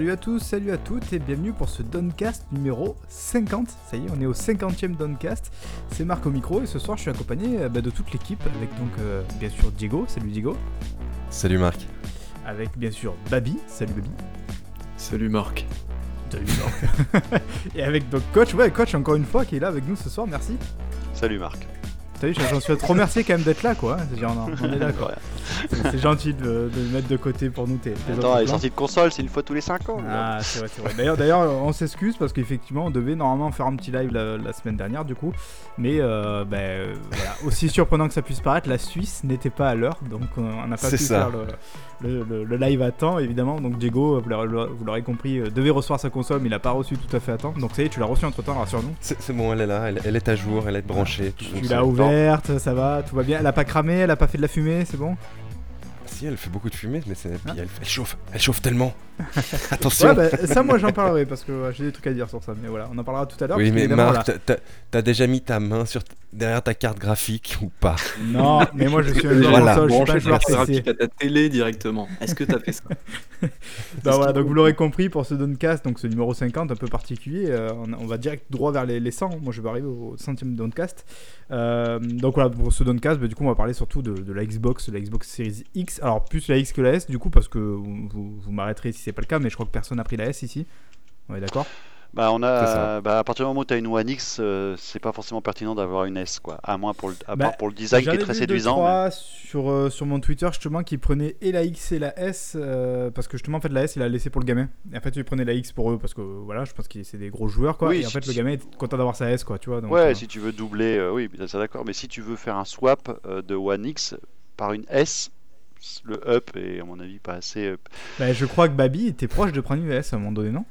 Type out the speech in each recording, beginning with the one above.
Salut à tous, salut à toutes et bienvenue pour ce Doncast numéro 50. Ça y est, on est au 50e Doncast. C'est Marc au micro et ce soir je suis accompagné euh, bah, de toute l'équipe avec donc euh, bien sûr Diego. Salut Diego. Salut Marc. Avec bien sûr Babi. Salut Babi. Salut Marc. Salut Marc. et avec donc Coach, ouais, Coach encore une fois qui est là avec nous ce soir, merci. Salut Marc. J'en suis à te remercier quand même d'être là, quoi. C'est genre, on, on est là, quoi. C'est gentil de, de mettre de côté pour nous tes. Attends, les sorties de console, c'est une fois tous les 5 ans. Ah, c'est vrai, c'est vrai. D'ailleurs, d'ailleurs, on s'excuse parce qu'effectivement, on devait normalement faire un petit live la, la semaine dernière, du coup. Mais euh, ben, euh, voilà, aussi surprenant que ça puisse paraître, la Suisse n'était pas à l'heure, donc on n'a pas C'est pu ça. faire le, le- le- le live à temps, évidemment. Donc Diego, vous l'aurez- compris, euh, devait recevoir sa console, mais il l'a pas reçu tout à fait à temps. Donc ça y est, tu l'as reçu entre temps, rassure-nous. C'est bon, elle est là, elle, elle est à jour, elle est branchée. Tu l'as ouverte, ça va, tout va bien. Elle a pas cramé, elle a pas fait de la fumée, c'est bon? Si, elle fait beaucoup de fumée, mais c'est. puis elle, elle chauffe, elle chauffe tellement. Attention. Ouais, bah, ça, moi j'en parlerai parce que ouais, j'ai des trucs à dire sur ça. Mais voilà, on en parlera tout à l'heure. oui, mais Marc, là- t'as- déjà mis ta main sur t- derrière ta carte graphique ou pas? Non, mais moi je suis un Voilà. console, je suis pas joueur graphique à ta télé directement. Est-ce que t'as fait ça? Bah voilà, donc vous l'aurez compris pour ce Doncast, donc ce numéro 50 un peu particulier, euh, on, on va direct droit vers les, les 100. Moi je vais arriver au centième Doncast. Euh, donc voilà, pour ce Doncast, bah, du coup on va parler surtout de, de la Xbox, la Xbox Series X. Alors plus la X que la S, du coup, parce que vous, vous, m'arrêterez si c'est pas le cas, mais je crois que personne n'a pris la S ici. On est d'accord? Bah, on a, bah, à partir du moment où tu as une One X, euh, c'est pas forcément pertinent d'avoir une S, quoi. À moins pour le, à Bah, part pour le design qui est très séduisant. mais- trois sur, euh, sur mon Twitter justement qui prenaient et la X et la S euh, parce que justement en fait la S il a laissé pour le gamin et en fait il prenait la X pour eux parce que voilà je pense que c'est des gros joueurs quoi Oui, et en fait le gamin est content d'avoir sa S quoi tu vois donc, ouais, euh, si tu veux doubler, oui, ça d'accord. Mais si tu veux faire un swap de One X par une S, le up est à mon avis pas assez. up. bah, je crois que Babi était proche de prendre une S à un moment donné non?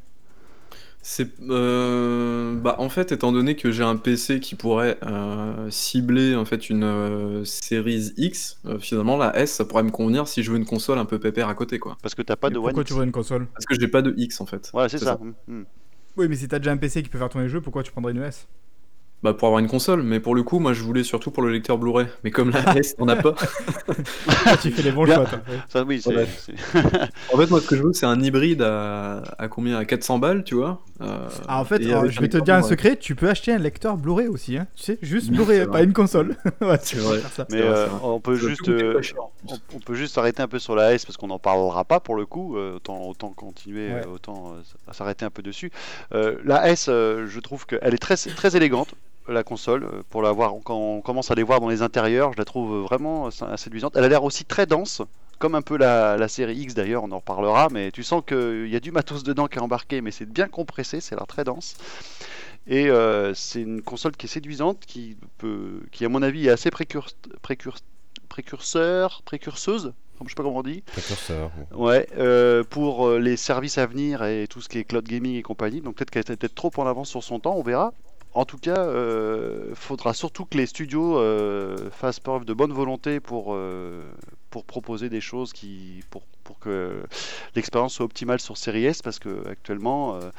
C'est euh, bah en fait étant donné que j'ai un PC qui pourrait euh, cibler en fait une euh, Series X, euh, finalement la S ça pourrait me convenir si je veux une console un peu pépère à côté quoi. Parce que t'as pas de One pourquoi X. tu veux une console? Parce que j'ai pas de X en fait. Voilà, c'est ça. Mm, mm. Oui mais si t'as déjà un PC qui peut faire tourner les jeux pourquoi tu prendrais une S? Bah pour avoir une console, mais pour le coup moi je voulais surtout pour le lecteur Blu-ray. Mais comme la S on a pas. Ah, Tu fais les bons Bien. choix toi. Ça, oui, c'est. En fait moi ce que je veux c'est un hybride à, à combien? À 400 balles tu vois? Euh, Ah, en fait alors, avec je vais te dire un secret tu peux acheter un lecteur Blu-ray aussi hein tu sais juste Blu-ray c'est pas vrai. une console ouais, tu C'est vrai. faire ça. Mais euh, vrai. on peut juste, euh, on, peut s'arrêter un peu sur la S parce qu'on n'en parlera pas pour le coup. euh, autant, autant continuer, Ouais. euh, autant euh, s'arrêter un peu dessus. Euh, la S, euh, je trouve qu'elle est très, très élégante. La console, euh, pour la voir, quand on commence à les voir dans les intérieurs, je la trouve vraiment euh, séduisante. Elle a l'air aussi très dense, comme un peu la, la série X d'ailleurs, on en reparlera, mais tu sens qu'il y a du matos dedans qui est embarqué, mais c'est bien compressé, a l'air très dense. Et euh, c'est une console qui est séduisante, qui, peut, qui à mon avis est assez précur- précur- précurseur, précurseuse, je sais pas comment on dit, Précurseur. ouais, euh, pour euh, les services à venir et tout ce qui est cloud gaming et compagnie. Donc peut-être qu'elle était peut-être trop en avance sur son temps, on verra. En tout cas, euh, faudra surtout que les studios euh, fassent preuve de bonne volonté pour, euh, pour proposer des choses qui, pour, pour que l'expérience soit optimale sur Series S, parce que actuellement, euh,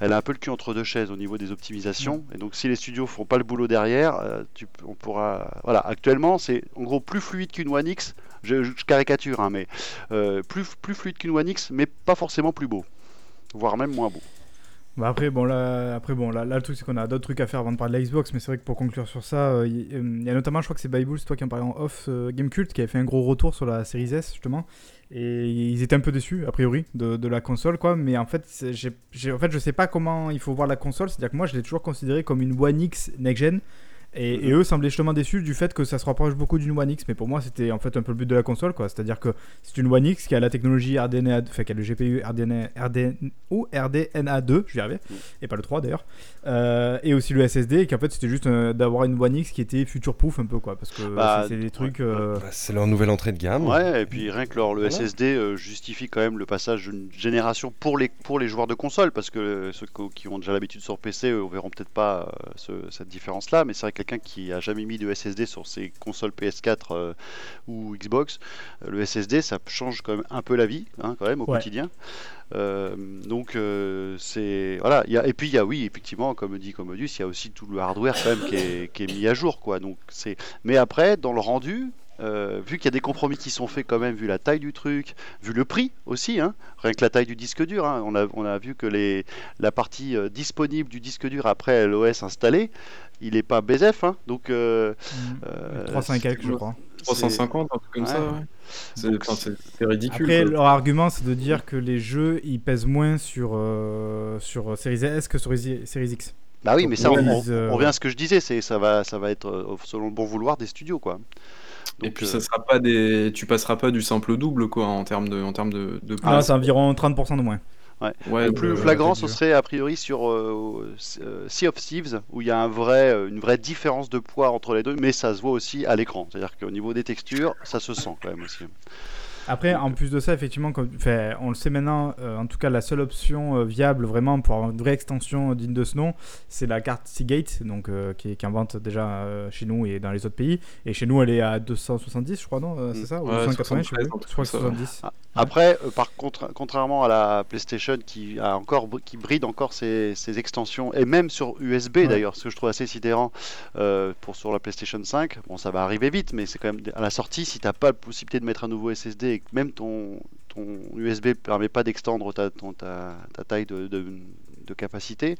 elle a un peu le cul entre deux chaises au niveau des optimisations. Et donc, si les studios font pas le boulot derrière, tu, on pourra. Voilà, actuellement, c'est en gros plus fluide qu'une One X. Je, je caricature, hein, mais plus, plus fluide qu'une One X, mais pas forcément plus beau, voire même moins beau. Bah après bon là après bon là, là le truc c'est qu'on a d'autres trucs à faire avant de parler de la Xbox mais c'est vrai que pour conclure sur ça euh, il euh, il y a notamment je crois que c'est Bible c'est toi qui en parlais en off euh, Gamecult qui avait fait un gros retour sur la Series S justement. Et ils étaient un peu déçus a priori de, de la console quoi. Mais en fait en fait je sais pas comment il faut voir la console. C'est à dire que moi je l'ai toujours considéré comme une One X et, et eux semblaient justement déçus du fait que ça se rapproche beaucoup d'une One X mais pour moi c'était en fait un peu le but de la console quoi. C'est à dire que c'est une One X qui a la technologie RDNA enfin qui a le GPU RDNA, RDN, ou RDNA2 je vais y arriver et pas le 3 d'ailleurs euh, et aussi le SSD et qu'en fait c'était juste euh, d'avoir une One X qui était future proof un peu quoi parce que Bah, c'est des trucs euh, Bah, c'est leur nouvelle entrée de gamme. Ouais, et puis rien que leur, le Voilà. SSD euh, justifie quand même le passage d'une génération pour les, pour les joueurs de console, parce que ceux qui ont déjà l'habitude sur PC eux, verront peut-être pas euh, ce- cette différence-là, mais c'est vrai que quelqu'un qui a jamais mis de SSD sur ses consoles PS4 euh, ou Xbox, euh, le SSD ça change quand même un peu la vie, hein, quand même, au Ouais. quotidien. Euh, donc euh, c'est voilà, et puis il y a oui effectivement comme dit Commodus, il y a aussi tout le hardware quand même qui est, qui est mis à jour quoi. Donc c'est mais après dans le rendu euh, vu qu'il y a des compromis qui sont faits quand même, vu la taille du truc, vu le prix aussi, hein, rien que la taille du disque dur, hein, on, a, on a vu que les, la partie euh, disponible du disque dur après l'OS installé, il n'est pas BZF, hein, donc... Euh, euh, 300 et quelques, je crois. 350, un truc comme Ouais. ça, ouais. C'est enfin, ridicule. Après, quoi. leur argument, c'est de dire que les jeux, ils pèsent moins sur, euh, sur Series S que sur Series X. Bah oui, mais ça, on, on- ils, on revient à ce que je disais, c'est ça va, ça va être selon le bon vouloir des studios, quoi. Et puis euh, ça sera pas des, tu passeras pas du simple au double quoi en termes de, en termes de, de Ah, c'est environ 30% de moins. ouais, le de- plus euh, flagrant, ce serait a priori sur euh, euh, Sea of Thieves, où il y a un vrai, une vraie différence de poids entre les deux, mais ça se voit aussi à l'écran. C'est-à-dire qu'au niveau des textures, ça se sent quand même aussi. Après, en plus de ça, effectivement, comme, enfin, on le sait maintenant, euh, en tout cas, la seule option euh, viable vraiment pour avoir une vraie extension digne de ce nom, c'est la carte Seagate, donc, euh, qui, qui invente déjà euh, chez nous et dans les autres pays. Et chez nous, elle est à 270, je crois, non Euh, C'est ça Ou Ouais, 280, je sais 73, plus. un truc Je crois que comme ça, ouais. 70. Ah, Après, euh, par contre, contrairement à la PlayStation qui a encore qui bride encore ses, ses extensions et même sur USB Ouais. d'ailleurs, ce que je trouve assez sidérant euh, pour sur la PlayStation 5. Bon, ça va arriver vite, mais c'est quand même à la sortie si t'as pas la possibilité de mettre un nouveau SSD même ton USB permet pas d'extendre ta, taille de, capacité.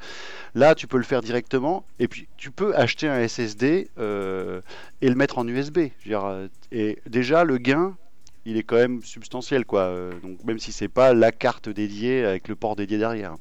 Là, tu peux le faire directement et puis tu peux acheter un SSD euh, et le mettre en USB. Euh, et déjà le gain, il est quand même substantiel quoi. Euh, donc même si c'est pas la carte dédiée avec le port dédié derrière.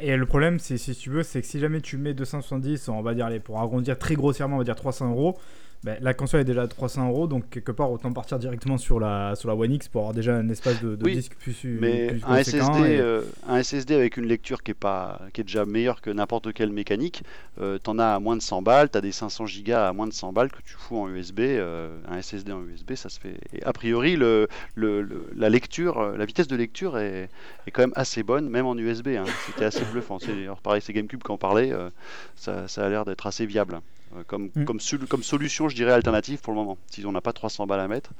Et le problème, c'est si tu veux, c'est que si jamais tu mets 270, on va dire, pour arrondir très grossièrement, on va dire 300 euros, ben, la console est déjà à 300 euros, donc quelque part, autant partir directement sur la, sur la One X pour avoir déjà un espace de, de Oui, disque plus, Mais plus un SSD, et- euh, un SSD avec une lecture qui est pas, qui est déjà meilleure que n'importe quelle mécanique, euh, t'en as à moins de 100 balles, t'as des 500 gigas à moins de 100 balles que tu fous en USB, euh, un SSD en USB, ça se fait. Et a priori, le, le- le- la lecture, euh, la vitesse de lecture est, est quand même assez bonne, même en USB. hein. C'était assez bluffant. Alors pareil, c'est GameCube qui en parlait, ça, ça a l'air d'être assez viable. Euh, Comme, Mm. comme, sol- comme solution, je dirais, alternative pour le moment, si on n'a pas 300 balles à mettre.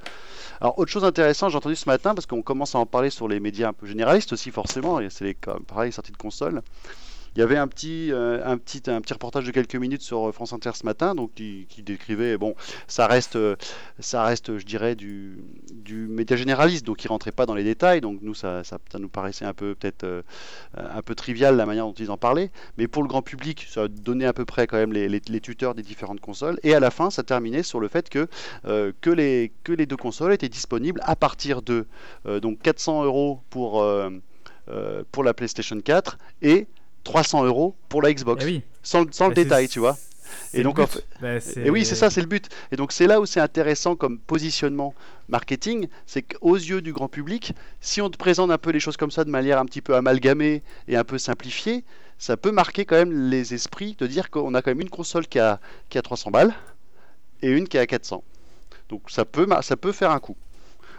Alors, autre chose intéressante, j'ai entendu ce matin, parce qu'on commence à en parler sur les médias un peu généralistes aussi, forcément, et c'est pareil, sorties de console. Il y avait un petit, euh, un petit, un petit reportage de quelques minutes sur euh, France Inter ce matin, donc qui, décrivait, bon, ça reste, euh, ça reste, je dirais, du, du média généraliste, donc il rentrait pas dans les détails, donc nous, ça, ça, nous paraissait un peu, peut-être, un peu trivial la manière dont ils en parlaient, mais pour le grand public, ça donnait à peu près quand même les, les, tuteurs des différentes consoles, et à la fin, ça terminait sur le fait que que, les, que les deux consoles étaient disponibles à partir de euh, donc 400 euros pour, pour la PlayStation 4 et 300 euros pour la Xbox, Eh oui. sans, sans le détail, tu vois. Et donc, en fait- Bah, Et oui, c'est ça, c'est le but. Et donc c'est là où c'est intéressant comme positionnement marketing, c'est qu'aux yeux du grand public, si on te présente un peu les choses comme ça de manière un petit peu amalgamée et un peu simplifiée, ça peut marquer quand même les esprits de dire qu'on a quand même une console qui a, qui a 300 balles et une qui a 400. Donc ça peut, ça peut faire un coup.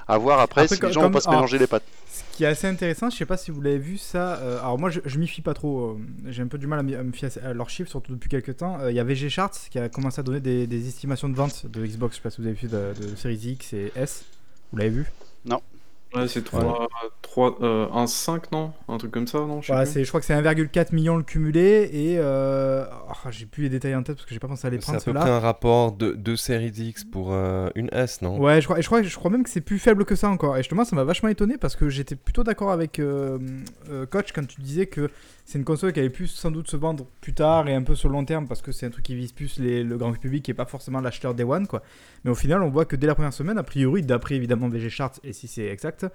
À voir après, Après, si les gens vont pas se alors, mélanger les pattes. Ce qui est assez intéressant, je sais pas si vous l'avez vu ça. euh, alors moi, je, je m'y fie pas trop. euh, J'ai un peu du mal à, me fier à leurs chiffres, surtout depuis quelques temps. Euh, Il y a VG Charts qui a commencé à donner des, des estimations de vente de Xbox. Je sais pas si vous avez vu de, de Series X et S. Vous l'avez vu? Ouais, c'est 3, 3, euh, 1, 5, non? Un truc comme ça, non? Je c'est- Je crois que c'est 1,4 million le cumulé et euh, oh, j'ai plus les détails en tête parce que j'ai pas pensé à les C'est à prendre peu près un rapport de 2 séries X pour euh, une S, non? Ouais, je crois, et je, crois, je crois même que c'est plus faible que ça encore. Et justement, ça m'a vachement étonné parce que j'étais plutôt d'accord avec euh, euh, Coach quand tu disais que c'est une console qui allait plus sans doute se vendre plus tard et un peu sur le long terme parce que c'est un truc qui vise plus le grand public et pas forcément l'acheteur Day One. Quoi. Mais au final, on voit que dès la première semaine, a priori, d'après évidemment VG Charts, et si c'est exact,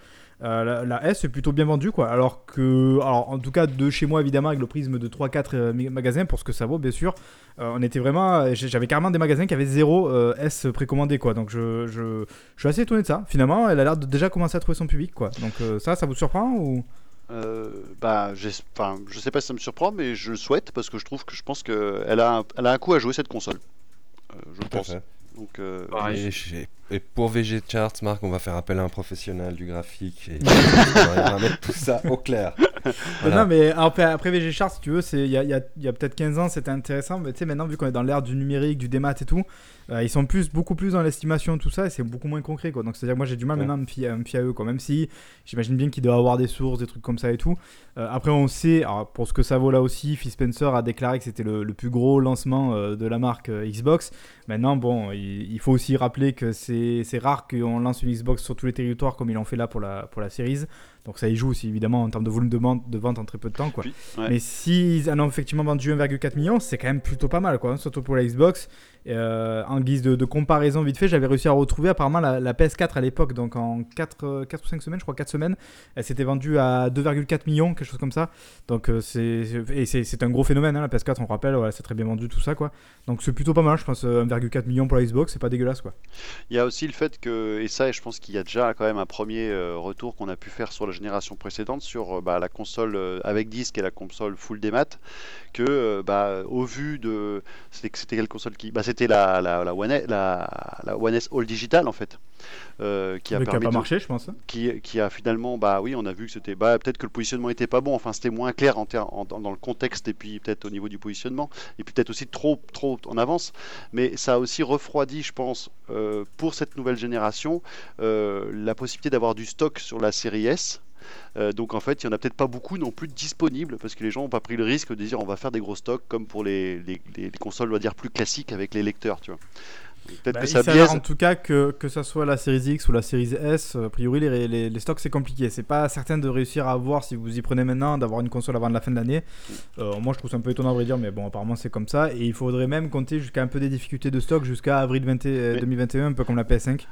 euh, la, S est plutôt bien vendue. Quoi. Alors que, alors, en tout cas, de chez moi, évidemment, avec le prisme de 3-4 euh, magasins, pour ce que ça vaut, bien sûr, euh, on était vraiment. J'avais carrément des magasins qui avaient zéro S précommandé. Quoi. Donc je, je, je suis assez étonné de ça. Finalement, elle a l'air de déjà commencer à trouver son public. Quoi. Donc ça, ça vous surprend ou? Euh, bah, enfin, je sais pas si ça me surprend, mais je le souhaite parce que je trouve que je pense qu'elle a, un- elle a un coup à jouer cette console. Euh, je Tout pense. fait. Donc, euh, Pareil. Et pour VG Charts, Marc, on va faire appel à un professionnel du graphique et on va mettre tout ça au clair. Non, mais après, après VG Chart, si tu veux, il y a, y a, y a peut-être 15 ans, c'était intéressant. Mais tu sais, maintenant, vu qu'on est dans l'ère du numérique, du démat et tout, euh, ils sont plus, beaucoup plus dans l'estimation, tout ça, et c'est beaucoup moins concret. Quoi. Donc, c'est-à-dire, moi, j'ai du mal maintenant à me, fier, à me fier à eux. Quoi. Même si j'imagine bien qu'ils doivent avoir des sources, des trucs comme ça et tout. Euh, après, on sait, alors, pour ce que ça vaut là aussi, Phil Spencer a déclaré que c'était le, le, plus gros lancement euh, de la marque Xbox. Maintenant, bon, il, il, faut aussi rappeler que c'est rare qu'on lance une Xbox sur tous les territoires comme ils l'ont fait là pour la, pour la Series. Donc ça y joue aussi évidemment en termes de volume de vente, de vente en très peu de temps. Quoi. Puis, ouais. Mais s'ils en ont effectivement vendu 1,4 million, c'est quand même plutôt pas mal, quoi, hein, surtout pour la Xbox. Euh, en guise de, comparaison vite fait, j'avais réussi à retrouver apparemment la, la PS4 à l'époque, donc en 4, 4, ou 5 semaines, je crois 4 semaines, elle s'était vendue à 2,4 millions, quelque chose comme ça. Donc euh, c'est et c'est un gros phénomène, hein, la PS4, on rappelle, voilà, c'est très bien vendu tout ça, quoi. Donc c'est plutôt pas mal, je pense, 1,4 million pour la Xbox, c'est pas dégueulasse, quoi. Il y a aussi le fait que, et ça, je pense qu'il y a déjà quand même un premier euh, retour qu'on a pu faire sur la génération précédente, sur bah, la console avec disque et la console full démat, que bah, au vu de, c'était quelle console qui, bah, c'était la, la, la, One, la, la One S All Digital en fait. Euh, qui a Mais permis qui a pas de, marché, je pense. Qui, qui, a finalement, bah oui, on a vu que c'était, bah peut-être que le positionnement était pas bon. Enfin, c'était moins clair en, en, dans le contexte et puis peut-être au niveau du positionnement et puis peut-être aussi trop, trop en avance. Mais ça a aussi refroidi, je pense, euh, pour cette nouvelle génération, euh, la possibilité d'avoir du stock sur la série S. Euh, donc en fait, il n'y en a peut-être pas beaucoup non plus disponibles parce que les gens n'ont pas pris le risque de dire on va faire des gros stocks comme pour les, les, les consoles, on va dire, plus classiques avec les lecteurs, tu vois. Peut-être bah, que ça biaise. En tout cas, que, que ça soit la série X ou la série S, a priori, les, les, les stocks, c'est compliqué. C'est pas certain de réussir à avoir, si vous y prenez maintenant, d'avoir une console avant la fin de l'année. Euh, moi, je trouve ça un peu étonnant, à vrai dire, mais bon, apparemment, c'est comme ça. Et il faudrait même compter jusqu'à un peu des difficultés de stock jusqu'à avril 20, mais... 2021, un peu comme la PS5.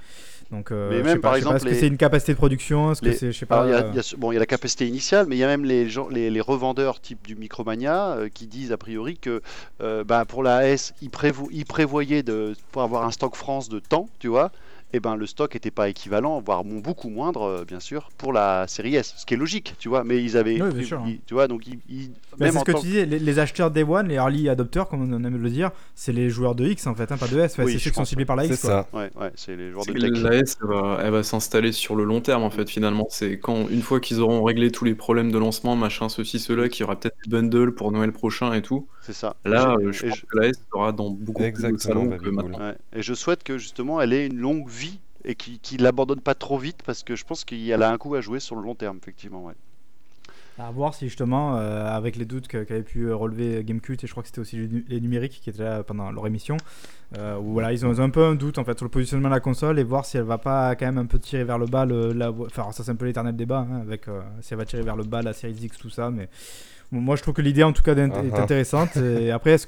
Donc, euh, mais même par exemple, est-ce les... que c'est une capacité de production Est-ce que c'est, je sais pas. Il y, a, y, a, bon, il y a la capacité initiale, mais il y a même les, gens, les, les revendeurs type du Micromania euh, qui disent a priori que euh, bah, pour la S, ils, prévo ils prévoyaient de pour avoir un stock France de temps, tu vois eh ben, le stock n'était pas équivalent, voire beaucoup moindre, euh, bien sûr, pour la série S. Ce qui est logique, tu vois. Mais ils avaient. Oui, sûr, ils, tu vois, donc ils. ils c'est ce que tu disais, les, les, acheteurs Day One, les early adopters, comme on aime le dire, c'est les joueurs de X en fait, hein, pas de S. Oui, c'est ceux qui sont ciblés par la X. C'est ça. Ouais, ouais, c'est les joueurs de tech. La S, elle va, elle va s'installer sur le long terme en fait, finalement. C'est quand, une fois qu'ils auront réglé tous les problèmes de lancement, machin, ceci, cela, qu'il y aura peut-être des bundles pour Noël prochain et tout. C'est ça. Là, je, je pense je... que la S sera dans beaucoup Exactement, de salons que maintenant. Ouais. Et je souhaite que justement elle ait une longue vie et qui, qui l'abandonne pas trop vite parce que je pense qu'elle a un coup à jouer sur le long terme, effectivement. Ouais. À voir si justement, euh, avec les doutes qu'avait pu relever Gamecult, et je crois que c'était aussi les numériques qui étaient là pendant leur émission, euh, où voilà, ils ont un peu un doute en fait sur le positionnement de la console et voir si elle va pas quand même un peu tirer vers le bas, le, la, enfin ça c'est un peu l'éternel débat, hein, avec euh, si elle va tirer vers le bas la série X, tout ça, mais moi, je trouve que l'idée, en tout cas, est, uh -huh. intéressante. et après, est-ce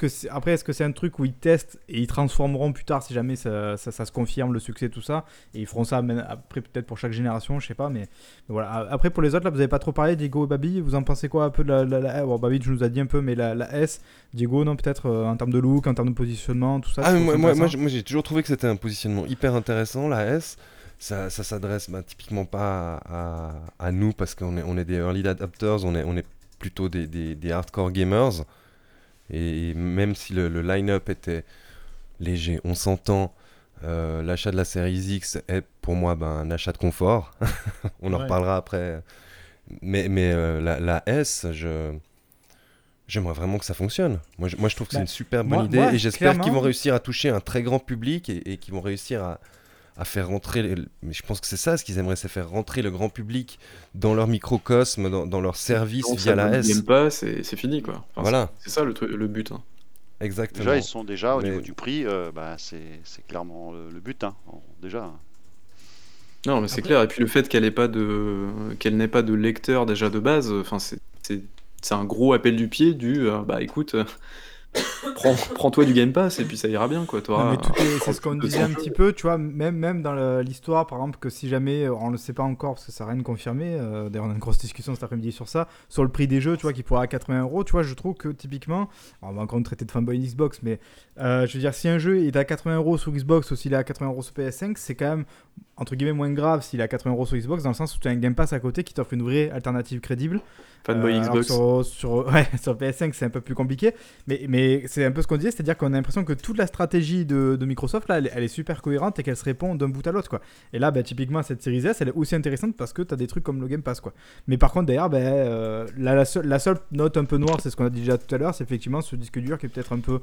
que c'est un truc où ils testent et ils transformeront plus tard si jamais ça, ça, ça se confirme le succès, tout ça, et ils feront ça après peut-être pour chaque génération, je sais pas. Mais, mais, voilà. Après, pour les autres, là, vous avez pas trop parlé, Diego et Babi. Vous en pensez quoi un peu de la, la, la... Bon, Babi, je nous a dit un peu, mais la, la S, Diego, non, peut-être euh, en termes de look, en termes de positionnement, tout ça. Ah, moi, moi, moi, j'ai toujours trouvé que c'était un positionnement hyper intéressant, la S ça, ça s'adresse bah, typiquement pas à, à, nous parce qu'on est, on est des early adapters, on est, on est plutôt des, des, des, hardcore gamers. Et même si le, le line-up était léger, on s'entend, euh, l'achat de la série X est pour moi ben, un achat de confort. on ouais. en reparlera après. Mais, mais euh, la, la, S, je. J'aimerais vraiment que ça fonctionne. Moi, je, moi, je trouve que bah, c'est une super bonne moi, idée moi, et j'espère qu'ils vont réussir à toucher un très grand public et, et qu'ils vont réussir à, à faire rentrer, les... mais je pense que c'est ça ce qu'ils aimeraient, c'est faire rentrer le grand public dans leur microcosme, dans, dans leur service Donc, via la S. pas, c'est fini quoi. Enfin, voilà. C'est ça le, le but. Hein. Exactement. Déjà, ils sont déjà au mais... niveau du prix, euh, bah, c'est clairement le, le but. Hein. Déjà. Non, mais c'est clair. Et puis le fait qu'elle n'ait pas de qu'elle n'ait pas de lecteur déjà de base, enfin c'est c'est un gros appel du pied du euh, bah écoute. Euh, prends, prends-toi du Game Pass et puis ça ira bien quoi. Ouais, c'est ce qu'on disait un petit peu, tu vois, même, même dans l'histoire, par exemple, que si jamais on ne le sait pas encore parce que ça n'a rien de confirmé, euh, d'ailleurs on a une grosse discussion cet après-midi sur ça, sur le prix des jeux, tu vois, qui pourra à 80 euros, tu vois, je trouve que typiquement, on va encore me traiter de fanboy Xbox, mais euh, je veux dire, si un jeu est à 80 euros sur Xbox ou s'il est à 80 euros sur PS5, c'est quand même entre guillemets moins grave s'il est à 80 euros sur Xbox dans le sens où tu as un Game Pass à côté qui t'offre une vraie alternative crédible. Fanboy euh, Xbox. Sur, sur, ouais, sur PS5 c'est un peu plus compliqué, mais, mais c'est un peu ce qu'on disait, c'est-à-dire qu'on a l'impression que toute la stratégie de, Microsoft, là, elle, est- super cohérente et qu'elle se répond d'un bout à l'autre, quoi. Et là, bah, typiquement, cette série S, elle est aussi intéressante parce que tu as des trucs comme le Game Pass, quoi. Mais par contre, d'ailleurs, bah, euh, la, seule, la seule note un peu noire, c'est ce qu'on a dit déjà tout à l'heure, c'est effectivement ce disque dur qui est peut-être un peu,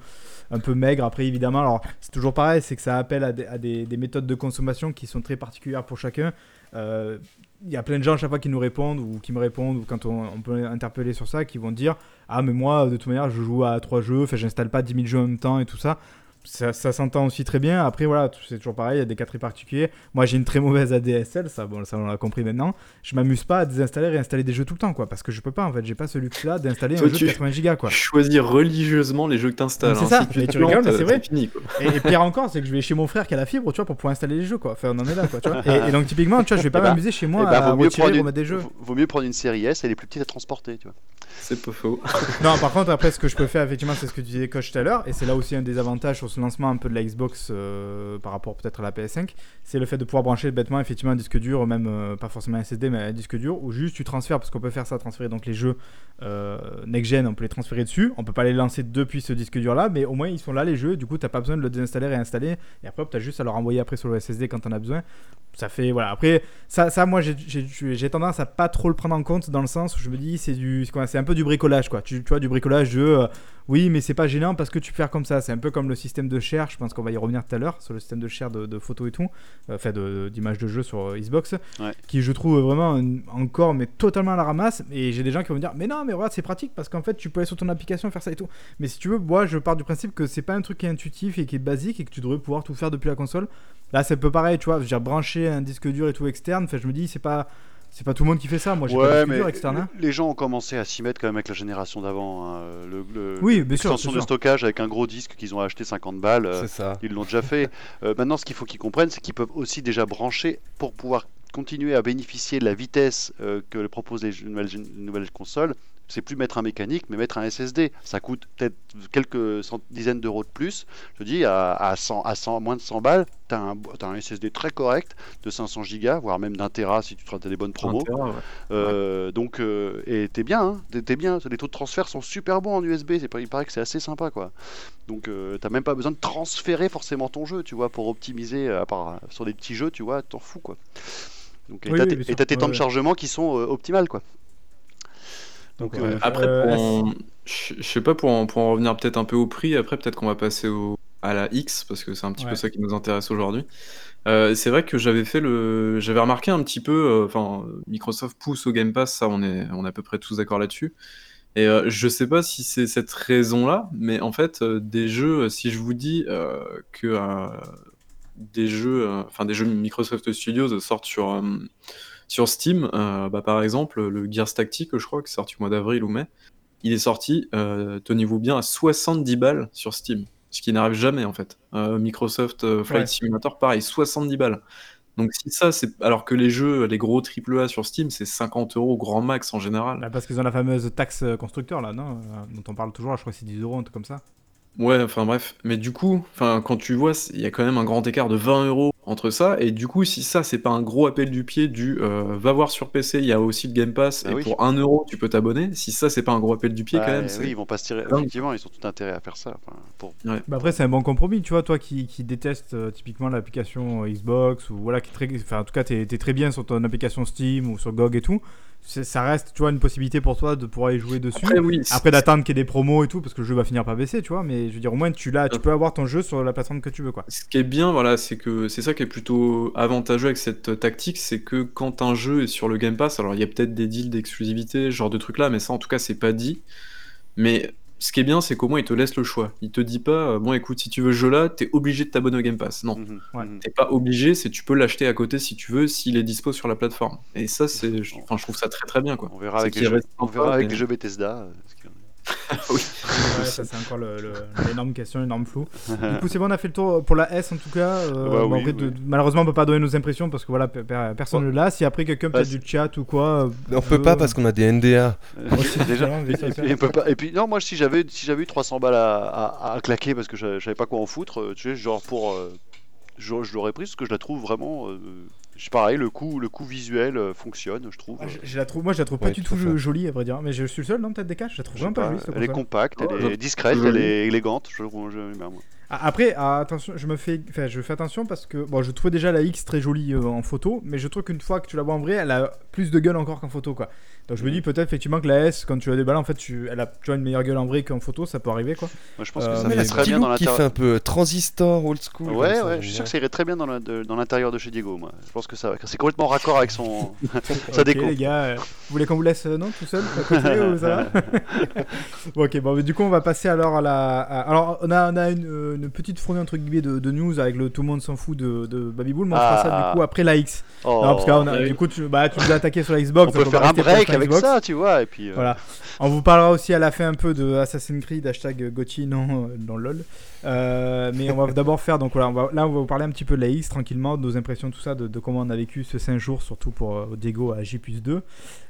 un peu maigre. Après, évidemment, alors c'est toujours pareil, c'est que ça appelle à, des méthodes de consommation qui sont très particulières pour chacun. Euh, Il y a plein de gens à chaque fois qui nous répondent ou qui me répondent ou quand on, peut interpeller sur ça qui vont dire ah mais moi de toute manière je joue à trois jeux, j'installe pas 10 000 jeux en même temps et tout ça. Ça, ça s'entend aussi très bien. Après, voilà, c'est toujours pareil, il y a des cas très particuliers. Moi, j'ai une très mauvaise ADSL, ça, bon, ça on l'a compris maintenant. Je m'amuse pas à désinstaller et réinstaller des jeux tout le temps, quoi, parce que je peux pas, en fait, j'ai pas ce luxe-là d'installer un jeu de 80 gigas, quoi. Choisir religieusement les jeux que t'installes. C'est hein. ça, Si tu tu rigoles, mais c'est vrai. fini, quoi. Et, et pire encore, c'est que je vais chez mon frère qui a la fibre, tu vois, pour pouvoir installer les jeux, quoi. Enfin, on en est là, quoi, tu vois. Et, et donc, typiquement, tu vois, je vais pas Eh ben, m'amuser chez moi ben, à vaut mieux retirer, prendre une- des jeux. vaut- mieux prendre une série S, elle est plus petite à transporter, tu vois. C'est pas faux. Non, par contre, après, ce que je peux faire, effectivement, c'est ce que tu disais, Coach, tout à l'heure, et c'est là aussi un des avantages lancement un peu de la Xbox euh, par rapport peut-être à la PS5, c'est le fait de pouvoir brancher bêtement, effectivement, un disque dur, même euh, pas forcément un SSD, mais un disque dur, où juste tu transfères, parce qu'on peut faire ça, transférer donc les jeux euh, next-gen, on peut les transférer dessus, on peut pas les lancer depuis ce disque dur-là, mais au moins ils sont là, les jeux, du coup, t'as pas besoin de le désinstaller, réinstaller, et après, t'as juste à leur envoyer après sur le SSD quand t'en as besoin. Ça fait, voilà, après, ça, moi, j'ai- tendance à pas trop le prendre en compte dans le sens où je me dis, c'est du, c'est un peu du bricolage, quoi. Tu, tu vois, du bricolage de, oui, mais c'est pas gênant parce que tu peux faire comme ça. C'est un peu comme le système de share, je pense qu'on va y revenir tout à l'heure, sur le système de share de, de photos et tout, euh, enfin, de- d'images de, jeu sur euh, Xbox, Ouais. qui je trouve vraiment encore, mais totalement à la ramasse. Et j'ai des gens qui vont me dire, mais non, mais regarde, c'est pratique parce qu'en fait, tu peux aller sur ton application faire ça et tout. Mais si tu veux, moi, je pars du principe que c'est pas un truc qui est intuitif et qui est basique et que tu devrais pouvoir tout faire depuis la console. Là, c'est un peu pareil, tu vois. Je veux dire, brancher un disque dur et tout externe, enfin, je me dis, c'est pas. C'est pas tout le monde qui fait ça. Moi, j'ai pas de Ouais, mais dur externe. hein. les gens ont commencé à s'y mettre quand même avec la génération d'avant. hein. Le, le- Oui, bien sûr. l'extension de sûr. stockage avec un gros disque qu'ils ont acheté 50 balles. euh, C'est ça. Ils l'ont déjà fait. Euh, maintenant, ce qu'il faut qu'ils comprennent, c'est qu'ils peuvent aussi déjà brancher pour pouvoir continuer à bénéficier de la vitesse euh, que proposent les nouvelles consoles. C'est plus mettre un mécanique, mais mettre un SSD. Ça coûte peut-être quelques cent- dizaines d'euros de plus. Je dis, à, à 100, à 100, moins de 100 balles, tu as, un SSD très correct de 500 gigas, voire même d'un Tera si tu as des bonnes promos. Un Tera, ouais. Euh, donc, euh, et t'es bien, hein, t'es- bien. Les taux de transfert sont super bons en USB. Il paraît que c'est assez sympa, quoi. Donc, euh, t'as même pas besoin de transférer forcément ton jeu, tu vois, pour optimiser. euh, À part sur des petits jeux, tu vois, t'en fous, quoi. Donc, et Oui, t'as oui, tes- Ouais, temps de chargement qui sont optimales, quoi. Donc, euh, ouais. Après, Euh, en- je sais pas, pour en, pour en revenir peut-être un peu au prix, après, peut-être qu'on va passer au, à la X, parce que c'est un petit Ouais. peu ça qui nous intéresse aujourd'hui. Euh, c'est vrai que j'avais fait le, j'avais remarqué un petit peu, euh, enfin, Microsoft pousse au Game Pass, ça, on est, on est à peu près tous d'accord là-dessus. Et euh, je sais pas si c'est cette raison-là, mais en fait, euh, des jeux, si je vous dis euh, que euh, des jeux, euh, enfin des jeux Microsoft Studios sortent sur euh, sur Steam, euh, bah, par exemple, le Gears Tactics, je crois, qui est sorti au mois d'avril ou mai, il est sorti, euh, tenez-vous bien, à 70 balles sur Steam. Ce qui n'arrive jamais, en fait. Euh, Microsoft Flight Ouais. Simulator, pareil, 70 balles. Donc si ça, c'est... Alors que les jeux, les gros AAA sur Steam, c'est 50 euros grand max en général. Bah, parce qu'ils ont la fameuse taxe constructeur là, non Dont on parle toujours, je crois que c'est 10 euros, un truc comme ça. Ouais, enfin bref. Mais du coup, enfin, quand tu vois, il y a quand même un grand écart de 20 euros entre ça. Et du coup, si ça, c'est pas un gros appel du pied du euh, va voir sur PC, il y a aussi le Game Pass, Bah et oui. pour 1 euro, tu peux t'abonner. Si ça, c'est pas un gros appel du pied bah, quand même, oui, ils vont pas se tirer. Effectivement, ils ont tout intérêt à faire ça. enfin, pour... Bah après, c'est un bon compromis, tu vois, toi qui, qui détestes euh, typiquement l'application Xbox, ou voilà, qui est très, enfin, en tout cas, t'es es très bien sur ton application Steam ou sur GOG et tout, ça reste, tu vois, une possibilité pour toi de pouvoir y jouer dessus. Après, oui, Après d'attendre qu'il y ait des promos et tout, parce que le jeu va finir par baisser, tu vois, mais je veux dire, au moins, tu, l'as, tu peux avoir ton jeu sur la plateforme que tu veux, quoi. Ce qui est bien, voilà, c'est que c'est ça qui est plutôt avantageux avec cette tactique, c'est que quand un jeu est sur le Game Pass, alors il y a peut-être des deals d'exclusivité, ce genre de trucs là, mais ça en tout cas c'est pas dit. Mais ce qui est bien, c'est qu'au moins il te laisse le choix. Il te dit pas, euh, bon écoute, si tu veux ce jeu là, t'es obligé de t'abonner au Game Pass. Non, Mhm, Ouais. mhm. t'es pas obligé, c'est tu peux l'acheter à côté si tu veux, s'il est dispo sur la plateforme. Et ça, c'est, je- enfin, je trouve ça très très bien quoi. On verra avec, les jeux, on verra avec mais- les jeux Bethesda. oui. Ouais, ça, c'est encore l'énorme question, l'énorme flou. Du coup, c'est bon, on a fait le tour pour la S en tout cas. Euh, Bah bon, oui, après, de- oui. malheureusement, on peut pas donner nos impressions parce que voilà, pe- pe- personne ne l'a. Si après quelqu'un peut-être du chat ou quoi. euh, Mais on peut veut- pas parce qu'on a des NDA. Euh, déjà. ça, Et puis, on peut pas- et puis, non, moi si j'avais si j'avais eu 300 balles à, à- à claquer parce que je, savais pas quoi en foutre, euh, tu sais, genre pour, euh, je, je l'aurais pris parce que je la trouve vraiment euh, pareil, le coup, le coup visuel euh, fonctionne, je trouve. Ah, je- je la trouve, moi, je la trouve pas Ouais, du tout jolie, à vrai dire. Mais je suis le seul, non, peut-être des cas Je la trouve vraiment pas, pas, jolie, elle est compacte, elle Oh, est discrète, elle est élégante. Je. Ah, Après, ah, attention, je me fais, enfin, je fais attention parce que bon, je trouvais déjà la X très jolie euh, en photo, mais je trouve qu'une fois que tu la vois en vrai, elle a plus de gueule encore qu'en photo, quoi. Donc je me dis peut-être effectivement que la S, quand tu la déballes, en fait, tu, elle a, tu vois, une meilleure gueule en vrai qu'en photo, ça peut arriver, quoi. Moi, je pense Euh, que ça mais petit bien dans look qui fait l'intérieur. un peu transistor old school. Ouais, ça, ouais, je suis sûr que ça irait très bien dans la- de- dans l'intérieur de, chez Diego, moi. Je pense que ça, c'est complètement raccord avec son. Ça ok, déco. les gars, euh, vous voulez qu'on vous laisse, euh, non, tout seul à continuer, ou ça va Bon, ok, bon, mais du coup, on va passer alors à la. à- Alors, on a, on a une, euh, une petite fournée entre guillemets de, de news avec le tout le monde s'en fout de, de Babybull, mais on fera ça Ah. du coup après la X. Oh. Non, parce que là, on a- oui. du coup, tu, bah, tu nous as attaqué sur la Xbox. on peut faire va un break avec Xbox. ça, tu vois, et puis. euh, Voilà. On vous parlera aussi à la fin un peu de Assassin's Creed, hashtag Gotti, non, euh, dans LoL. Euh, mais on va d'abord faire, donc voilà, on va- là on va vous parler un petit peu de la X tranquillement, de nos impressions, tout ça, de, comment on a vécu ce 5 jours, surtout pour euh, Diego à J 2.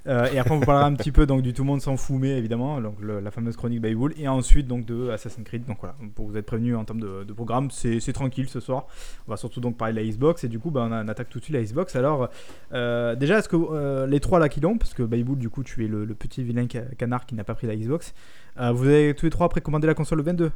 Euh, et après on vous parlera un petit peu donc, du Tout le monde s'en fout, évidemment, donc, la fameuse chronique Baywool. Et ensuite donc de Assassin's Creed. Donc voilà, pour vous être prévenu en termes de, programme, c'est tranquille ce soir. On va surtout donc parler de la Xbox. Et du coup, bah, on, attaque tout de suite la Xbox. Alors, euh, déjà, est-ce que euh, les trois là qui l'ont, parce que Baywool, du coup, tu es le, petit vilain ca- canard qui n'a pas pris la Xbox, vous avez tous les trois précommandé la console le 22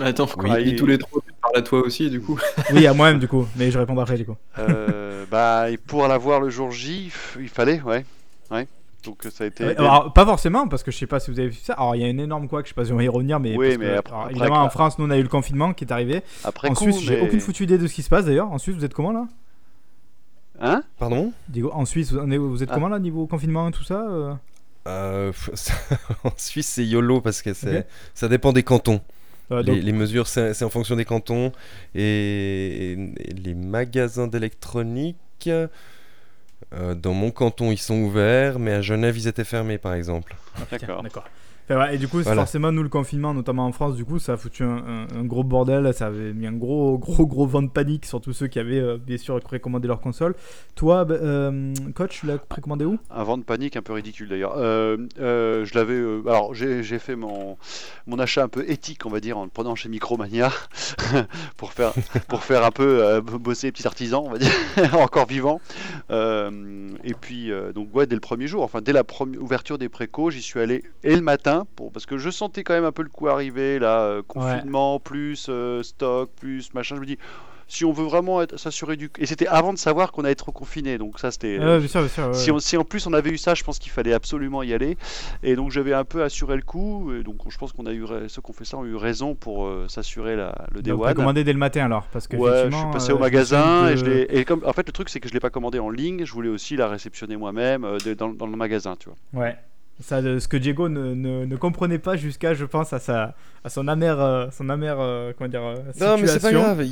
Attends, Oui. et tous les trois, tu parles à toi aussi, du coup. Oui, à moi-même du coup, mais je répondrai après du coup. euh, bah, et pour l'avoir le jour J, il fallait, ouais. ouais. Donc ça a été. Ouais, alors, pas forcément, parce que je sais pas si vous avez vu ça. Alors, il y a une énorme quoi que je sais pas si on va y revenir, mais. Oui, parce mais que, après- alors, après, évidemment, avec en France, nous on a eu le confinement qui est arrivé. Après en coup, Suisse, j'ai mais- aucune foutue idée de ce qui se passe d'ailleurs. En Suisse, vous êtes comment là? Hein? Pardon? Diego, en Suisse, vous, êtes- vous êtes Ah. comment là niveau confinement et tout ça euh? Euh, En Suisse, c'est YOLO parce que c'est- Ok. ça dépend des cantons. Euh, donc- Les, les mesures, c'est en fonction des cantons. Et, et les magasins d'électronique, euh, dans mon canton, ils sont ouverts, mais à Genève, ils étaient fermés, par exemple. D'accord. D'accord. Enfin, ouais, et du coup, Voilà. forcément, nous, le confinement, notamment en France, du coup, ça a foutu un, un- un gros bordel. Ça avait mis un gros, gros, gros vent de panique sur tous ceux qui avaient, euh, bien sûr, précommandé leur console. Toi, bah, euh, coach, tu l'as précommandé où? Un vent de panique un peu ridicule d'ailleurs. Euh, euh, je l'avais. euh, alors j'ai fait mon, mon achat un peu éthique, on va dire, en le prenant chez Micromania pour faire pour faire un peu euh, bosser les petits artisans, on va dire, encore vivants. Euh, et puis euh, donc ouais, dès le premier jour, enfin dès la première ouverture des précos, j'y suis allé et le matin pour parce que je sentais quand même un peu le coup arriver là, euh, confinement plus euh, stock plus machin. Je me dis si on veut vraiment s'assurer du et c'était avant de savoir qu'on allait être confiné, donc ça c'était. Ouais, bien sûr, bien sûr. ouais, Si, ouais. on- si en plus on avait eu ça, je pense qu'il fallait absolument y aller. Et donc j'avais un peu assuré le coup. Et donc je pense qu'on a eu ceux qui ont fait ça ont eu raison pour euh, s'assurer le Day Donc, One. précommandé dès le matin alors parce que Ouais, je suis passé au magasin et je de- l'ai. Et comme en fait le truc c'est que je l'ai pas commandé en ligne, je voulais aussi la réceptionner moi-même dans, dans le magasin, tu vois. Ouais. Ça, ce que Diego ne, ne, ne comprenait pas jusqu'à, je pense, à, sa, à son amère, euh, son amère euh, comment dire, euh, Non, mais c'est pas situation. grave.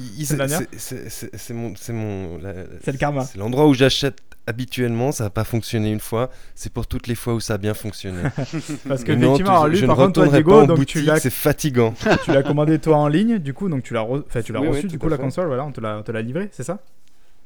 C'est mon. C'est mon. la- C'est le karma. C'est l'endroit où j'achète habituellement. Ça n'a pas fonctionné une fois. C'est pour toutes les fois où ça a bien fonctionné. Parce que Non, effectivement, tu- alors lui, je par ne contre, toi, Diego, donc tu boutique, l'as, c'est fatigant. tu l'as commandé toi en ligne, du coup, donc tu l'as, re- enfin, tu l'as Oui, oui, reçu, du coup, la fait. console, voilà, on te l'a, on te l'a livré, c'est ça?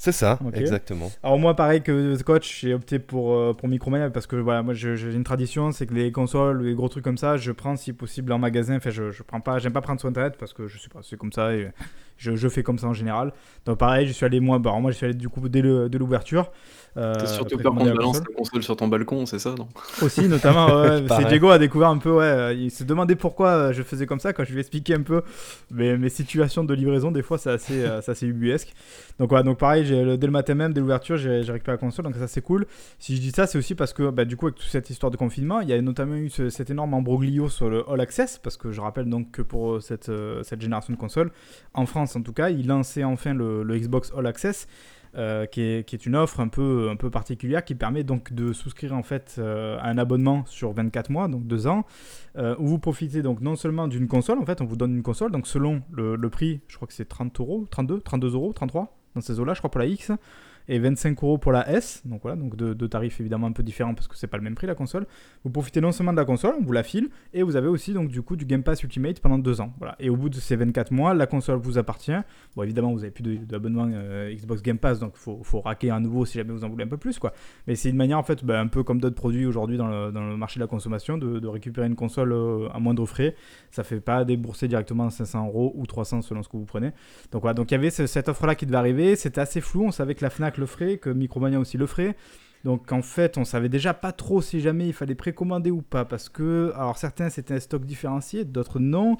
C'est ça, exactement. Alors moi, pareil que coach, j'ai opté pour, euh, pour Micromania parce que voilà, moi j'ai une tradition, c'est que les consoles, les gros trucs comme ça, je prends si possible en magasin. Enfin, je, je prends pas, j'aime pas prendre sur internet parce que je sais pas, c'est comme ça et je, je fais comme ça en général. Donc pareil, je suis allé moi, bah, alors moi je suis allé du coup dès le- dès l'ouverture. Euh, T'as surtout peur qu'on la te balance console. ta console sur ton balcon, c'est ça, non Aussi, notamment, ouais, ouais, c'est. Diego a découvert un peu, ouais, euh, il se demandait pourquoi euh, je faisais comme ça quand je lui ai expliqué un peu mes, mes situations de livraison. Des fois, c'est assez, euh, c'est assez ubuesque. Donc, voilà, donc pareil, dès le matin même, dès l'ouverture, j'ai, récupéré la console, donc ça c'est cool. Si je dis ça, c'est aussi parce que, bah, du coup, avec toute cette histoire de confinement, il y a notamment eu ce- cet énorme embroglio sur le All Access, parce que je rappelle donc que pour cette, cette génération de consoles, en France en tout cas, il lançait enfin le, le Xbox All Access. Euh, qui, est, une offre un peu, un peu particulière qui permet donc de souscrire en fait euh, à un abonnement sur 24 mois, donc 2 ans, euh, où vous profitez donc non seulement d'une console, en fait on vous donne une console, donc selon le, le prix, je crois que c'est 30 euros, 32, 32 euros, 33 dans ces eaux-là, je crois pour la X, et 25 euros pour la S, donc voilà, donc deux, tarifs évidemment un peu différents parce que c'est pas le même prix la console. Vous profitez non seulement de la console, on vous la file, et vous avez aussi donc du coup du Game Pass Ultimate pendant deux ans. Voilà. Et au bout de ces 24 mois, la console vous appartient. Bon évidemment vous avez plus d'abonnement euh, Xbox Game Pass, donc faut, faut raquer à nouveau si jamais vous en voulez un peu plus quoi. Mais c'est une manière en fait, bah, un peu comme d'autres produits aujourd'hui dans le, dans le marché de la consommation, de, récupérer une console euh, à moindre frais. Ça fait pas débourser directement 500 euros ou 300 selon ce que vous prenez. Donc voilà, donc il y avait ce- cette offre là qui devait arriver, c'était assez flou, on savait que la Fnac le ferait, que Micromania aussi le ferait. Donc en fait, on savait déjà pas trop si jamais il fallait précommander ou pas, parce que alors certains c'était un stock différencié, d'autres non.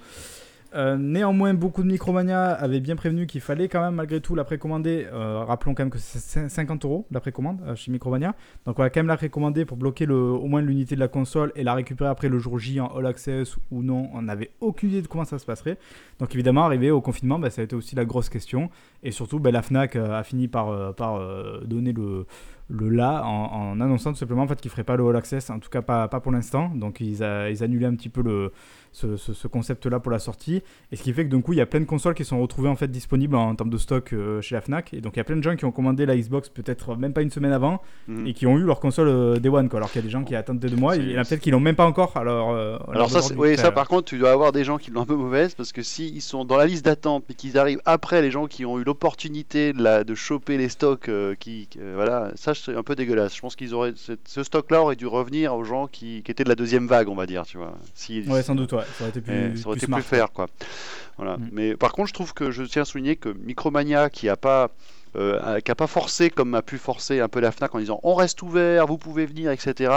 Euh, néanmoins, beaucoup de Micromania avaient bien prévenu qu'il fallait quand même malgré tout la précommander. Euh, rappelons quand même que c'est 50 euros la précommande euh, chez Micromania. Donc on va quand même la précommander pour bloquer au moins l'unité de la console et la récupérer après le jour J en All Access ou non. On n'avait aucune idée de comment ça se passerait. Donc évidemment, arrivé au confinement, bah, ça a été aussi la grosse question. Et surtout, bah, la FNAC a fini par, donner le là en, annonçant tout simplement en fait qu'ils feraient pas le All Access, en tout cas pas, pas pour l'instant. Donc ils, a, ils annulaient un petit peu le, ce, concept-là pour la sortie. Et ce qui fait que d'un coup, il y a plein de consoles qui sont retrouvées en fait disponibles en, termes de stock euh, chez la Fnac. Et donc il y a plein de gens qui ont commandé la Xbox peut-être même pas une semaine avant mhm. et qui ont eu leur console euh, Day One. Quoi. Alors qu'il y a des gens qui attendent deux mois. Il y en a peut-être qui l'ont même pas encore. Alors, euh, alors ça, oui, ça par contre, tu dois avoir des gens qui l'ont un peu mauvaise parce que s'ils sont dans la liste d'attente mais qu'ils arrivent après les gens qui ont eu l'opportunité de, de choper les stocks, qui, voilà, ça c'est un peu dégueulasse. Je pense qu'ils auraient ce stock-là aurait dû revenir aux gens qui, qui, étaient de la deuxième vague, on va dire, tu vois. Si, ouais, sans doute, ouais. Ça aurait été plus ça aurait été plus faire quoi. Voilà. Mm. Mais par contre, je trouve que je tiens à souligner que Micromania, qui a pas euh, qui a pas forcé comme a pu forcer un peu la Fnac en disant on reste ouvert, vous pouvez venir, etc.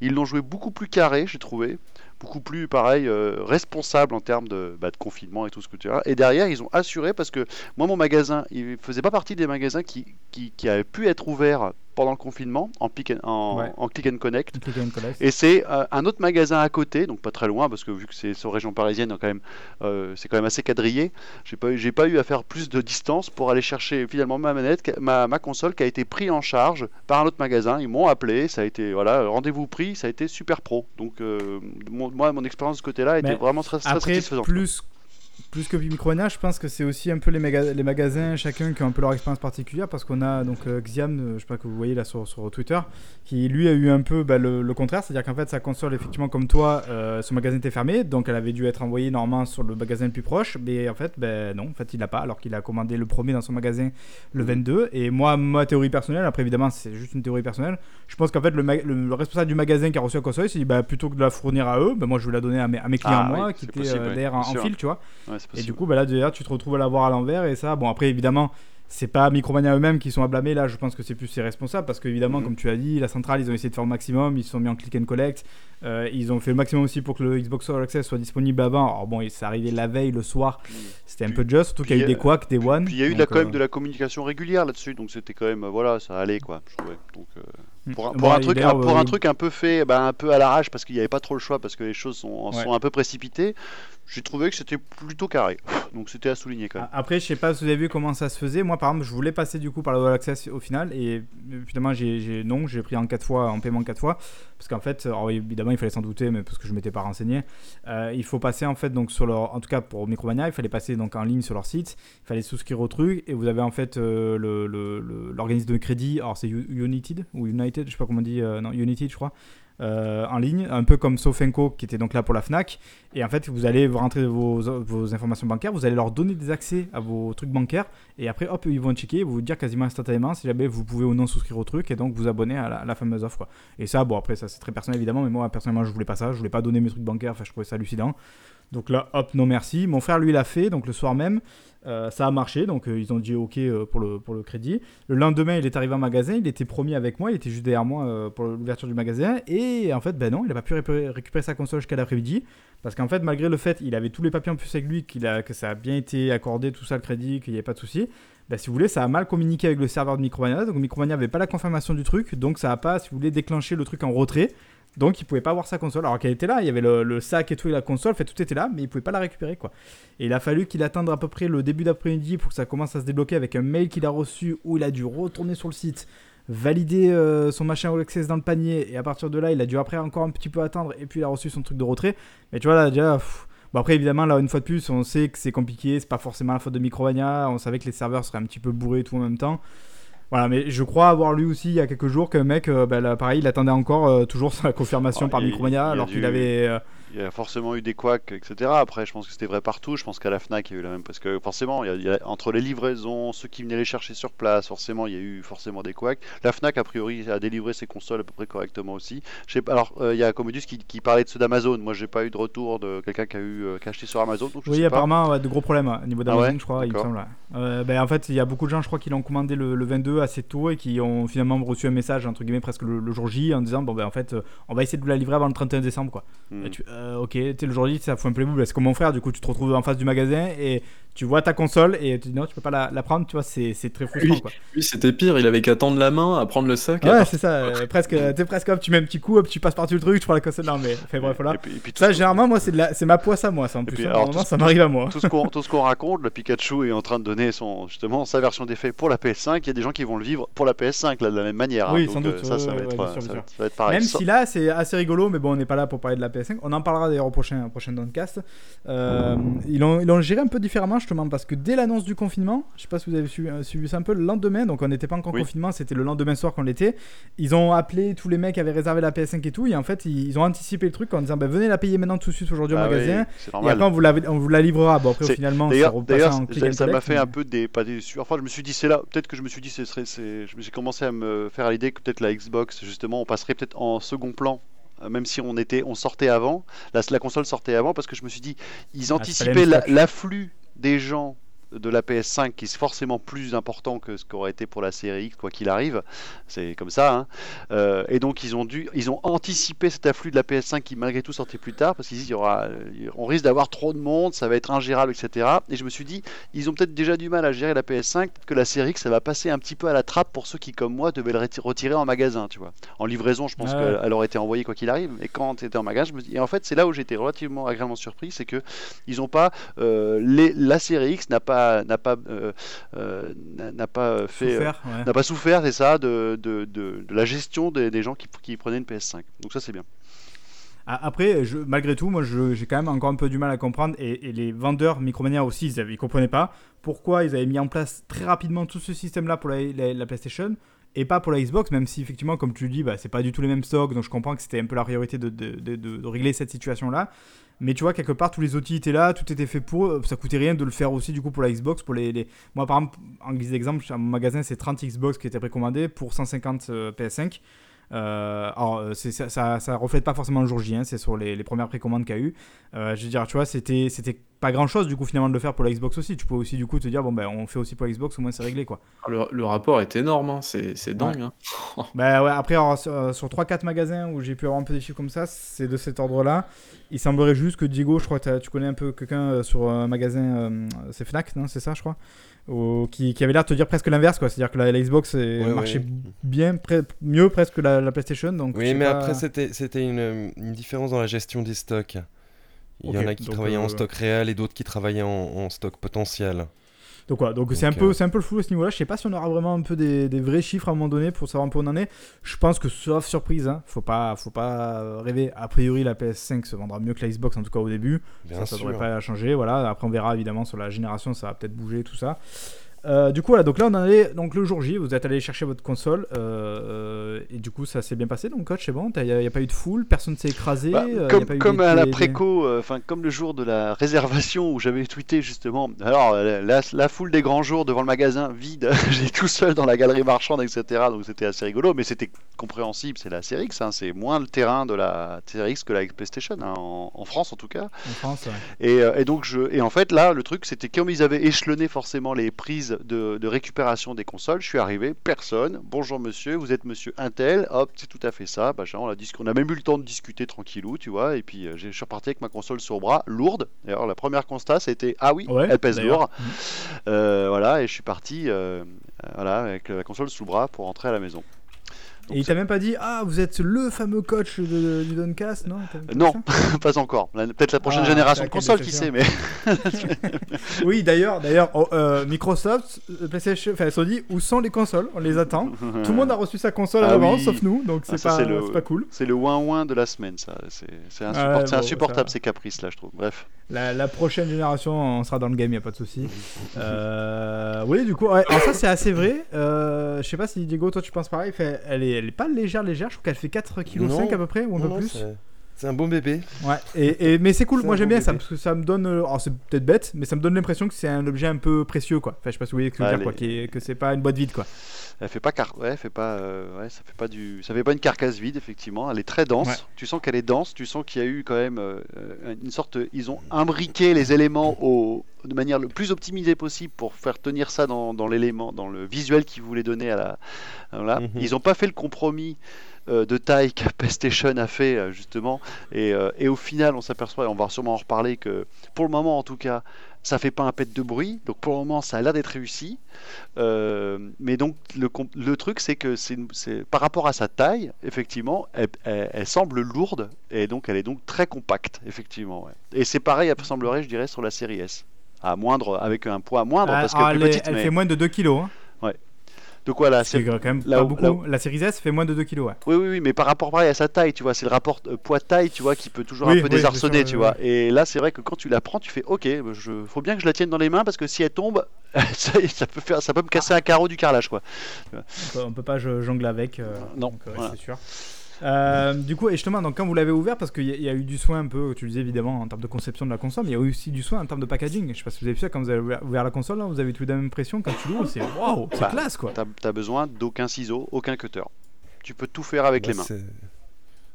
Ils l'ont joué beaucoup plus carré, j'ai trouvé beaucoup plus pareil euh, responsable en termes de, bah, de, confinement et tout ce que tu as. Et derrière, ils ont assuré parce que moi, mon magasin, il faisait pas partie des magasins qui, qui, qui avaient pu être ouverts pendant le confinement en, en, click and connect. Et c'est euh, un autre magasin à côté, donc pas très loin, parce que vu que c'est sur région parisienne, quand même, euh, c'est quand même assez quadrillé. J'ai pas, j'ai pas eu à faire plus de distance pour aller chercher finalement ma manette, ma, ma console qui a été prise en charge par un autre magasin. Ils m'ont appelé, ça a été voilà rendez-vous pris, ça a été super pro. Donc euh, moi, mon expérience de ce côté-là était vraiment très, très satisfaisante. Plus plus que Micromania, je pense que c'est aussi un peu les, les, magasins, chacun qui ont un peu leur expérience particulière, parce qu'on a donc euh, Xiam, euh, je sais pas que vous voyez là sur, sur Twitter, qui lui a eu un peu bah, le, contraire, c'est-à-dire qu'en fait sa console, effectivement comme toi, euh, son magasin était fermé, donc elle avait dû être envoyée normalement sur le magasin le plus proche, mais en fait, ben non, en fait il l'a pas, alors qu'il a commandé le premier dans son magasin le 22. Et moi, ma théorie personnelle, après évidemment c'est juste une théorie personnelle, je pense qu'en fait le, le, responsable du magasin qui a reçu la console, il s'est dit bah, plutôt que de la fournir à eux, ben, moi je vais la donner à mes, à mes clients ah moi, qui étaient d'ailleurs en, fil, tu vois. Et du coup, bah, là d'ailleurs, tu te retrouves à l'avoir à l'envers et ça, bon, après, évidemment, c'est pas Micromania eux-mêmes qui sont à blâmer là, je pense que c'est plus ses responsables parce qu'évidemment, mhm. comme tu as dit, la centrale, ils ont essayé de faire le maximum, ils se sont mis en click and collect, euh, ils ont fait le maximum aussi pour que le Xbox All Access soit disponible avant. Alors bon, c'est arrivé la veille, le soir, mhm. c'était un peu juste, surtout qu'il y a eu des quacks, des one. Puis il y a eu quand même euh, de la communication régulière là-dessus, donc c'était quand même, voilà, ça allait quoi, je trouvais. Donc, euh, mm. pour, un, truc, pour un truc un peu fait, bah, un peu à l'arrache parce qu'il n'y avait pas trop le choix, parce que les choses sont, sont un peu précipitées j'ai trouvé que c'était plutôt carré. Donc c'était à souligner quand même. Après, je sais pas si vous avez vu comment ça se faisait. Moi, par exemple, je voulais passer du coup par le All Access au final. Et finalement, j'ai non, j'ai pris en 4 fois, en paiement 4 fois. Parce qu'en fait, évidemment, il fallait s'en douter, mais parce que je m'étais pas renseigné. Euh, il faut passer en fait, donc sur leur. En tout cas, pour Micromania, il fallait passer donc en ligne sur leur site. Il fallait souscrire au truc. Et vous avez en fait euh, l'organisme le, de crédit. Alors, c'est United ou United, je sais pas comment on dit. Euh, non, United, je crois. Euh, en ligne, un peu comme Sofenco qui était donc là pour la Fnac. Et en fait, vous allez rentrer vos, informations bancaires, vous allez leur donner des accès à vos trucs bancaires, et après, hop, ils vont checker, vous dire quasiment instantanément si jamais vous pouvez ou non souscrire au truc, et donc vous abonner à la, fameuse offre. Et ça, bon, après, ça c'est très personnel évidemment, mais moi personnellement, je voulais pas ça, je voulais pas donner mes trucs bancaires, enfin, je trouvais ça hallucinant. Donc là, hop, non merci. Mon frère, lui, l'a fait, donc le soir même. Euh, ça a marché, donc euh, ils ont dit OK euh, pour, le, crédit. Le lendemain, il est arrivé en magasin, il était promis avec moi, il était juste derrière moi pour l'ouverture du magasin. Et en fait, ben non, il n'a pas pu récupérer sa console jusqu'à l'après-midi. Parce qu'en fait, malgré le fait il avait tous les papiers en plus avec lui, qu'il a, que ça a bien été accordé, tout ça, le crédit, qu'il n'y avait pas de souci, ben, si vous voulez, ça a mal communiqué avec le serveur de Micromania. Donc Micromania n'avait pas la confirmation du truc, donc ça n'a pas, si vous voulez, déclenché le truc en retrait. Donc il pouvait pas voir sa console. Alors qu'elle était là, il y avait le, sac et tout et la console, fait tout était là, mais il pouvait pas la récupérer quoi. Et il a fallu qu'il attende à peu près le début d'après-midi pour que ça commence à se débloquer avec un mail qu'il a reçu où il a dû retourner sur le site, valider euh, son machin All Access dans le panier et à partir de là, il a dû après encore un petit peu attendre et puis il a reçu son truc de retrait. Mais tu vois là déjà. Bon après évidemment là une fois de plus on sait que c'est compliqué, c'est pas forcément la faute de Microvania, on savait que les serveurs seraient un petit peu bourrés tout en même temps. Voilà, mais je crois avoir lu aussi il y a quelques jours que mec, euh, bah, pareil, il attendait encore euh, toujours sa confirmation par Micromania alors qu'il avait. Il y a forcément eu des couacs, etc. Après, je pense que c'était vrai partout. Je pense qu'à la Fnac, il y a eu la même. Parce que forcément, il y a- il y a- entre les livraisons, ceux qui venaient les chercher sur place, forcément, il y a eu forcément des couacs. La Fnac, a priori, a délivré ses consoles à peu près correctement aussi. Je sais pas, alors, euh, il y a Commodus qui, qui parlait de ceux d'Amazon. Moi, j'ai pas eu de retour de quelqu'un qui a, eu, euh, qui a acheté sur Amazon. Donc je Oui, sais pas. apparemment, ouais, de gros problèmes au niveau d'Amazon, Ah ouais je crois, il me D'accord. semble. ouais. Euh, ben, en fait, il y a beaucoup de gens, je crois, qui l'ont commandé le, le 22 assez tôt et qui ont finalement reçu un message, entre guillemets, presque le, le jour J, en disant Bon, ben en fait, euh, on va essayer de vous la livrer avant le 31 décembre, quoi. Hmm. Et tu- euh, ok, tu sais, le jour J, ça fout un peu les boules. C'est comme mon frère, du coup, tu te retrouves en face du magasin et tu vois ta console et tu dis non, tu peux pas la, la prendre, tu vois, c'est c'est très frustrant, Oui. quoi. Lui, c'était pire, il avait qu'à tendre la main, à prendre le sac. à Ouais, c'est ça, euh, presque, t'es presque hop, tu mets un petit coup, hop, tu passes par-dessus le truc, tu prends la console, non, mais, enfin, bref, voilà. Et puis, et puis tout, Ça, généralement, moi, c'est de la- c'est ma poisse à moi, ça, en plus. puis, hein. alors, Normalement, tout- ça m'arrive à moi. tout ce qu'on tout ce qu'on raconte, le Pikachu est en train de donner son justement sa version d'effet pour la PS5. Il y a des gens qui vont le vivre pour la PS5 là, de la même manière. hein. Oui, Donc, sans doute, euh, ça, ça ouais, va être, bien euh, sûr, ça bien va- ça va être pareil. Même si là, c'est assez rigolo, mais bon, on n'est pas là pour parler de la PS5. On en parlera d'ailleurs au prochain, au prochain Downcast. Euh, ils l'ont géré un peu différemment, justement, parce que dès l'annonce du confinement, je sais pas si vous avez su- euh, suivi ça un peu, le lendemain, donc on n'était pas encore en Oui. confinement, c'était le lendemain soir qu'on l'était. Ils ont appelé tous les mecs qui avaient réservé la PS5 et tout, et en fait, ils, ils ont anticipé le truc en disant bah, venez la payer maintenant tout de suite aujourd'hui au Ah oui, magasin. c'est Et après, on vous, la, on vous la livrera. Bon, après, finalement, D'ailleurs, ça- m'a fait mais- un peu des pas déçus. Enfin, je me suis dit c'est là, peut-être que je me suis dit c'est, je me suis commencé à me faire l'idée que peut-être la Xbox justement, on passerait peut-être en second plan. Euh, Même si on était, on sortait avant, la, la console sortait avant, parce que je me suis dit, ils fallait anticipaient l'afflux des gens de la PS5 qui est forcément plus important que ce qu'aurait été pour la série X quoi qu'il arrive c'est comme ça hein. Euh, et donc ils ont dû ils ont anticipé cet afflux de la PS5 qui malgré tout sortait plus tard parce qu'ils disent il y aura euh, on risque d'avoir trop de monde ça va être ingérable etc et je me suis dit ils ont peut-être déjà du mal à gérer la PS5 peut-être que la série X ça va passer un petit peu à la trappe pour ceux qui comme moi devaient le reti- retirer en magasin tu vois en livraison je pense Ah ouais. qu'elle aurait été envoyée quoi qu'il arrive et quand c'était en magasin je me dis et en fait c'est là où j'étais relativement agréablement surpris c'est que ils ont pas euh, les, la série X n'a pas n'a pas euh, euh, n'a- pas fait euh, Souffert, ouais. n'a pas souffert, c'est ça, de, de, de, de la gestion des, des gens qui, qui prenaient une PS5. Donc ça c'est bien. Après, je- malgré tout, moi j'ai quand même encore un peu du mal à comprendre, et, et les vendeurs Micromania aussi, ils ne comprenaient pas pourquoi ils avaient mis en place très rapidement tout ce système-là pour la, la- la PlayStation et pas pour la Xbox, même si effectivement, comme tu le dis, bah, c'est pas du tout les mêmes stocks, donc je comprends que c'était un peu la priorité de, de- de- régler cette situation-là. Mais tu vois, quelque part, tous les outils étaient là, tout était fait pour, ça coûtait rien de le faire aussi du coup pour la Xbox. Pour les, les- Moi, par exemple, en guise d'exemple, à mon magasin, c'est 30 Xbox qui étaient précommandés pour 150 euh, PS5. Euh, alors, euh, ça, ça, ça reflète pas forcément le jour J, hein, c'est sur les, les premières précommandes qu'il y a eu. Euh, je veux dire, tu vois, c'était c'était pas grand chose du coup finalement de le faire pour la Xbox aussi. Tu peux aussi du coup te dire, bon ben on fait aussi pour la Xbox, au moins c'est réglé quoi. Le, le rapport est énorme, hein, c'est dingue. hein. Bah ouais, après, alors, sur, sur 3-4 magasins où j'ai pu avoir un peu des chiffres comme ça, c'est de cet ordre-là. Il semblerait juste que Diego, je crois que tu connais un peu quelqu'un sur un magasin, c'est Fnac, non C'est ça, je crois? Qui, qui avait l'air de te dire presque l'inverse, quoi. C'est-à-dire que la, la Xbox euh, Ouais, marchait ouais. bien, mieux presque que la, la PlayStation. Donc Oui, mais pas- après, c'était une, une différence dans la gestion des stocks. Il y en a qui travaillaient en euh, stock réel et d'autres qui travaillaient en, en stock potentiel. Donc voilà, donc, c'est un peu, euh, c'est un peu le flou à ce niveau-là. Je sais pas si on aura vraiment un peu des, des vrais chiffres à un moment donné pour savoir un peu où on en est. Je pense que sauf surprise, hein, faut pas, faut pas rêver. A priori, la PS5 se vendra mieux que la Xbox en tout cas au début. Bien ça, ça sûr. devrait pas changer. Voilà. Après, on verra évidemment sur la génération, ça va peut-être bouger tout ça. Euh, du coup, voilà, donc là, on en est donc le jour J. Vous êtes allé chercher votre console euh, et du coup, ça s'est bien passé. Donc, coach, c'est bon. Il n'y a, pas eu de foule, personne s'est écrasé. Bah, euh, comme pas eu comme des- à la préco, euh, enfin comme le jour de la réservation où j'avais tweeté justement. Alors euh, la, la foule des grands jours devant le magasin vide, j'étais tout seul dans la galerie marchande, etc. Donc c'était assez rigolo, mais c'était compréhensible. C'est la série X, hein, c'est moins le terrain de la série X que la PlayStation hein, en, en France en tout cas. En France, ouais. Et, euh, et donc je et en fait là le truc c'était comme ils avaient échelonné forcément les prises de, de récupération des consoles, je suis arrivé, personne. Bonjour monsieur, vous êtes monsieur Intel, hop c'est tout à fait ça. Machin, on a dis- on a même eu le temps de discuter tranquillou, tu vois. Et puis euh, je suis reparti avec ma console sur le bras, lourde. Alors la première constat c'était ah oui, Ouais, elle pèse d'ailleurs. lourd. Euh, voilà et je suis parti euh, voilà avec la console sous le bras pour rentrer à la maison. Donc, Et il t'a même pas dit Ah, vous êtes le fameux coach de, du Doncast, non non, pas encore. Peut-être la prochaine Ah, génération de consoles, qui sait, mais Oui, d'ailleurs, d'ailleurs, oh, euh, Microsoft, euh, PlayStation, enfin Sony, où sont les consoles? On les attend. Tout le monde a reçu sa console à Ah l'avance, oui. sauf nous, donc Ah, c'est ça, pas, le- pas cool. C'est le ouin-ouin de la semaine, ça. C'est insupportable, bon, insupportable ça- ces caprices là, je trouve. Bref. La, la prochaine génération, on sera dans le game, y a pas de souci. Euh, oui, du coup, ouais, alors ça c'est assez vrai. Euh, je sais pas si Diego, toi tu penses pareil. Fait, elle, est, elle est pas légère, légère. Je crois qu'elle fait 4,5 kg à peu près, ou un Non, peu non, plus. c'est- un bon bébé. Ouais, et, et- mais c'est cool, moi j'aime bon bien ça, parce que ça me donne. Alors c'est peut-être bête, mais ça me donne l'impression que c'est un objet un peu précieux, quoi. Enfin, je sais pas si vous voyez ce que je veux dire, quoi, que c'est pas une boîte vide, quoi. Elle fait pas car... ouais, fait pas euh, ouais, ça fait pas du ça fait pas une carcasse vide effectivement, elle est très dense. Ouais. Tu sens qu'elle est dense, tu sens qu'il y a eu quand même euh, euh, une sorte ils ont imbriqué les éléments au... de manière le plus optimisée possible pour faire tenir ça dans, dans l'élément dans le visuel qu'ils voulaient donner à la voilà. Mhm. Ils ont pas fait le compromis de taille que PlayStation a fait euh, justement et, euh, et au final on s'aperçoit et on va sûrement en reparler que pour le moment en tout cas ça fait pas un pet de bruit donc pour le moment ça a l'air d'être réussi euh, mais donc le, truc c'est que c'est par rapport à sa taille effectivement elle, elle- elle semble lourde et donc elle est donc très compacte effectivement ouais. et c'est pareil elle semblerait je dirais sur la série S à moindre avec un poids moindre Ah, parce ah, qu'elle est elle plus est- petite elle mais fait moins de 2 kilos. Hein. Donc voilà C'est c'est quand même là pas où- beaucoup. là où- La série S fait moins de 2 kilos, ouais. Oui, oui, oui, mais par rapport pareil à sa taille, tu vois, c'est le rapport euh, poids-taille, tu vois, qui peut toujours Oui, un peu oui, désarçonner, sûr, tu oui, vois. Et là, c'est vrai que quand tu la prends, tu fais, ok, bah, je... faut bien que je la tienne dans les mains parce que si elle tombe, ça, ça peut faire, ça peut me casser un carreau du carrelage, quoi. On peut, on peut pas jongler avec. euh, Non, donc, ouais, voilà. c'est sûr. Euh, du coup, et justement, donc, quand vous l'avez ouvert, parce qu'il y, a- il y a eu du soin un peu, tu le disais évidemment en termes de conception de la console, mais il y a eu aussi du soin en termes de packaging. Je sais pas si vous avez vu ça quand vous avez ouvert, ouvert la console, là, vous avez tout la même impression quand tu l'ouvres, c'est waouh, c'est Bah, classe quoi. T'as as besoin d'aucun ciseau, aucun cutter. Tu peux tout faire avec Ouais, les mains.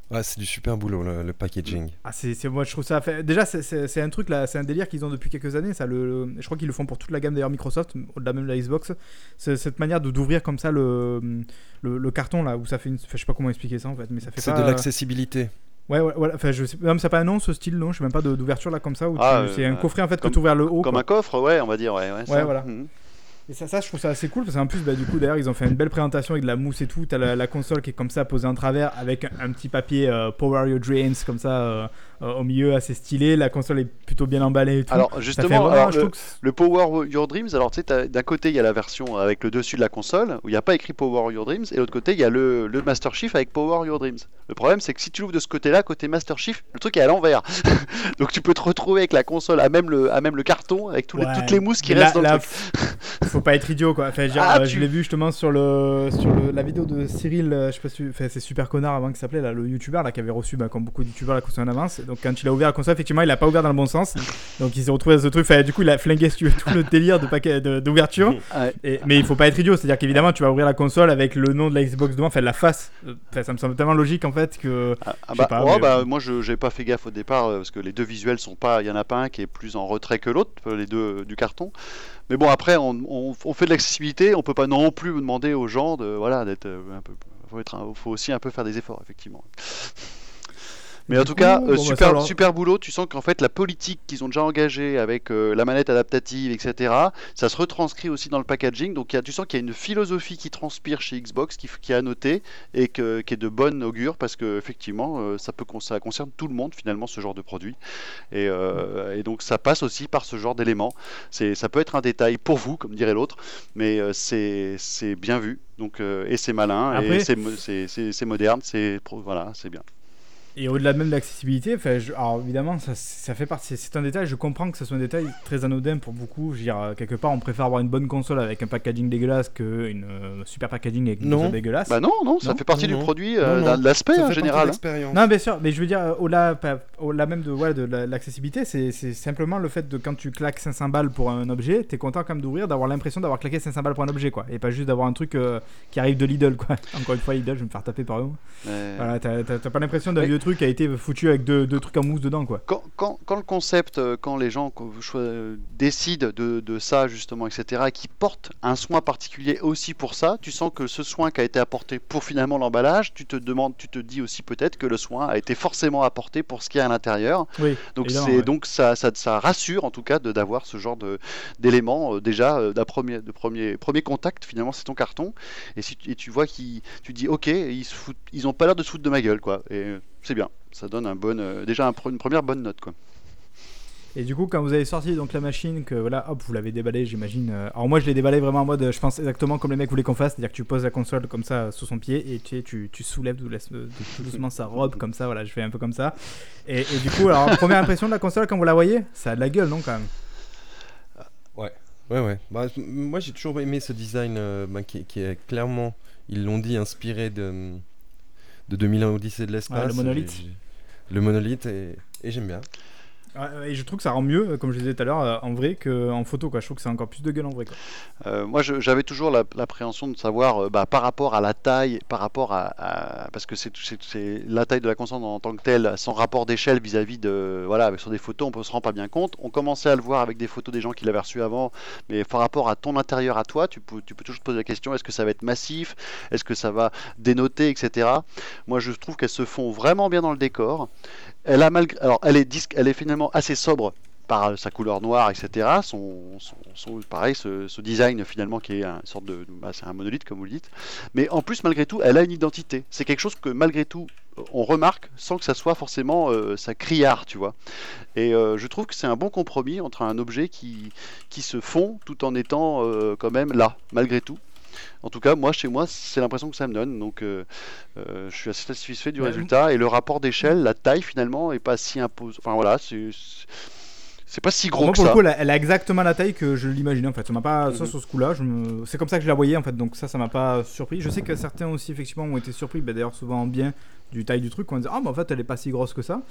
C'est- Ouais, c'est du super boulot, le, le packaging. Ah, c'est, c'est- moi je trouve ça fait... déjà c'est, un truc là c'est un délire qu'ils ont depuis quelques années ça le, le- je crois qu'ils le font pour toute la gamme d'ailleurs Microsoft au-delà même de la Xbox cette manière de d'ouvrir comme ça le, le, le carton là où ça fait une... enfin, je sais pas comment expliquer ça en fait mais ça fait C'est pas de l'accessibilité. ouais ouais, ouais, enfin je sais même ça pas un nom ce style non je sais même pas d'ouverture là comme ça où Ah, tu- euh, c'est un euh, coffret en fait comme- que tu ouvres vers le haut Comme quoi. un coffre, ouais, on va dire, ouais. Ouais, ça. voilà. Mhm. Et ça, je trouve ça assez cool parce qu'en plus, bah, du coup, d'ailleurs, ils ont fait une belle présentation avec de la mousse et tout. T'as la, console qui est comme ça posée en travers avec un, petit papier euh, Power Your Dreams comme ça euh, au milieu, assez stylé. La console est plutôt bien emballée et tout. Alors, justement, alors, le, que le Power Your Dreams, alors tu sais, d'un côté, il y a la version avec le dessus de la console où il n'y a pas écrit Power Your Dreams, et de l'autre côté, il y a le, le Master Chief avec Power Your Dreams. Le problème, c'est que si tu l'ouvres de ce côté-là, côté Master Chief, le truc est à l'envers. Donc tu peux te retrouver avec la console à même le, à même le carton, avec les- toutes les mousses qui là- restent dans là, le truc. faut pas être idiot quoi. Enfin, Ah, euh, tu- Je l'ai vu justement sur, le, sur le- la vidéo de Cyril, euh, je sais pas si. Enfin, c'est Super Connard avant qu'il s'appelait, là, le youtubeur là, qui avait reçu, bah, comme beaucoup de youtubeurs, la console en avance. Donc quand il a ouvert la console, effectivement, il a pas ouvert dans le bon sens. Donc il s'est retrouvé dans ce truc. Enfin, du coup, il a flingué si tu veux, tout le délire de d'ouverture. Et- mais il faut pas être idiot, c'est-à-dire qu'évidemment tu vas ouvrir la console avec le nom de la Xbox devant, enfin la face. Enfin, ça me semble tellement logique en fait que. Ah, ah bah, pas, mais- bah, moi je j'ai pas fait gaffe au départ euh, parce que les deux visuels sont pas, il y en a pas un qui est plus en retrait que l'autre, euh, les deux euh, du carton. Mais bon après on, on- on fait de l'accessibilité, on peut pas non plus demander aux gens de voilà d'être un peu, faut être, un- faut aussi un peu faire des efforts effectivement. Mais en tout coup, cas, bon, euh, bah, super, super boulot. Tu sens qu'en fait, la politique qu'ils ont déjà engagée avec euh, la manette adaptative, etc., ça se retranscrit aussi dans le packaging. Donc, il y a- tu sens qu'il y a une philosophie qui transpire chez Xbox, qui, qui est à noter et que- qui est de bonne augure parce que effectivement, euh, ça peut ça concerne tout le monde finalement ce genre de produit. Et, euh, et donc, ça passe aussi par ce genre d'éléments. Ça peut être un détail pour vous, comme dirait l'autre, mais c'est, bien vu. Donc, et c'est malin, Après- et c'est, mo- c'est, c'est- c'est moderne, c'est voilà, c'est bien. Et au-delà même de l'accessibilité, alors évidemment, ça, ça fait partie. C'est un détail, je comprends que ce soit un détail très anodin pour beaucoup. Je veux dire, euh, quelque part, on préfère avoir une bonne console avec un packaging dégueulasse qu'une euh, super packaging avec une Non. console dégueulasse. Bah non, non, ça Non, fait partie non, du non. produit, euh, de l'aspect en général. hein. l'expérience. Non, bien sûr, mais je veux dire, euh, au-delà, au-delà même de, ouais, de la- l'accessibilité, c'est c'est simplement le fait de quand tu claques 500 balles pour un objet, t'es content quand même d'ouvrir, d'avoir l'impression d'avoir claqué 500 balles pour un objet, quoi. Et pas juste d'avoir un truc euh, qui arrive de Lidl, quoi. Encore une fois, Lidl, je vais me faire taper par eux. Mais- Voilà, t'as t'as- t'as pas l'impression d'un vieux truc qui a été foutu avec deux, deux trucs en mousse dedans, quoi. Quand, quand, quand le concept, euh, quand les gens euh, décident de, de ça justement, etc., et qui portent un soin particulier aussi pour ça, tu sens que ce soin qui a été apporté pour finalement l'emballage, tu te demandes, tu te dis aussi peut-être que le soin a été forcément apporté pour ce qu'il y a à l'intérieur. Oui, Donc évidemment, c'est ouais. donc ça, ça, ça rassure en tout cas de d'avoir ce genre de d'éléments euh, déjà euh, d'un premier de premier premier contact finalement c'est ton carton et si tu- et tu vois qu'ils tu dis ok ils se foutent, ils ont pas l'air de se foutre de ma gueule quoi et c'est bien ça donne un bon euh, déjà un une première bonne note quoi. Et du coup, quand vous avez sorti donc la machine, que voilà, hop, vous l'avez déballé, j'imagine. euh, Alors moi, je l'ai déballé vraiment en mode, euh, je pense exactement comme les mecs voulaient qu'on fasse, c'est-à-dire que tu poses la console comme ça sous son pied et tu, tu, tu soulèves tout, doucement sa robe comme ça. Voilà, je fais un peu comme ça. Et, et du coup, alors première impression de la console quand vous la voyez, ça a de la gueule, non quand même? Ouais, ouais. Bah, m- moi, j'ai toujours aimé ce design euh, bah, qui, qui est clairement, ils l'ont dit, inspiré de, de 2001 Odyssée de l'espace. Ouais, le monolithe. J'ai- j'ai- le monolithe et, et j'aime bien. Et je trouve que ça rend mieux, euh, comme je disais tout à l'heure, euh, en vrai qu'en photo. Je trouve que c'est encore plus de gueule en vrai. Euh, moi, j'avais toujours la- l'appréhension de savoir bah, par rapport à la taille, par rapport à, parce que c'est la taille de la console en tant que telle, sans rapport d'échelle vis-à-vis de voilà, sur des photos, on peut se rend pas bien compte. On commençait à le voir avec des photos des gens qui l'avaient reçu avant, mais par rapport à ton intérieur à toi, tu peux, tu peux toujours te poser la question est-ce que ça va être massif, est-ce que ça va dénoter, etc. Moi, je trouve qu'elles se font vraiment bien dans le décor. Elle est finalement assez sobre par sa couleur noire, etc. Son, son- pareil, ce, design finalement qui est une sorte de, bah, un monolithe comme vous le dites. Mais en plus, malgré tout, elle a une identité. C'est quelque chose que malgré tout, on remarque sans que ça soit forcément euh, ça criard, tu vois. Et euh, je trouve que c'est un bon compromis entre un objet qui, qui se fond tout en étant euh, quand même là, malgré tout. En tout cas, moi, chez moi, c'est l'impression que ça me donne. Donc, euh, euh, je suis assez satisfait du Ouais. résultat. Et le rapport d'échelle, la taille finalement, est pas si imposant. Enfin voilà, c'est c'est pas si gros Moi, que pour ça. le coup, elle a, elle a exactement la taille que je l'imaginais en fait. Ça m'a pas, ça Mhm. sur ce coup-là, me- c'est comme ça que je la voyais en fait. Donc ça, ça m'a pas surpris. Je sais que certains aussi effectivement ont été surpris, bah, d'ailleurs souvent en bien du taille du truc, on disait ah mais en fait elle est pas si grosse que ça.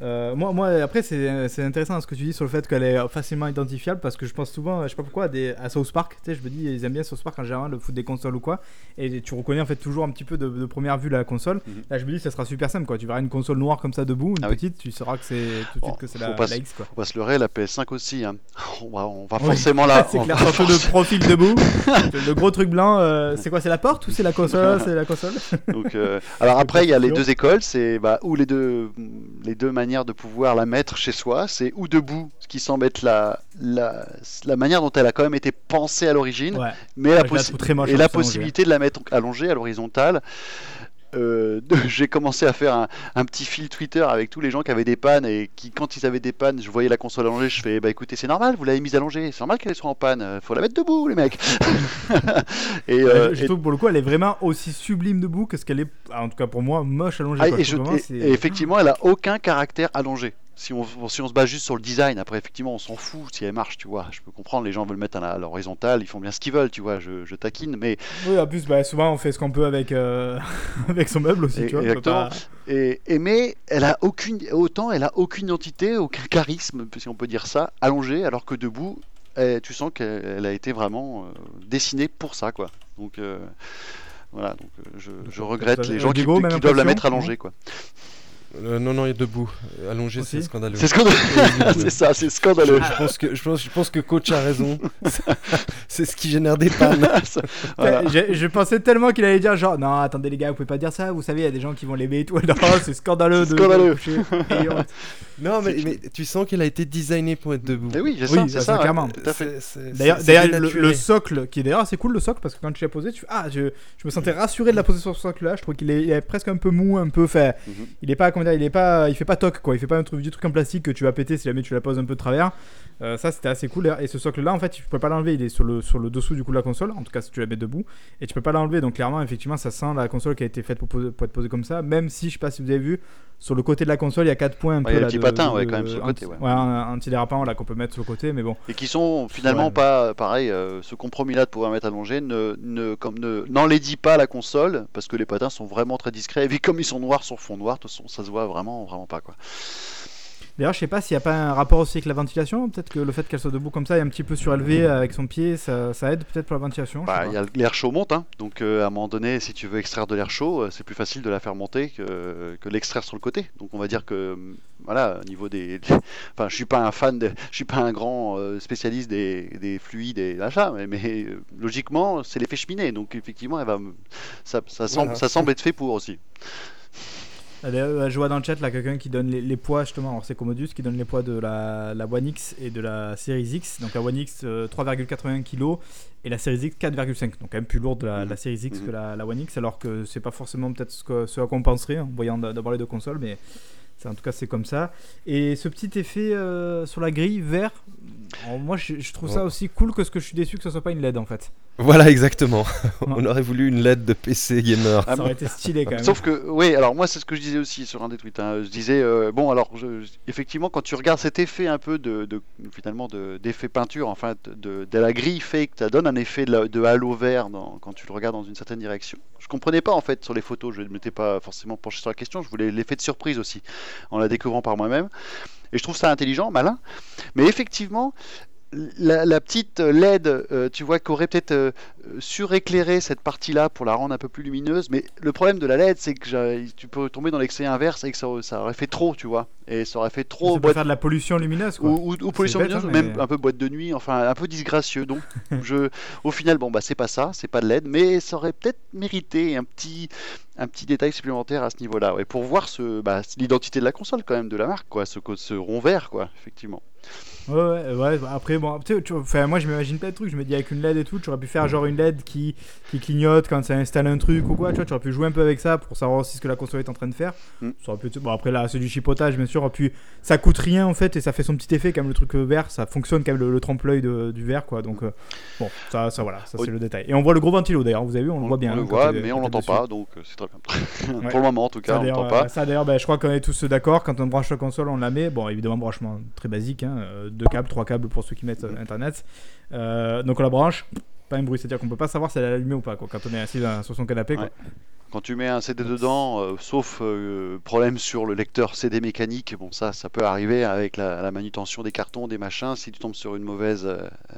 Euh, moi, moi après c'est intéressant ce que tu dis sur le fait qu'elle est facilement identifiable parce que je pense souvent, je sais pas pourquoi, à, des, à South Park. Tu sais, je me dis ils aiment bien South Park en général, le foot des consoles ou quoi. Et tu reconnais en fait toujours un petit peu de, de première vue la console. Mhm. Là je me dis ça sera super simple quoi. Tu verras une console noire comme ça debout, une Ah oui. petite, tu sauras que c'est tout de Bon, suite que c'est la, la X quoi. On va se leurrer, la PS5 aussi. hein. On va, on va Oui. forcément la. c'est clair, va forcément- profil debout. le gros truc blanc, euh, c'est quoi C'est la porte ou c'est la console? C'est la console? Donc, euh, alors après, il y a les. Deux écoles, c'est bah, ou les deux, les deux manières de pouvoir la mettre chez soi, c'est ou debout, ce qui semble être la, la, la manière dont elle a quand même été pensée à l'origine, Ouais. mais la possi- et la possibilité de la mettre allongée à l'horizontale. Euh, j'ai commencé à faire un, un petit fil Twitter avec tous les gens qui avaient des pannes et qui, quand ils avaient des pannes, je voyais la console allongée, je fais bah écoutez, c'est normal, vous l'avez mise allongée, c'est normal qu'elle soit en panne, euh, faut la mettre debout, les mecs. et, euh, je et- trouve pour le coup, elle est vraiment aussi sublime debout que ce qu'elle est, en tout cas pour moi, moche allongée. Ah, quoi. Je et effectivement, elle a aucun caractère allongé. Si on, si on se base juste sur le design, après effectivement on s'en fout si elle marche, tu vois. Je peux comprendre, les gens veulent mettre à l'horizontale, ils font bien ce qu'ils veulent, tu vois. Je, je taquine, mais Oui, en plus, bah, souvent on fait ce qu'on peut avec, euh, avec son meuble aussi, Et- tu vois. exactement. pas- et, et mais elle a aucune, autant elle a aucune identité, aucun charisme, si on peut dire ça, allongée, alors que debout, tu sens qu'elle elle a été vraiment euh, dessinée pour ça, quoi. Donc euh, voilà, donc je, regrette les gens qui, qui doivent la mettre allongée, quoi. Euh, non, non, il est debout. Allongé, c'est scandaleux. C'est scandaleux. c'est ça, c'est scandaleux. je pense que, je, pense, je pense que coach a raison. c'est ce qui génère des pannes. Voilà. Je, je pensais tellement qu'il allait dire genre non attendez les gars vous pouvez pas dire ça vous savez il y a des gens qui vont l'aimer et tout non c'est scandaleux C'est de scandaleux. Non, mais, mais tu sens qu'elle a été designée pour être debout. Mais oui, c'est Oui, ça, bah, c'est ça, clairement. D'ailleurs, d'ailleurs le, socle qui est derrière, c'est cool le socle parce que quand tu l'as posé, tu ah, je, je me sentais rassuré de la poser sur ce socle là. Je trouve qu'il est, il est presque un peu mou, un peu fait. Mhm. Il est pas comment dire, il est pas, il fait pas toc quoi. Il fait pas un truc, du truc en plastique que tu vas péter si jamais tu la poses un peu de travers. Euh, ça c'était assez cool. Et ce socle là, en fait, tu peux pas l'enlever. Il est sur le sur le dessous du coup de la console. En tout cas, si tu la mets debout, et tu peux pas l'enlever. Donc clairement, effectivement, ça sent la console qui a été faite pour, poser- pour être posée comme ça. Même si je sais pas si vous avez vu. Sur le côté de la console, il y a 4 points un Ouais, peu il y a là, petit de- patin, de- ouais, quand même, sur le côté, anti- ouais. un antidérapant là qu'on peut mettre sur le côté, mais bon. Et qui sont finalement Ouais. pas pareil. euh, ce compromis-là de pouvoir mettre allongé ne, ne comme ne n'enlaidit pas la console parce que les patins sont vraiment très discrets. Et puis comme ils sont noirs sur fond noir, de toute façon, ça se voit vraiment vraiment pas quoi. D'ailleurs, je sais pas s'il n'y a pas un rapport aussi avec la ventilation. Peut-être que le fait qu'elle soit debout comme ça et un petit peu surélevée avec son pied, ça, ça aide peut-être pour la ventilation. Bah, sais il pas. y a l'air chaud monte, hein, donc euh, à un moment donné, si tu veux extraire de l'air chaud, euh, c'est plus facile de la faire monter que, que l'extraire sur le côté. Donc on va dire que hum, voilà, au niveau des, enfin, je suis pas un fan, de... je suis pas un grand euh, spécialiste des, des fluides et l'achat, mais, mais, euh, logiquement, c'est l'effet cheminée. Donc effectivement, elle va, me- ça, ça semble, Voilà. ça semble être fait pour aussi. Euh, je vois dans le chat là quelqu'un qui donne les, les poids justement. Alors c'est Commodus qui donne les poids de la, la One X et de la Series X. Donc la One X euh, 3,81 kg et la Series X 4,5. Donc quand même plus lourde la, Mhm. la Series X Mhm. que la, la One X. Alors que c'est pas forcément peut-être ce, que- ce à quoi on penserait en voyant d- d'abord les deux consoles, mais en tout cas c'est comme ça. Et ce petit effet euh, sur la grille vert. alors, moi je, je trouve ça aussi cool que ce que je suis déçu que ce soit pas une LED en fait. Voilà, exactement. Ouais. On aurait voulu une LED de PC gamer. Ah, ça aurait été stylé quand même. Sauf que, oui, alors moi c'est ce que je disais aussi sur un des tweets. hein. Je disais, euh, bon, alors je- effectivement, quand tu regardes cet effet un peu de, de- finalement de- d'effet peinture, enfin de, de- de la grille fake, ça donne un effet de, la- de halo vert dans- quand tu le regardes dans une certaine direction. Je comprenais pas en fait sur les photos, je ne m'étais pas forcément penché sur la question, je voulais l'effet de surprise aussi. En la découvrant par moi-même. Et je trouve ça intelligent, malin. Mais effectivement, la, petite LED, euh, tu vois, qui aurait peut-être euh, suréclairé cette partie-là pour la rendre un peu plus lumineuse. Mais le problème de la LED, c'est que tu peux tomber dans l'excès inverse et que ça, aurait fait trop, tu vois. Et ça aurait fait trop. Ça peut faire de la pollution lumineuse, quoi. Ou, pollution lumineuse, ou même un peu boîte de nuit, enfin un peu disgracieux. Donc, je, au final, bon, bah c'est pas ça, c'est pas de LED, mais ça aurait peut-être mérité un petit, un petit détail supplémentaire à ce niveau-là. Et pour voir ce, bah, l'identité de la console, quand même, de la marque, quoi, ce, ce rond vert, quoi, effectivement. Ouais, ouais, bah, après, bon, tu, enfin, moi je m'imagine plein de trucs. Je me dis avec une LED et tout, tu aurais pu faire genre une LED qui, qui clignote quand ça installe un truc ou quoi. Tu vois, tu aurais pu jouer un peu avec ça pour savoir aussi ce que la console est en train de faire. Mm. Ça aurait pu, bon, après là, c'est du chipotage, bien sûr. Puis ça coûte rien en fait et ça fait son petit effet, comme le truc vert. Ça fonctionne comme le, le trempe-l'œil du vert, quoi. Donc, euh, bon, ça, ça voilà, ça c'est le détail. Et on voit le gros ventilo d'ailleurs, vous avez vu, on, le voit bien. On le hein, voit, mais on l'entend pas, donc euh, c'est très bien. pour le moment en tout cas, on l'entend pas. Ça d'ailleurs, bah, je crois qu'on est tous d'accord. Quand on branche la console, on la met. Bon, évidemment, branchement très basique, hein, euh, deux câbles, trois câbles pour ceux qui mettent euh, internet. Euh, donc on la branche, pas un bruit, c'est-à-dire qu'on peut pas savoir si elle est allumée ou pas quoi, quand on est assis sur son canapé. Quand tu mets un CD dedans, euh, sauf problème sur le lecteur CD mécanique, bon ça, ça peut arriver avec la, manutention des cartons, des machins. Si tu tombes sur une mauvaise,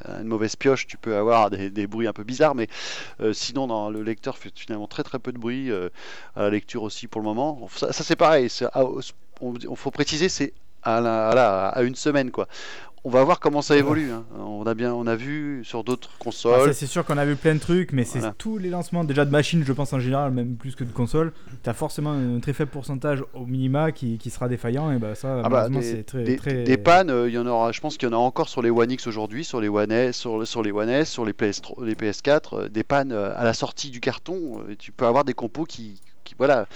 une mauvaise pioche, tu peux avoir des, bruits un peu bizarres, mais sinon dans le lecteur fait finalement très très peu de bruit à la lecture aussi pour le moment. Ça, c'est pareil. Il faut préciser, c'est à, à, une semaine quoi on va voir comment ça évolue. Hein. On a bien, on a vu sur d'autres consoles. Ah, c'est sûr qu'on a vu plein de trucs, mais c'est tous les lancements déjà de machines, je pense en général, même plus que de consoles. Tu as forcément un très faible pourcentage au minima qui, sera défaillant, et bah ça, ah bah, c'est très, des, très... des pannes, euh, il y en aura. Je pense qu'il y en a encore sur les One X aujourd'hui, sur les One S, sur, sur les One S, sur les PS, les PS4, euh, des pannes euh, à la sortie du carton. tu peux avoir des compos qui voilà.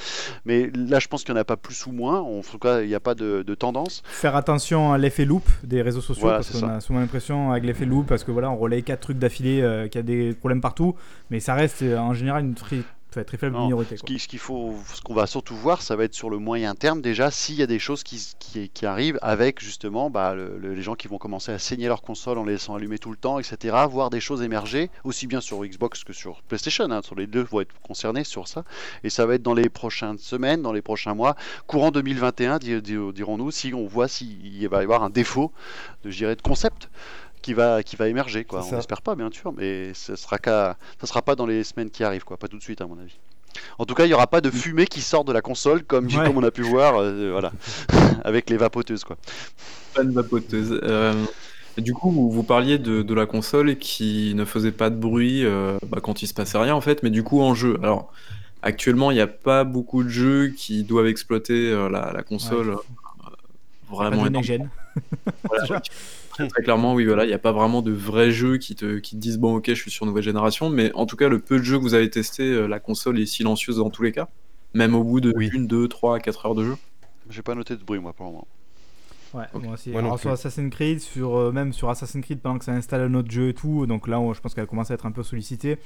Mais là, je pense qu'il n'y en a pas plus ou moins. En tout cas, il n'y a pas de, tendance. Faire attention à l'effet loop des réseaux sociaux, parce qu'on a souvent l'impression avec l'effet loop, parce que voilà, on relaye quatre trucs d'affilée, euh, qu'il y a des problèmes partout, mais ça reste euh, en général une très très faible minorité. Ce qu'il faut, ce qu'on va surtout voir, ça va être sur le moyen terme déjà, s'il y a des choses qui, qui, arrivent avec justement bah, les gens qui vont commencer à saigner leur console en les laissant allumer tout le temps, etc. Voir des choses émerger, aussi bien sur Xbox que sur PlayStation. Hein, sur les deux vont être concernés sur ça. Et ça va être dans les prochaines semaines, dans les prochains mois, courant 2021, dirons-nous, si on voit s'il va y avoir un défaut de, de concept qui va, qui va émerger. Quoi. On n'espère pas, bien sûr, mais ce sera ça sera pas dans les semaines qui arrivent, quoi. pas tout de suite, à mon avis. En tout cas, il n'y aura pas de fumée qui sort de la console comme, comme on a pu voir, euh, voilà, avec les vapoteuses. Quoi. Pas de vapoteuses. Euh, du coup, vous, parliez de, la console qui ne faisait pas de bruit euh, bah, quand il se passait rien, en fait, mais du coup, en jeu. Alors, actuellement, il n'y a pas beaucoup de jeux qui doivent exploiter la, console vraiment. Pas Très, clairement, oui, voilà, il n'y a pas vraiment de vrais jeux qui te, qui te disent bon, ok, je suis sur nouvelle génération, mais en tout cas, le peu de jeux que vous avez testé, euh, la console est silencieuse dans tous les cas, même au bout de 1, 2, 3, 4 heures de jeu. J'ai pas noté de bruit, moi, pour le moment. Ouais, moi aussi. Alors, sur Assassin's Creed, sur, euh, même sur Assassin's Creed, pendant que ça installe un autre jeu et tout, donc là, je pense qu'elle commence à être un peu sollicitée.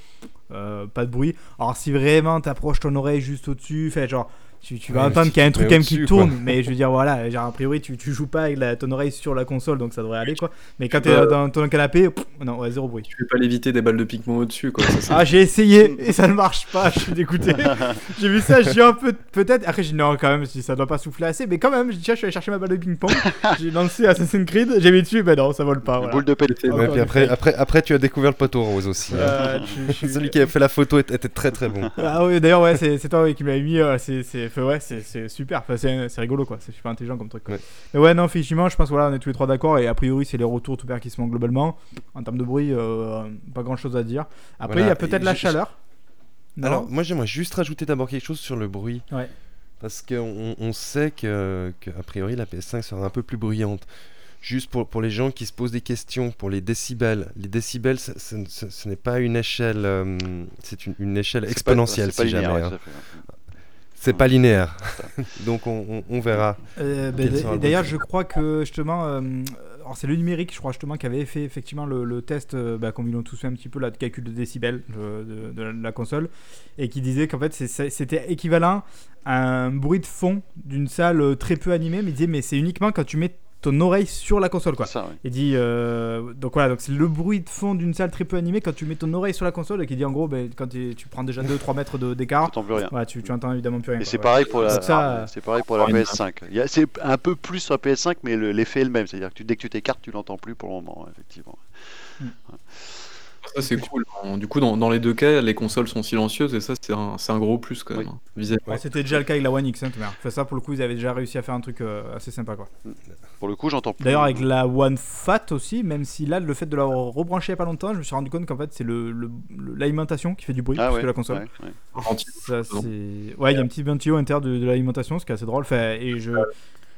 Euh, pas de bruit. Alors, si vraiment t'approches ton oreille juste au-dessus, fait genre tu, vas entendre qu'il y a un truc même qui tourne, mais je veux dire, voilà, genre, a priori, tu, tu joues pas avec la, ton oreille sur la console, donc ça devrait aller, quoi. Mais quand tu es dans ton canapé, non, ouais, zéro bruit. Tu peux pas l'éviter des balles de piquement au-dessus, quoi. ah, j'ai essayé et ça ne marche pas, je suis dégoûté. j'ai vu ça, j'ai un peu, peut-être. Après, j'ai dit non, quand même, si ça doit pas souffler assez, mais quand même, je je suis allé chercher ma balle de ping-pong, j'ai lancé Assassin's Creed, j'ai mis dessus, ben non, ça vole pas. Voilà. Boule de pelleté. Ouais, puis après, après, après, tu as découvert le poteau rose aussi. Hein. Celui qui a fait la photo était, très très bon. Ah oui, d'ailleurs, ouais, c'est toi qui m'avais mis, euh, c'est ouais, c'est super. Enfin, c'est rigolo, quoi. C'est super intelligent comme truc. Mais ouais, non, effectivement, je pense voilà, on est tous les trois d'accord. Et a priori, c'est les retours tout qui se manquent globalement. En termes de bruit, euh, pas grand chose à dire. Après, il y a peut-être la chaleur. Alors, moi, j'aimerais juste rajouter d'abord quelque chose sur le bruit. Ouais. Parce qu'on on sait que, que, a priori, la PS5 sera un peu plus bruyante. Juste pour, pour les gens qui se posent des questions, pour les décibels. Les décibels, ce, n'est pas une échelle, euh, c'est une, une, échelle exponentielle, si jamais. Hein. C'est pas linéaire. Donc on, on, verra. Euh, bah, d'ailleurs, je crois que justement, euh, c'est le numérique, je crois justement, qui avait fait effectivement le, test, euh, bah, comme ils l'ont tous fait un petit peu, là, de calcul de décibels de, la console, et qui disait qu'en fait c'était équivalent à un bruit de fond d'une salle très peu animée, mais il disait mais c'est uniquement quand tu mets ton oreille sur la console quoi. C'est ça, ouais. Il dit euh, donc voilà donc c'est le bruit de fond d'une salle très peu animée quand tu mets ton oreille sur la console et qui dit en gros ben, quand tu, tu prends déjà 2-3 mètres de- d'écart rien. ouais, tu, tu entends évidemment plus rien. Et c'est ouais. pareil pour la, ça, c'est pareil pour la Ouais. PS5. Il y a- C'est un peu plus sur la PS5, mais le- l'effet est le même. C'est-à-dire que tu- dès que tu t'écartes, tu l'entends plus pour le moment, ouais, effectivement. Ça, c'est cool. Du coup, dans, dans les deux cas, les consoles sont silencieuses et ça, c'est un, c'est un gros plus quand même. Oui. hein, Ouais, C'était déjà le cas avec la One X, hein, tout bien. Enfin, ça pour le coup ils avaient déjà réussi à faire un truc euh, assez sympa quoi. Pour le coup, j'entends plus. D'ailleurs avec la One Fat aussi, même si là le fait de la rebrancher il y a pas longtemps, je me suis rendu compte qu'en fait c'est le, le- le- l'alimentation qui fait du bruit ah plus ouais, que la console. ouais, ouais. Ventilo. Ça, c'est... Ouais, il y a un petit ventilo l'intérieur de, de l'alimentation, ce qui est assez drôle. Enfin, et je,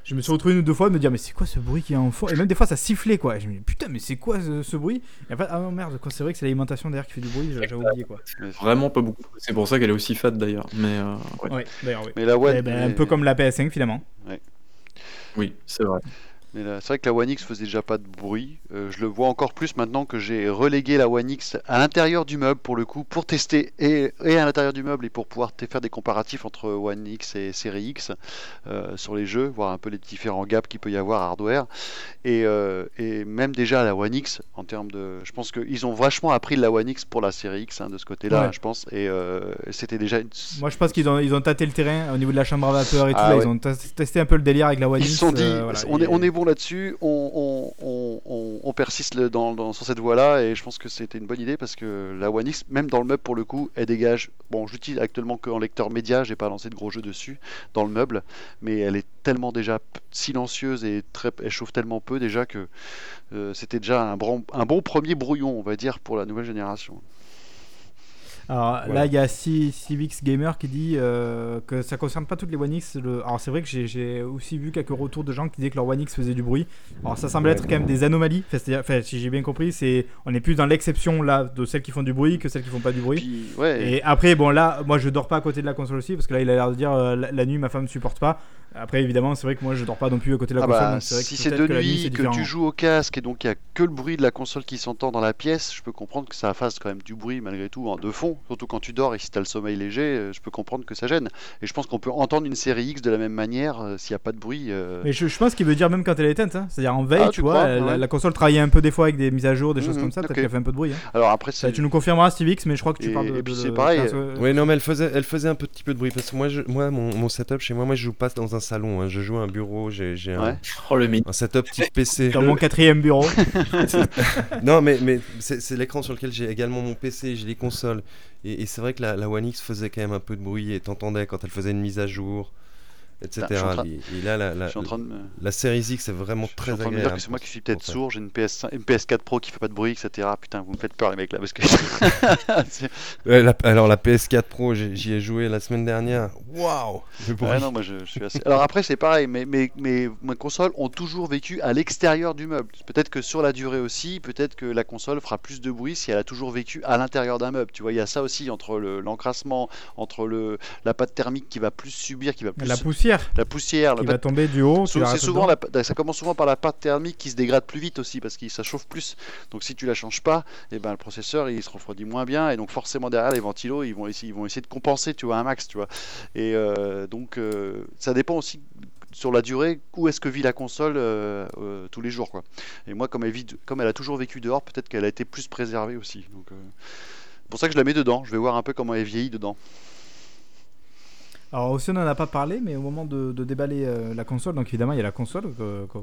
je me suis retrouvé une ou deux fois à me dire, mais c'est quoi ce bruit qui est en fond? Et même des fois, ça sifflait quoi. Et je me dis, putain, mais c'est quoi ce, ce bruit? Et en fait, ah non, merde, quoi, c'est vrai que c'est l'alimentation derrière qui fait du bruit, j'avais oublié quoi. Vraiment pas beaucoup. C'est pour ça qu'elle est aussi fat d'ailleurs. Mais euh, ouais. Ouais, d'ailleurs, oui. mais la One, Eh ben, Un peu comme la PS5 finalement. oui, c'est vrai. Mais là, c'est vrai que la One X faisait déjà pas de bruit. Euh, je le vois encore plus maintenant que j'ai relégué la One X à l'intérieur du meuble pour le coup, pour tester et, et à l'intérieur du meuble et pour pouvoir faire des comparatifs entre One X et Série X euh, sur les jeux, voir un peu les différents gaps qu'il peut y avoir hardware. Et, euh, et même déjà la One X en termes de, je pense qu'ils ont vachement appris de la One X pour la Série X hein, de ce côté-là, Ouais. je pense. Et euh, c'était déjà une... Moi, je pense qu'ils ont, ils ont tâté le terrain au niveau de la chambre à vapeur et tout. Ah là. Ils ont tes- testé un peu le délire avec la One Ils X. se sont dit, euh, voilà, on, et- est, on est bon là-dessus, on, persiste sur cette voie-là, et je pense que c'était une bonne idée parce que la One X, même dans le meuble pour le coup, elle dégage. Bon, j'utilise actuellement que en lecteur média, j'ai pas lancé de gros jeux dessus dans le meuble, mais elle est tellement déjà silencieuse et très, elle chauffe tellement peu déjà que euh, c'était déjà un un bon premier brouillon, on va dire, pour la nouvelle génération. Alors Voilà. là, il y a C- Civix Gamer qui dit euh, que ça concerne pas toutes les One X. le- Alors c'est vrai que j'ai- aussi vu quelques retours de gens qui disaient que leur One X faisait du bruit. Alors ça semble être quand même des anomalies. Enfin, c'est-à-dire- enfin, si j'ai bien compris, c'est on est plus dans l'exception là de celles qui font du bruit que celles qui font pas du bruit. Puis, ouais, Et après, bon là, moi je dors pas à côté de la console aussi parce que là il a l'air de dire euh, la, la nuit ma femme ne supporte pas. Après évidemment c'est vrai que moi je dors pas non plus à côté de la Ah console. bah, donc vrai si c'est peut-être de que nuit, nuit, que tu joues au casque et donc il n'y a que le bruit de la console qui s'entend dans la pièce, je peux comprendre que ça fasse quand même du bruit malgré tout en de fond, surtout quand tu dors et si tu as le sommeil léger, euh, je peux comprendre que ça gêne. Et je pense qu'on peut entendre une série X de la même manière euh, s'il n'y a pas de bruit. euh, Mais je, je pense qu'il veut dire même quand elle est éteinte, hein. c'est-à-dire en veille, Ah, tu, tu vois, crois la, Ouais. la console travaillait un peu des fois avec des mises à jour, des choses Mhm, comme ça, peut-être ok. qu'elle fait un peu de bruit. hein. Alors après, Ça, tu nous confirmeras, Stevix, mais je crois que tu Et- parles de. et puis c'est pareil, Oui, non, mais elle faisait, elle faisait un petit peu de bruit parce que moi, je, moi mon, mon setup chez moi, moi je joue pas dans un salon, hein. je joue à un bureau, j'ai un. Oh le un setup type PC. Dans mon quatrième bureau. non, mais, mais c'est l'écran sur lequel j'ai également mon PC, j'ai les consoles. Et, et c'est vrai que la, la One X faisait quand même un peu de bruit et t'entendais quand elle faisait une mise à jour, etc. Train- et, et là, la, me... Series X est vraiment je suis très en train de me dire agréable. que c'est moi qui suis peut-être sourd, j'ai une, PS5 une PS4 Pro qui fait pas de bruit, etc. Putain, vous me faites peur les mecs là, parce que... C'est- Ouais, la- alors la PS4 Pro, j'y ai joué la semaine dernière. Waouh le bruit. Ouais, non, moi je, je suis assez. Alors après, c'est pareil, mais, mais, mais mes consoles ont toujours vécu à l'extérieur du meuble. Peut-être que sur la durée aussi, peut-être que la console fera plus de bruit si elle a toujours vécu à l'intérieur d'un meuble. Tu vois, il y a ça aussi entre le- l'encrassement, entre le, la pâte thermique qui va plus subir, qui va plus. La poussière la poussière, la qui pâte- va tomber du haut. rates souvent la, ça commence souvent par la pâte thermique qui se dégrade plus vite aussi parce que ça chauffe plus. Donc si tu la changes pas, et ben le processeur il se refroidit moins bien et donc forcément derrière les ventilos ils vont essayer, ils vont essayer de compenser tu vois un max tu vois. Et euh, donc euh, ça dépend aussi sur la durée où est-ce que vit la console euh, tous les jours. Et moi comme elle a toujours vécu dehors peut-être qu'elle a été plus préservée aussi. C'est pour ça que je la mets dedans. Je vais voir un peu comment elle vieillit dedans. Alors aussi on n'en a pas parlé, mais au moment de, de déballer euh, la console, donc évidemment il y a la console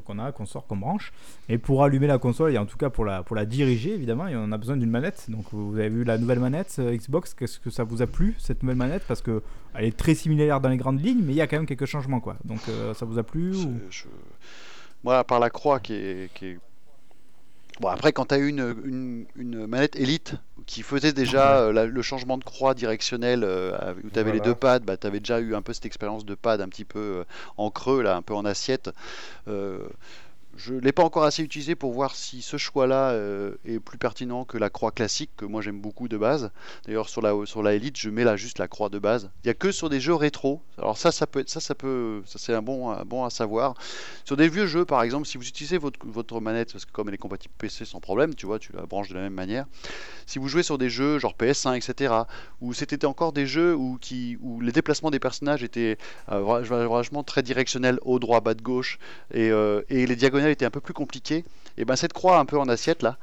qu'on a, qu'on sort, qu'on branche. Et pour allumer la console, et en tout cas pour la, pour la diriger, évidemment, et on a besoin d'une manette. Donc vous avez vu la nouvelle manette euh, Xbox, qu'est-ce que ça vous a plu cette nouvelle manette? Parce que elle est très similaire dans les grandes lignes, mais il y a quand même quelques changements quoi. Donc euh, ça vous a plu C'est- ou... je- Moi, à part la croix qui est. qui est- Bon, après, quand tu as eu une, une, une manette Elite qui faisait déjà euh, la- le changement de croix directionnelle, euh, où tu avais les deux pads, bah, tu avais déjà eu un peu cette expérience de pad un petit peu euh, en creux, là, un peu en assiette. Euh, je ne l'ai pas encore assez utilisé pour voir si ce choix-là euh, est plus pertinent que la croix classique, que moi j'aime beaucoup de base. D'ailleurs, sur la, sur la Elite, je mets là juste la croix de base. Il n'y a que sur des jeux rétro. Alors ça, ça peut être, ça, ça peut, ça c'est un bon, bon à savoir. Sur des vieux jeux, par exemple, si vous utilisez votre, votre manette, parce que comme elle est compatible PC sans problème, tu vois, tu la branches de la même manière. Si vous jouez sur des jeux genre PS1, etc., où c'était encore des jeux où, qui, où les déplacements des personnages étaient euh, vra- vra- vachement très directionnels, haut, droit, bas, de gauche, et, euh, et les diagonales était un peu plus compliquée, et ben cette croix un peu en assiette là,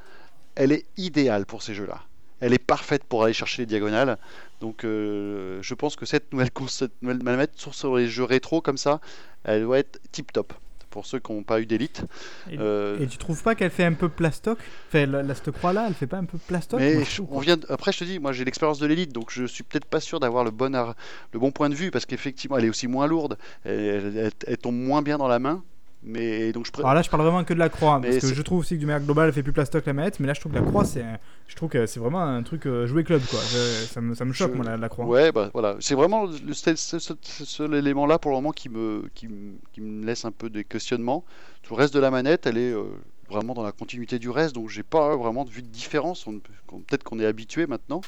elle est idéale pour ces jeux-là. Elle est parfaite pour aller chercher les diagonales. Donc euh, je pense que cette nouvelle, cette nouvelle manette sur, les jeux rétro comme ça, elle doit être tip top pour ceux qui n'ont pas eu d'élite. Et, Euh, et tu trouves pas qu'elle fait un peu plastoc? Enfin, la, la- cette croix-là, elle fait pas un peu plastoc? Mais je on vient de- après, je te dis, moi j'ai l'expérience de l'élite, donc je suis peut-être pas sûr d'avoir le bon, ar- le bon point de vue parce qu'effectivement, elle est aussi moins lourde, elle, elle- elle- elle tombe moins bien dans la main. Mais donc je pré- Alors là, je parle vraiment que de la croix, Mais parce que je trouve aussi que du manière globale, elle fait plus plastoc la manette, mais là, je trouve que la croix, c'est, je trouve que c'est vraiment un truc euh, jouet club, quoi. Je- ça, me, ça me choque, Je- moi, la, la croix. Ouais, bah voilà, c'est vraiment le, seul élément-là pour le moment qui me, qui, me- qui me laisse un peu des questionnements. Tout le reste de la manette, elle est euh, vraiment dans la continuité du reste, donc j'ai pas vraiment de vue de différence. Peut-être qu'on est habitué maintenant,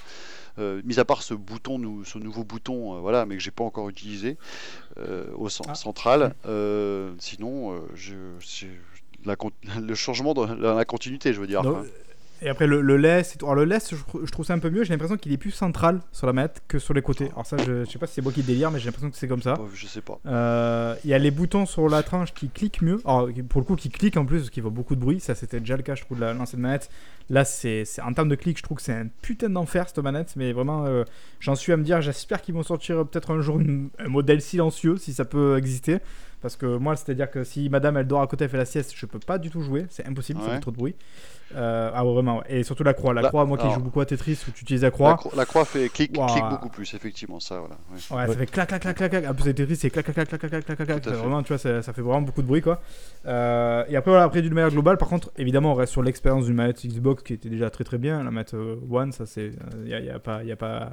euh, mis à part ce bouton, ce nouveau bouton, euh, voilà, mais que j'ai pas encore utilisé euh, au cen- Ah. central. Sinon, je, je- la con- le changement dans la, la continuité, je veux dire. Enfin, et après, le, le. Alors, le je, je trouve ça un peu mieux. J'ai l'impression qu'il est plus central sur la manette que sur les côtés. Alors, ça, je, je sais pas si c'est moi qui délire, mais j'ai l'impression que c'est comme ça. je sais pas. Euh, Il y a les boutons sur la tranche qui cliquent mieux. Alors, pour le coup, qui cliquent en plus, parce qu'il faut beaucoup de bruit. Ça, c'était déjà le cas, je trouve, de la- l'ancienne manette. Là, c'est en termes de clics, je trouve que c'est un putain d'enfer cette manette. Mais vraiment, euh, j'en suis à me dire, j'espère qu'ils vont sortir peut-être un jour une- un modèle silencieux, si ça peut exister. Parce que moi, c'est-à-dire que si madame elle dort à côté, elle fait la sieste, je peux pas du tout jouer, c'est impossible, ça fait trop de bruit. Euh, ah ouais, vraiment, et surtout la croix. La, croix, moi qui joue beaucoup à Tetris où tu utilises la croix. La, cro... la croix fait clic, wow. beaucoup plus, effectivement, ça, voilà. Ouais, ça fait clac, clac, clac, clac, clac. En plus, Tetris, c'est clac, clac, clac, clac, clac, clac, clac. Vraiment, tu vois, ça, ça, fait vraiment beaucoup de bruit, quoi. Euh, et après, voilà, après, d'une manière globale, par contre, évidemment, on reste sur l'expérience d'une manette Xbox qui était déjà très très bien. La manette euh, One, ça, c'est. Euh, Il n'y a, y a pas. Y a pas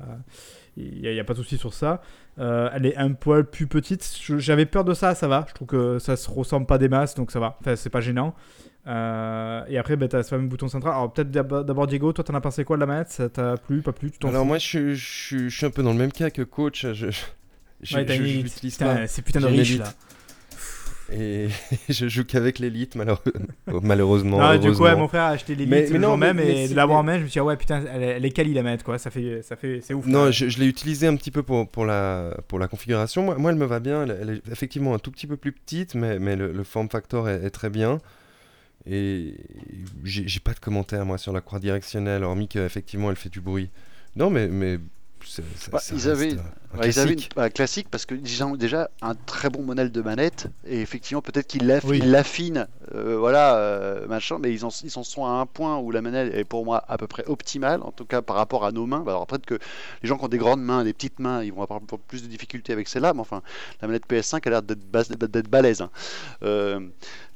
y a, y a pas de souci sur ça. Euh, elle est un poil plus petite. J'avais peur de ça, ça va. Je trouve que ça se ressemble pas des masses, donc ça va. Enfin, c'est pas gênant. Euh, et après, bah, t'as ce fameux bouton central. Alors peut-être d'ab- d'abord Diego, toi t'en as pensé quoi de la manette? Ça t'a plu, pas plu? Tu Alors fous? moi, je, suis- je, suis- je suis un peu dans le même cas que coach. Je, je, je- Ouais, je- je l'utilise pas. C'est putain de riche là. Et je joue qu'avec l'élite, malheureusement. Non, du coup, ouais, mon frère a acheté l'élite Mais- le jour même mais et de l'avoir en main, je me suis dit, ah ouais, putain, elle, elle est quali la manette, quoi. Ça fait, ça fait, c'est ouf. Non, je, je l'ai utilisé un petit peu pour, pour, la, pour la configuration. Moi, moi, elle me va bien. Elle, elle est effectivement un tout petit peu plus petite, mais, mais le, le form factor est, est très bien. Et j'ai pas de commentaire, moi, sur la croix directionnelle, hormis qu'effectivement, elle fait du bruit. Non, mais, ça- Bah, ça ils avaient- un- ils avaient une classique. bah, classique parce que ils ont déjà un très bon modèle de manette et effectivement peut-être qu'ils Oui. l'affinent, euh, voilà, euh, machin, mais ils en, ils en sont à un point où la manette est pour moi à peu près optimale, en tout cas par rapport à nos mains. Bah, Alors peut-être que les gens qui ont des grandes mains, des petites mains, ils vont avoir plus de difficultés avec celle-là, mais enfin la manette PS5 a l'air d'être balèze. hein. Euh,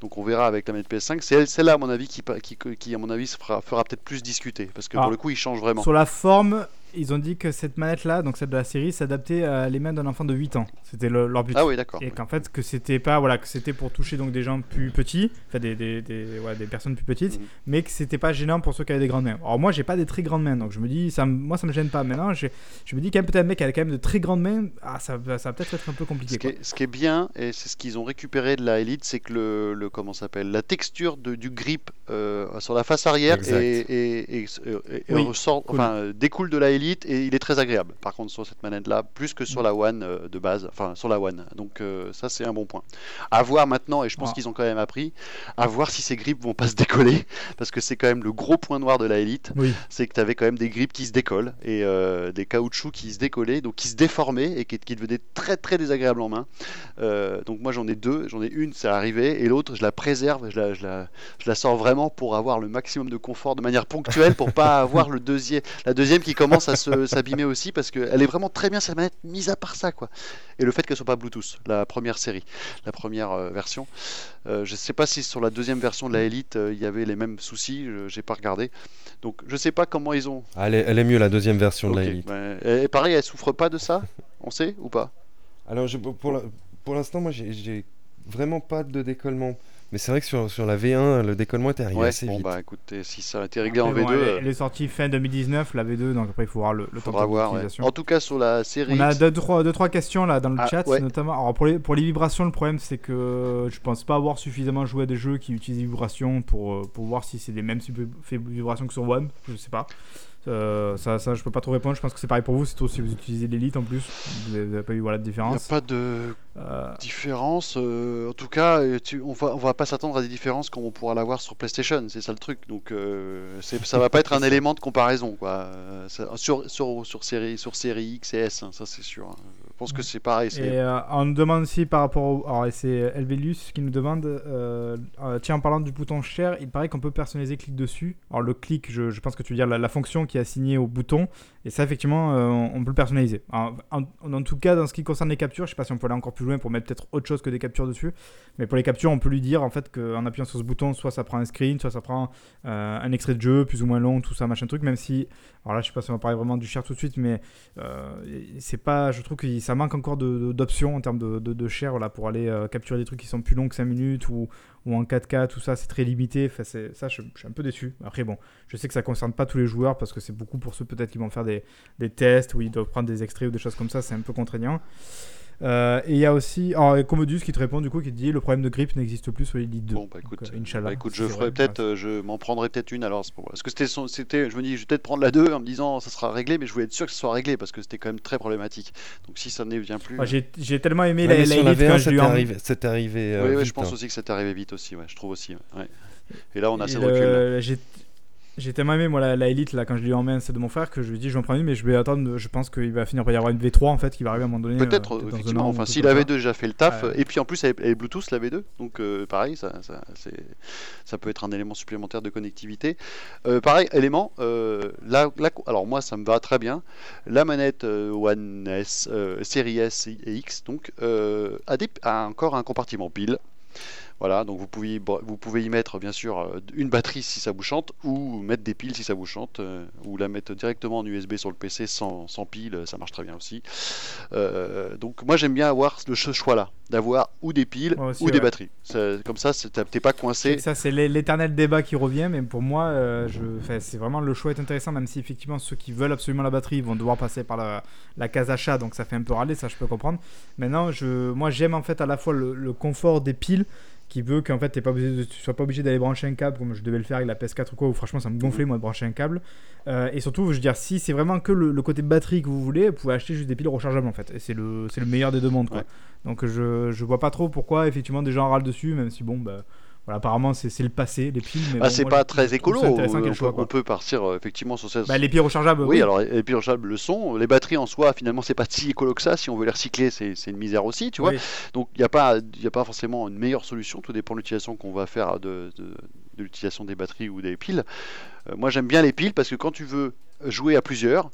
donc on verra avec la manette PS5. C'est elle- celle-là à mon avis qui, pa- qui, qui, à mon avis fera, fera peut-être plus discuter parce que Ah. pour le coup il change vraiment. Sur la forme, ils ont dit que cette manette-là, donc celle de la série, s'adaptait à les mains d'un enfant de 8 ans. C'était le- leur but. Ah oui d'accord. Et qu'en fait, que c'était pas, voilà, que c'était pour toucher donc des gens plus petits, enfin des, des, des, ouais, des personnes plus petites, Mhm. mais que c'était pas gênant pour ceux qui avaient des grandes mains. Alors moi, j'ai pas des très grandes mains, donc je me dis, ça, moi, ça me gêne pas. Maintenant, j'ai- je me dis quand même peut-être un mec qui a quand même de très grandes mains, ah, ça, va- ça va peut-être être un peu compliqué. Ce qui, est, ce qui est bien, et c'est ce qu'ils ont récupéré de la Elite, c'est que le, le comment s'appelle, la texture de, du grip euh, sur la face arrière et, et- et- et- et Oui, ressort, cool. enfin, euh, découle de la Elite et il est très agréable. Par contre, sur cette manette-là, plus que Mm. sur la One euh, de base, enfin sur la One. Donc euh, ça, c'est un bon point. À voir maintenant, et je pense Ah. qu'ils ont quand même appris, à voir si ces grips vont pas se décoller, parce que c'est quand même le gros point noir de la Elite Oui. c'est que tu avais quand même des grips qui se décollent et euh, des caoutchoucs qui se décollaient, donc qui se déformaient et qui, qui devenaient très très désagréables en main. Euh, donc moi j'en ai deux, j'en ai une, c'est arrivé, et l'autre je la préserve, je la, je, la, je la sors vraiment pour avoir le maximum de confort de manière ponctuelle, pour pas avoir le deuxième, la deuxième qui commence à s'abîmer aussi, parce qu'elle est vraiment très bien cette manette, mise à part ça quoi. Et le fait qu'elle soit pas Bluetooth, la première série, la première euh, version. Euh, je sais pas si sur la deuxième version de la Elite euh, il y avait les mêmes soucis, j'ai pas regardé. Donc je sais pas comment ils ont Ah, elle, est, elle est mieux, la deuxième version de la Elite. ouais. Et, pareil, elle souffre pas de ça On sait ou pas? Alors, je- pour l'instant, moi, j'ai vraiment pas de décollement. Mais c'est vrai que sur, sur la V1, le décollement était arrivé Ouais, assez bon vite. bah écoutez, si ça a été réglé en Après, V2, bon, elle, euh, elle est sortie fin 2019, la V2, donc après il faut voir le, le temps voir. ouais. En tout cas, sur la série. On a deux trois, deux, trois questions là dans le Ah, chat, ouais. notamment. Alors pour les, pour les vibrations, le problème c'est que je pense pas avoir suffisamment joué à des jeux qui utilisent des vibrations pour, euh, pour voir si c'est les mêmes vibrations que sur One. Je sais pas. Euh, ça, ça, je peux pas trop répondre. Je pense que c'est pareil pour vous. C'est aussi vous utilisez l'élite en plus. Vous n'avez pas eu voilà, de Il n'y différence. a pas de Euh, différence. euh, en tout cas, tu- on va, on va pas s'attendre à des différences comme on pourra l'avoir sur PlayStation. C'est ça le truc. Donc, ça va pas être un élément de comparaison, quoi. Ça- sur, sur, sur, série, sur série X et S, hein, ça c'est sûr. hein. Pense que c'est pareil. Et euh, on nous demande aussi par rapport au. Alors, c'est Elvelius qui nous demande euh, euh, tiens, en parlant du bouton share, il paraît qu'on peut personnaliser clic dessus. Alors, le clic, je, pense que tu veux dire la, fonction qui est assignée au bouton. Et ça, effectivement, euh, on, peut le personnaliser. En, en- tout cas, dans ce qui concerne les captures, je sais pas si on peut aller encore plus loin pour mettre peut-être autre chose que des captures dessus. Mais pour les captures, on peut lui dire en fait qu'en appuyant sur ce bouton, soit ça prend un screen, soit ça prend euh, un extrait de jeu plus ou moins long, tout ça, machin truc. Même si. Alors là, je sais pas si on va parler vraiment du share tout de suite, mais euh, c'est pas, je trouve que ça manque encore d'options en termes de, de, de pour aller euh, capturer des trucs qui sont plus longs que 5 minutes ou, ou en 4K, tout ça, c'est très limité. Ça, je, je suis un peu déçu. Après, bon, je sais que ça concerne pas tous les joueurs parce que c'est beaucoup pour ceux peut-être qui vont faire des, des tests où ils doivent prendre des extraits ou des choses comme ça, c'est un peu contraignant. Euh, et il y a aussi alors, Commodus qui te répond du coup qui te dit le problème de grip n'existe plus sur l'Elite 2. Bon, bah écoute, Donc, euh, bah, écoute, je c'est ferai peut-être, ouais. euh, je m'en prendrai peut-être une alors. Parce que c'était, son- c'était, je me dis, je vais peut-être prendre la 2 en me disant ça sera réglé, mais je voulais être sûr que ce soit réglé parce que c'était quand même très problématique. Donc si ça ne vient plus. Ah, j'ai j'ai tellement aimé Ouais, la, la la Elite quand V1, je lui c'était ai en- arrivé, c'était arrivé euh, oui, je pense hein. aussi que ça t'est arrivé vite aussi, ouais, je trouve aussi. Et là, on a Et assez de recul. J'ai j'ai tellement aimé moi la, la Elite là quand je en main, c'est de mon frère que je lui dit je vais en prendre une mais je vais attendre, je pense qu'il va finir par y avoir une V3 en fait qui va arriver à un moment donné. Peut-être, euh, un effectivement. an Enfin, si la ça. V2 déjà fait le taf, Ouais. et puis en plus elle est Bluetooth la V2, donc euh, pareil, ça, ça, ça peut être un élément supplémentaire de connectivité. Euh, pareil, élément, euh, là, là- alors moi ça me va très bien. La manette euh, One S, euh, série S et X, donc euh, a, des- a encore un compartiment pile. Voilà, donc vous pouvez, vous pouvez y mettre bien sûr euh, une batterie si ça vous chante, ou mettre des piles si ça vous chante, euh, ou la mettre directement en USB sur le PC sans, sans pile, ça marche très bien aussi. Euh, donc moi j'aime bien avoir ce choix-là, d'avoir ou des piles aussi, ou des batteries. Ça- comme ça, t'es pas coincé. Ça, c'est l'é- l'éternel débat qui revient, mais pour moi, euh, c'est vraiment le choix est intéressant, même si effectivement ceux qui veulent absolument la batterie vont devoir passer par la, la case achat, donc ça fait un peu râler, ça je peux comprendre. Maintenant, je... moi j'aime en fait à la fois le, le confort des piles qui veut qu'en fait pas obligé de- tu sois pas obligé d'aller brancher un câble comme je devais le faire avec la PS4 ou quoi, où franchement ça me gonflait moi de brancher un câble. Euh, et surtout, je veux dire, si c'est vraiment que le, le côté batterie que vous voulez, vous pouvez acheter juste des piles rechargeables en fait, et c'est le, c'est le meilleur des deux mondes quoi. Ouais. Donc je, je vois pas trop pourquoi effectivement des gens râlent dessus, même si bon bah. Voilà, apparemment c'est le passé, les piles. Mais Ah, bon, c'est pas très écolo. intéressant on, peut, on partir euh, effectivement sur cette. Bah, les piles rechargeables, oui, alors les piles rechargeables le sont. Les batteries en soi, finalement, c'est pas si écolo que ça. Si on veut les recycler, c'est c'est une misère aussi, tu vois. Oui. Donc il n'y a, pas- y a pas forcément une meilleure solution, tout dépend de l'utilisation qu'on va faire de, de- de l'utilisation des batteries ou des piles. Euh, moi j'aime bien les piles parce que quand tu veux jouer à plusieurs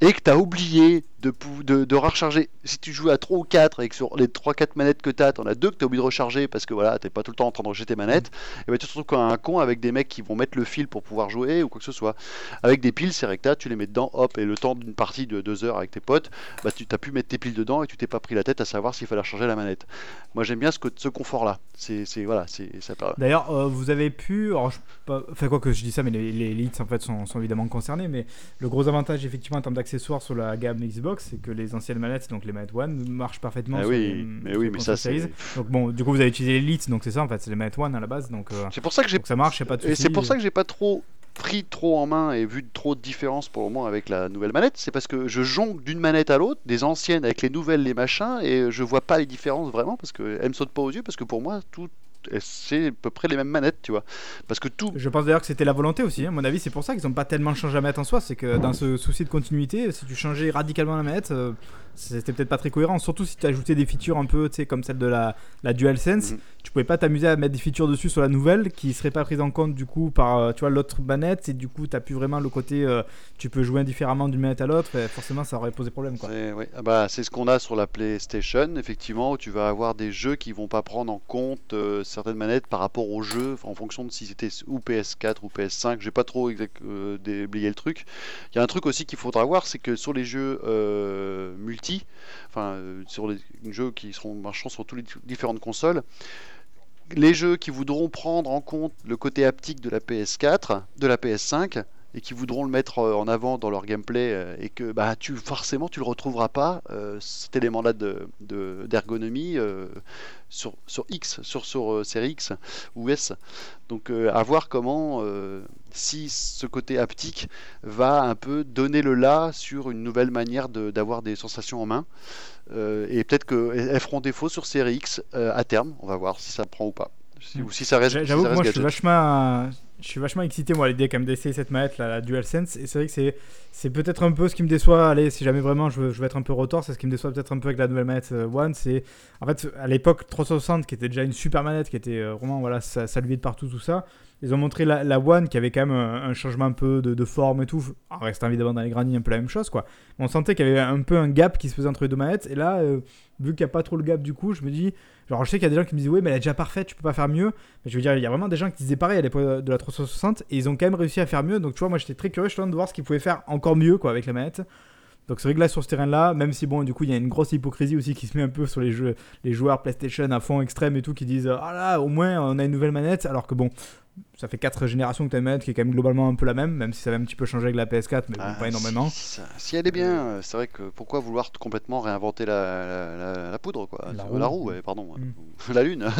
et que tu as oublié de, de, de recharger, si tu joues à 3 ou 4 et que sur les 3-4 manettes que tu as, tu en as deux que tu as oublié de recharger parce que voilà, tu pas tout le temps en train de recharger tes manettes, et ben tu te retrouves comme un con avec des mecs qui vont mettre le fil pour pouvoir jouer ou quoi que ce soit. Avec des piles, c'est recta, tu les mets dedans, hop, et le temps d'une partie de 2 heures avec tes potes, bah, tu as pu mettre tes piles dedans et tu t'es pas pris la tête à savoir s'il fallait recharger la manette. Moi j'aime bien ce, co- ce confort-là. C'est voilà, c'est D'ailleurs, euh, vous avez pu, alors je, pas, enfin quoi que je dis ça, mais les, les Elites en fait sont, sont évidemment concernés, mais le gros avantage effectivement en termes d'accessoires sur la gamme Xbox, c'est que les anciennes manettes, donc les manettes One, marchent parfaitement. Ah sur oui, les- mais sur oui, les mais ça c'est. Donc bon, du coup vous avez utilisé l'Elite, donc c'est ça en fait, c'est les manettes One à la base, donc, euh, C'est pour ça que j'ai ça marche, y a pas de Et c'est pour ça que j'ai pas trop pris trop en main et vu trop de différences pour le moment avec la nouvelle manette. C'est parce que je jongle d'une manette à l'autre, des anciennes avec les nouvelles, les machins, et je vois pas les différences vraiment parce qu'elles me sautent pas aux yeux parce que pour moi tout c'est à peu près les mêmes manettes, tu vois. Parce que tout. Je pense d'ailleurs que c'était la volonté aussi. hein. À mon avis, c'est pour ça qu'ils n'ont pas tellement changé la manette en soi. C'est que dans ce souci de continuité, si tu changeais radicalement la manette, euh, c'était peut-être pas très cohérent. Surtout si tu ajoutais des features un peu, tu sais, comme celle de la, la DualSense. Mhm. Tu pouvais pas t'amuser à mettre des features dessus sur la nouvelle qui seraient pas prises en compte du coup par, euh, tu vois, l'autre manette. Et du coup, t'as plus vraiment le côté, euh, tu peux jouer indifféremment d'une manette à l'autre. Forcément, ça aurait posé problème, quoi. C'est ouais. Ah bah, c'est ce qu'on a sur la PlayStation, effectivement, où tu vas avoir des jeux qui vont pas prendre en compte euh, certaines manettes par rapport aux jeux, en fonction de si c'était ou PS4 ou PS5. J'ai pas trop exact, euh, déblayé le truc. Il y a un truc aussi qu'il faudra voir, c'est que sur les jeux euh, enfin euh, sur les jeux qui seront marchant sur toutes les différentes consoles, les jeux qui voudront prendre en compte le côté haptique de la PS4, de la PS5, et qui voudront le mettre euh, en avant dans leur gameplay euh, et que bah, tu, forcément tu le retrouveras pas, euh, cet élément-là d'ergonomie de, sur, sur X, sur, sur série X ou S. Donc à voir comment, si ce côté haptique va un peu donner le là sur une nouvelle manière d'avoir des sensations en main. et peut-être qu'elles feront défaut sur série X à terme, on va voir si ça prend ou pas. Si, ou si ça reste. J'avoue que moi je suis vachement je suis vachement excité moi l'idée quand même d'essayer cette manette la, la DualSense. Et c'est vrai que c'est c'est peut-être un peu ce qui me déçoit. Allez si jamais vraiment je veux, je veux être un peu retort c'est ce qui me déçoit peut-être un peu avec la nouvelle manette euh, One. C'est en fait à l'époque 360 qui était déjà une super manette qui était euh, vraiment voilà saluait de partout tout ça ils ont montré la, One qui avait quand même un, changement un peu de, forme et tout en restant évidemment dans les granits un peu la même chose quoi on sentait qu'il y avait un peu un gap qui se faisait entre les deux manettes et là euh, vu qu'il n'y a pas trop le gap du coup je me dis Genre, je sais qu'il y a des gens qui me disent, oui, mais elle est déjà parfaite, tu peux pas faire mieux. Mais je veux dire, il y a vraiment des gens qui disaient pareil à l'époque de la 360 et ils ont quand même réussi à faire mieux. Donc, tu vois, moi j'étais très curieux de voir ce qu'ils pouvaient faire encore mieux quoi, avec la manette. Donc c'est vrai que là sur ce terrain-là, même si bon du coup il y a une grosse hypocrisie aussi qui se met un peu sur les, jeux, les joueurs PlayStation à fond extrême et tout qui disent ah là au moins on a une nouvelle manette alors que bon ça fait 4 générations que tu as une manette qui est quand même globalement un peu la même, même si ça va un petit peu changer avec la PS4, mais ah, pas énormément. Si, elle est bien, euh, c'est vrai que pourquoi vouloir complètement réinventer la, la, poudre, quoi? La roue, pardon, hmm. la lune.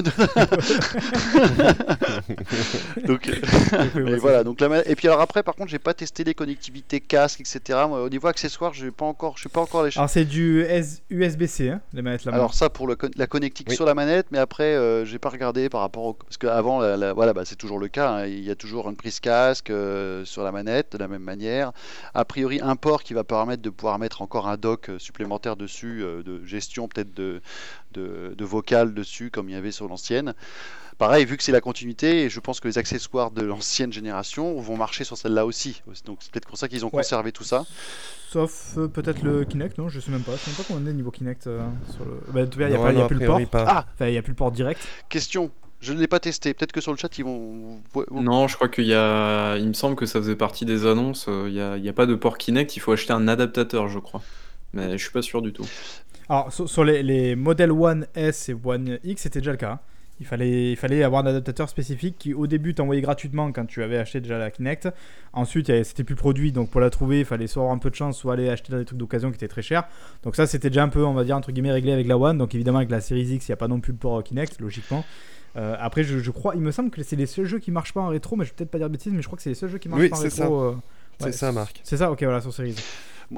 donc, et voilà, donc la, et puis alors après, par contre, j'ai pas testé les connectivités casque, etc. au niveau accessoire, je pas encore, je suis pas encore les. Alors c'est du USB-C, hein, les manettes là. Alors ça pour le, la connectique sur la manette, mais après, euh, j'ai pas regardé par rapport au, parce qu'avant, voilà, bah, c'est toujours le cas Hein. Il y a toujours une prise casque euh, sur la manette de la même manière. A priori, un port qui va permettre de pouvoir mettre encore un dock euh, supplémentaire dessus, euh, de gestion peut-être de, de, vocal dessus, comme il y avait sur l'ancienne. Pareil, vu que c'est la continuité, je pense que les accessoires de l'ancienne génération vont marcher sur celle-là aussi. Donc c'est peut-être pour ça qu'ils ont conservé tout ça. Sauf peut-être le Kinect, non Je sais même pas. Je sais même pas comment on est niveau Kinect. sur le... Bah, il n'y a, a, plus le port. Ah il n'y a plus le port direct. Question je ne l'ai pas testé. Peut-être que sur le chat, ils vont. Non, je crois qu'il y a. Il me semble que ça faisait partie des annonces. Euh, il n'y a, il y a pas de port Kinect. Il faut acheter un adaptateur, je crois. Mais je suis pas sûr du tout. Alors, sur, les, les, modèles One S et One X, c'était déjà le cas. Hein. Il fallait, il fallait avoir un adaptateur spécifique qui, au début, t'envoyait gratuitement quand tu avais acheté déjà la Kinect. Ensuite, c'était plus produit, donc pour la trouver, il fallait soit avoir un peu de chance, soit aller acheter des trucs d'occasion qui étaient très chers. Donc, ça, c'était déjà un peu, on va dire, entre guillemets, réglé avec la One. Donc, évidemment, avec la Series X, il n'y a pas non plus le port Kinect, logiquement. Euh, après, je, crois, il me semble que c'est les seuls jeux qui marchent pas en rétro, mais je vais peut-être pas dire de bêtises, mais je crois que c'est les seuls jeux qui marchent pas en rétro. Euh, c'est ça, Marc. C'est ça, ok, voilà, sur Series.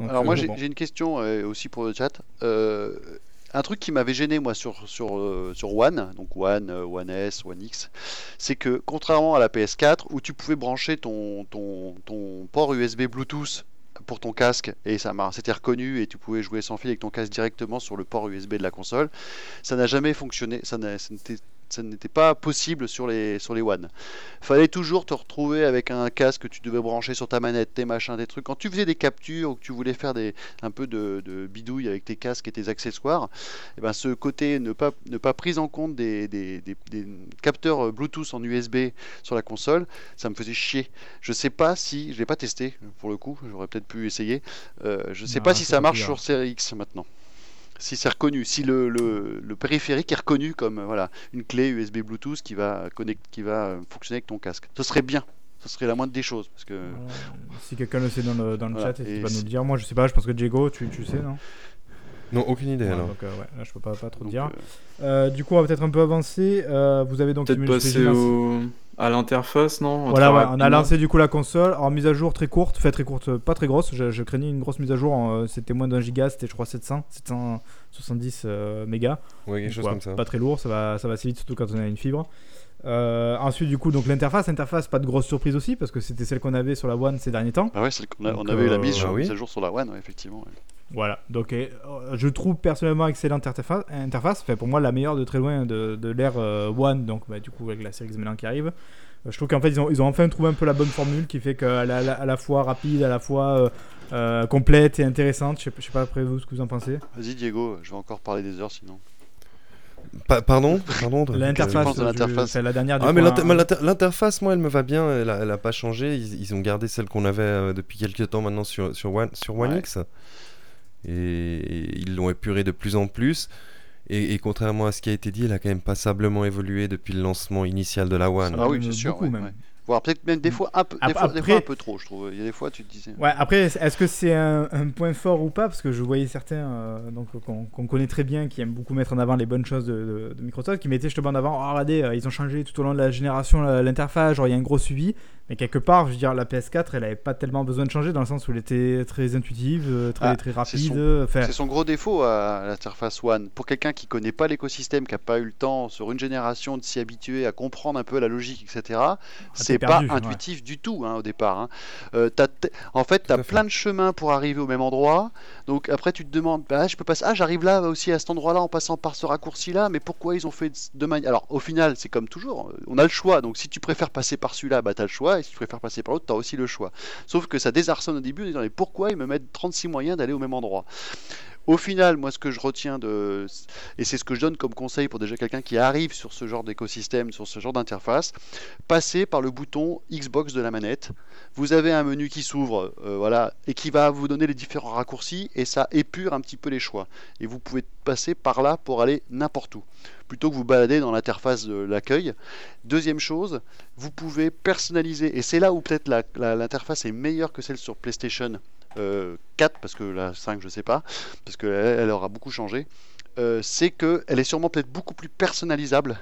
alors, moi, euh, j'ai une question aussi pour le chat. un truc qui m'avait gêné moi sur, sur, sur One, donc One, One S, One X, c'est que contrairement à la PS4 où tu pouvais brancher ton, ton, ton port USB Bluetooth pour ton casque et ça c'était reconnu et tu pouvais jouer sans fil avec ton casque directement sur le port USB de la console. Ça n'a jamais fonctionné, ça n'était ça n'était pas possible sur les, sur les One. Fallait toujours te retrouver avec un casque que tu devais brancher sur ta manette, tes machins, des trucs. Quand tu faisais des captures ou que tu voulais faire des, un peu de, de bidouille avec tes casques et tes accessoires, et eh ben ce côté ne pas, ne pas prise en compte des, des, des, capteurs Bluetooth en USB sur la console, ça me faisait chier. Je sais pas si, je l'ai pas testé pour le coup, j'aurais peut-être pu essayer. Euh, je sais pas si ça marche sur Series X maintenant si c'est reconnu, si le, le, périphérique est reconnu comme voilà une clé USB Bluetooth qui va connect, qui va fonctionner avec ton casque. Ce serait bien. Ce serait la moindre des choses. Parce que... si quelqu'un le sait dans le, dans le chat, il va nous le dire. Moi, je sais pas, je pense que Diego, tu, tu sais, non? Non, aucune idée alors. Donc, euh, ouais, là, je peux pas, pas trop dire. Euh, euh... du coup, on va peut-être un peu avancer. Euh, vous avez donc peut-être passer au... à l'interface, non Voilà, on a lancé du coup la console. En mise à jour très courte, fait très courte, pas très grosse. Je, craignais une grosse mise à jour. C'était moins d'un giga, c'était je crois 700, 770 mégas. Ouais, quelque chose comme ça. Pas très lourd, ça va, ça va assez vite, surtout quand on a une fibre. Ensuite, du coup, donc l'interface, interface, pas de grosse surprise aussi parce que c'était celle qu'on avait sur la One ces derniers temps. Ah ouais, on, avait eu la mise, ah mise à jour sur la One, effectivement. Voilà, donc euh, je trouve personnellement excellente interface, interface. Fait pour moi la meilleure de très loin de, de l'ère euh, One, donc bah, du coup avec la série maintenant qui arrive. Euh, je trouve qu'en fait ils ont, ils ont enfin trouvé un peu la bonne formule qui fait qu'elle est à la, fois rapide, à la fois complète et intéressante. Je sais, sais pas après vous ce que vous en pensez. Vas-y Diego, je vais encore parler des heures sinon. Pardon, pardon L'interface, c'est la dernière. ah mais l'interface, moi, elle me va bien. Elle a, pas changé. Ils, ont gardé celle qu'on avait depuis quelques temps maintenant sur sur One sur One X et, ils l'ont épuré de plus en plus. Et, contrairement à ce qui a été dit, elle a quand même passablement évolué depuis le lancement initial de la One. Ah oui, c'est sûr. Voire peut-être même des fois un peu, des fois, des fois un peu trop, je trouve. Il y a des fois, tu te disais. Ouais, après, est-ce que c'est un, un point fort ou pas? Parce que je voyais certains euh, donc, qu'on connaît très bien, qui aiment beaucoup mettre en avant les bonnes choses de, de- de Microsoft, qui mettaient justement en avant oh, regardez, euh, ils ont changé tout au long de la génération l'interface, genre il y a un gros suivi. Mais quelque part, je veux dire, la PS4, elle avait pas tellement besoin de changer dans le sens où elle était très intuitive, euh, très, Ah, très rapide. euh, C'est son gros défaut à l'interface One. Pour quelqu'un qui connaît pas l'écosystème, qui a pas eu le temps sur une génération de s'y habituer, à comprendre un peu la logique, etc., c'est T'es pas perdu, ouais. intuitif du tout hein, au départ. hein. Euh, en fait, tu as fait. plein de chemins pour arriver au même endroit. Donc après, tu te demandes, bah, je peux passer, ah, j'arrive là aussi à cet endroit-là en passant par ce raccourci-là, mais pourquoi ils ont fait de manière. Alors au final, c'est comme toujours, euh, on a le choix. Donc si tu préfères passer par celui-là, bah, tu as le choix, et si tu préfères passer par l'autre, tu as aussi le choix. Sauf que ça désarçonne au début en disant, mais pourquoi ils me mettent 36 moyens d'aller au même endroit? Au final, moi, ce que je retiens de. Et c'est ce que je donne comme conseil pour déjà quelqu'un qui arrive sur ce genre d'écosystème, sur ce genre d'interface, passez par le bouton Xbox de la manette. Vous avez un menu qui s'ouvre, euh, voilà, et qui va vous donner les différents raccourcis, et ça épure un petit peu les choix. Et vous pouvez passer par là pour aller n'importe où, plutôt que vous balader dans l'interface de l'accueil. Deuxième chose, vous pouvez personnaliser, et c'est là où peut-être l'interface est meilleure que celle sur PlayStation euh, 4, parce que la 5, je sais pas, parce qu'elle elle aura beaucoup changé, euh, c'est qu'elle est sûrement peut-être beaucoup plus personnalisable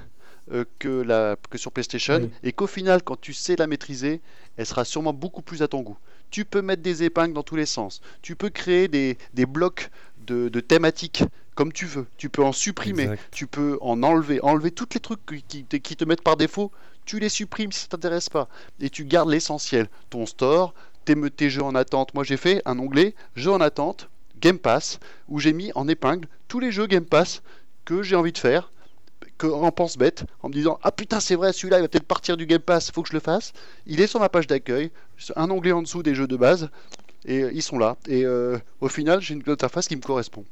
euh, que, la, que sur PlayStation, Oui. et qu'au final, quand tu sais la maîtriser, elle sera sûrement beaucoup plus à ton goût. Tu peux mettre des épingles dans tous les sens, tu peux créer des, des blocs de, de thématiques comme tu veux, tu peux en supprimer, Exact. tu peux en enlever, enlever tous les trucs qui, qui te mettent par défaut, tu les supprimes si ça t'intéresse pas, et tu gardes l'essentiel, ton store, tes, tes jeux en attente. Moi j'ai fait un onglet jeux en attente, Game Pass, où j'ai mis en épingle tous les jeux Game Pass que j'ai envie de faire, que en pense bête, en me disant ah putain c'est vrai celui-là il va peut-être partir du Game Pass, faut que je le fasse. Il est sur ma page d'accueil, un onglet en dessous des jeux de base, et euh, ils sont là. Et euh, au final j'ai une interface qui me correspond.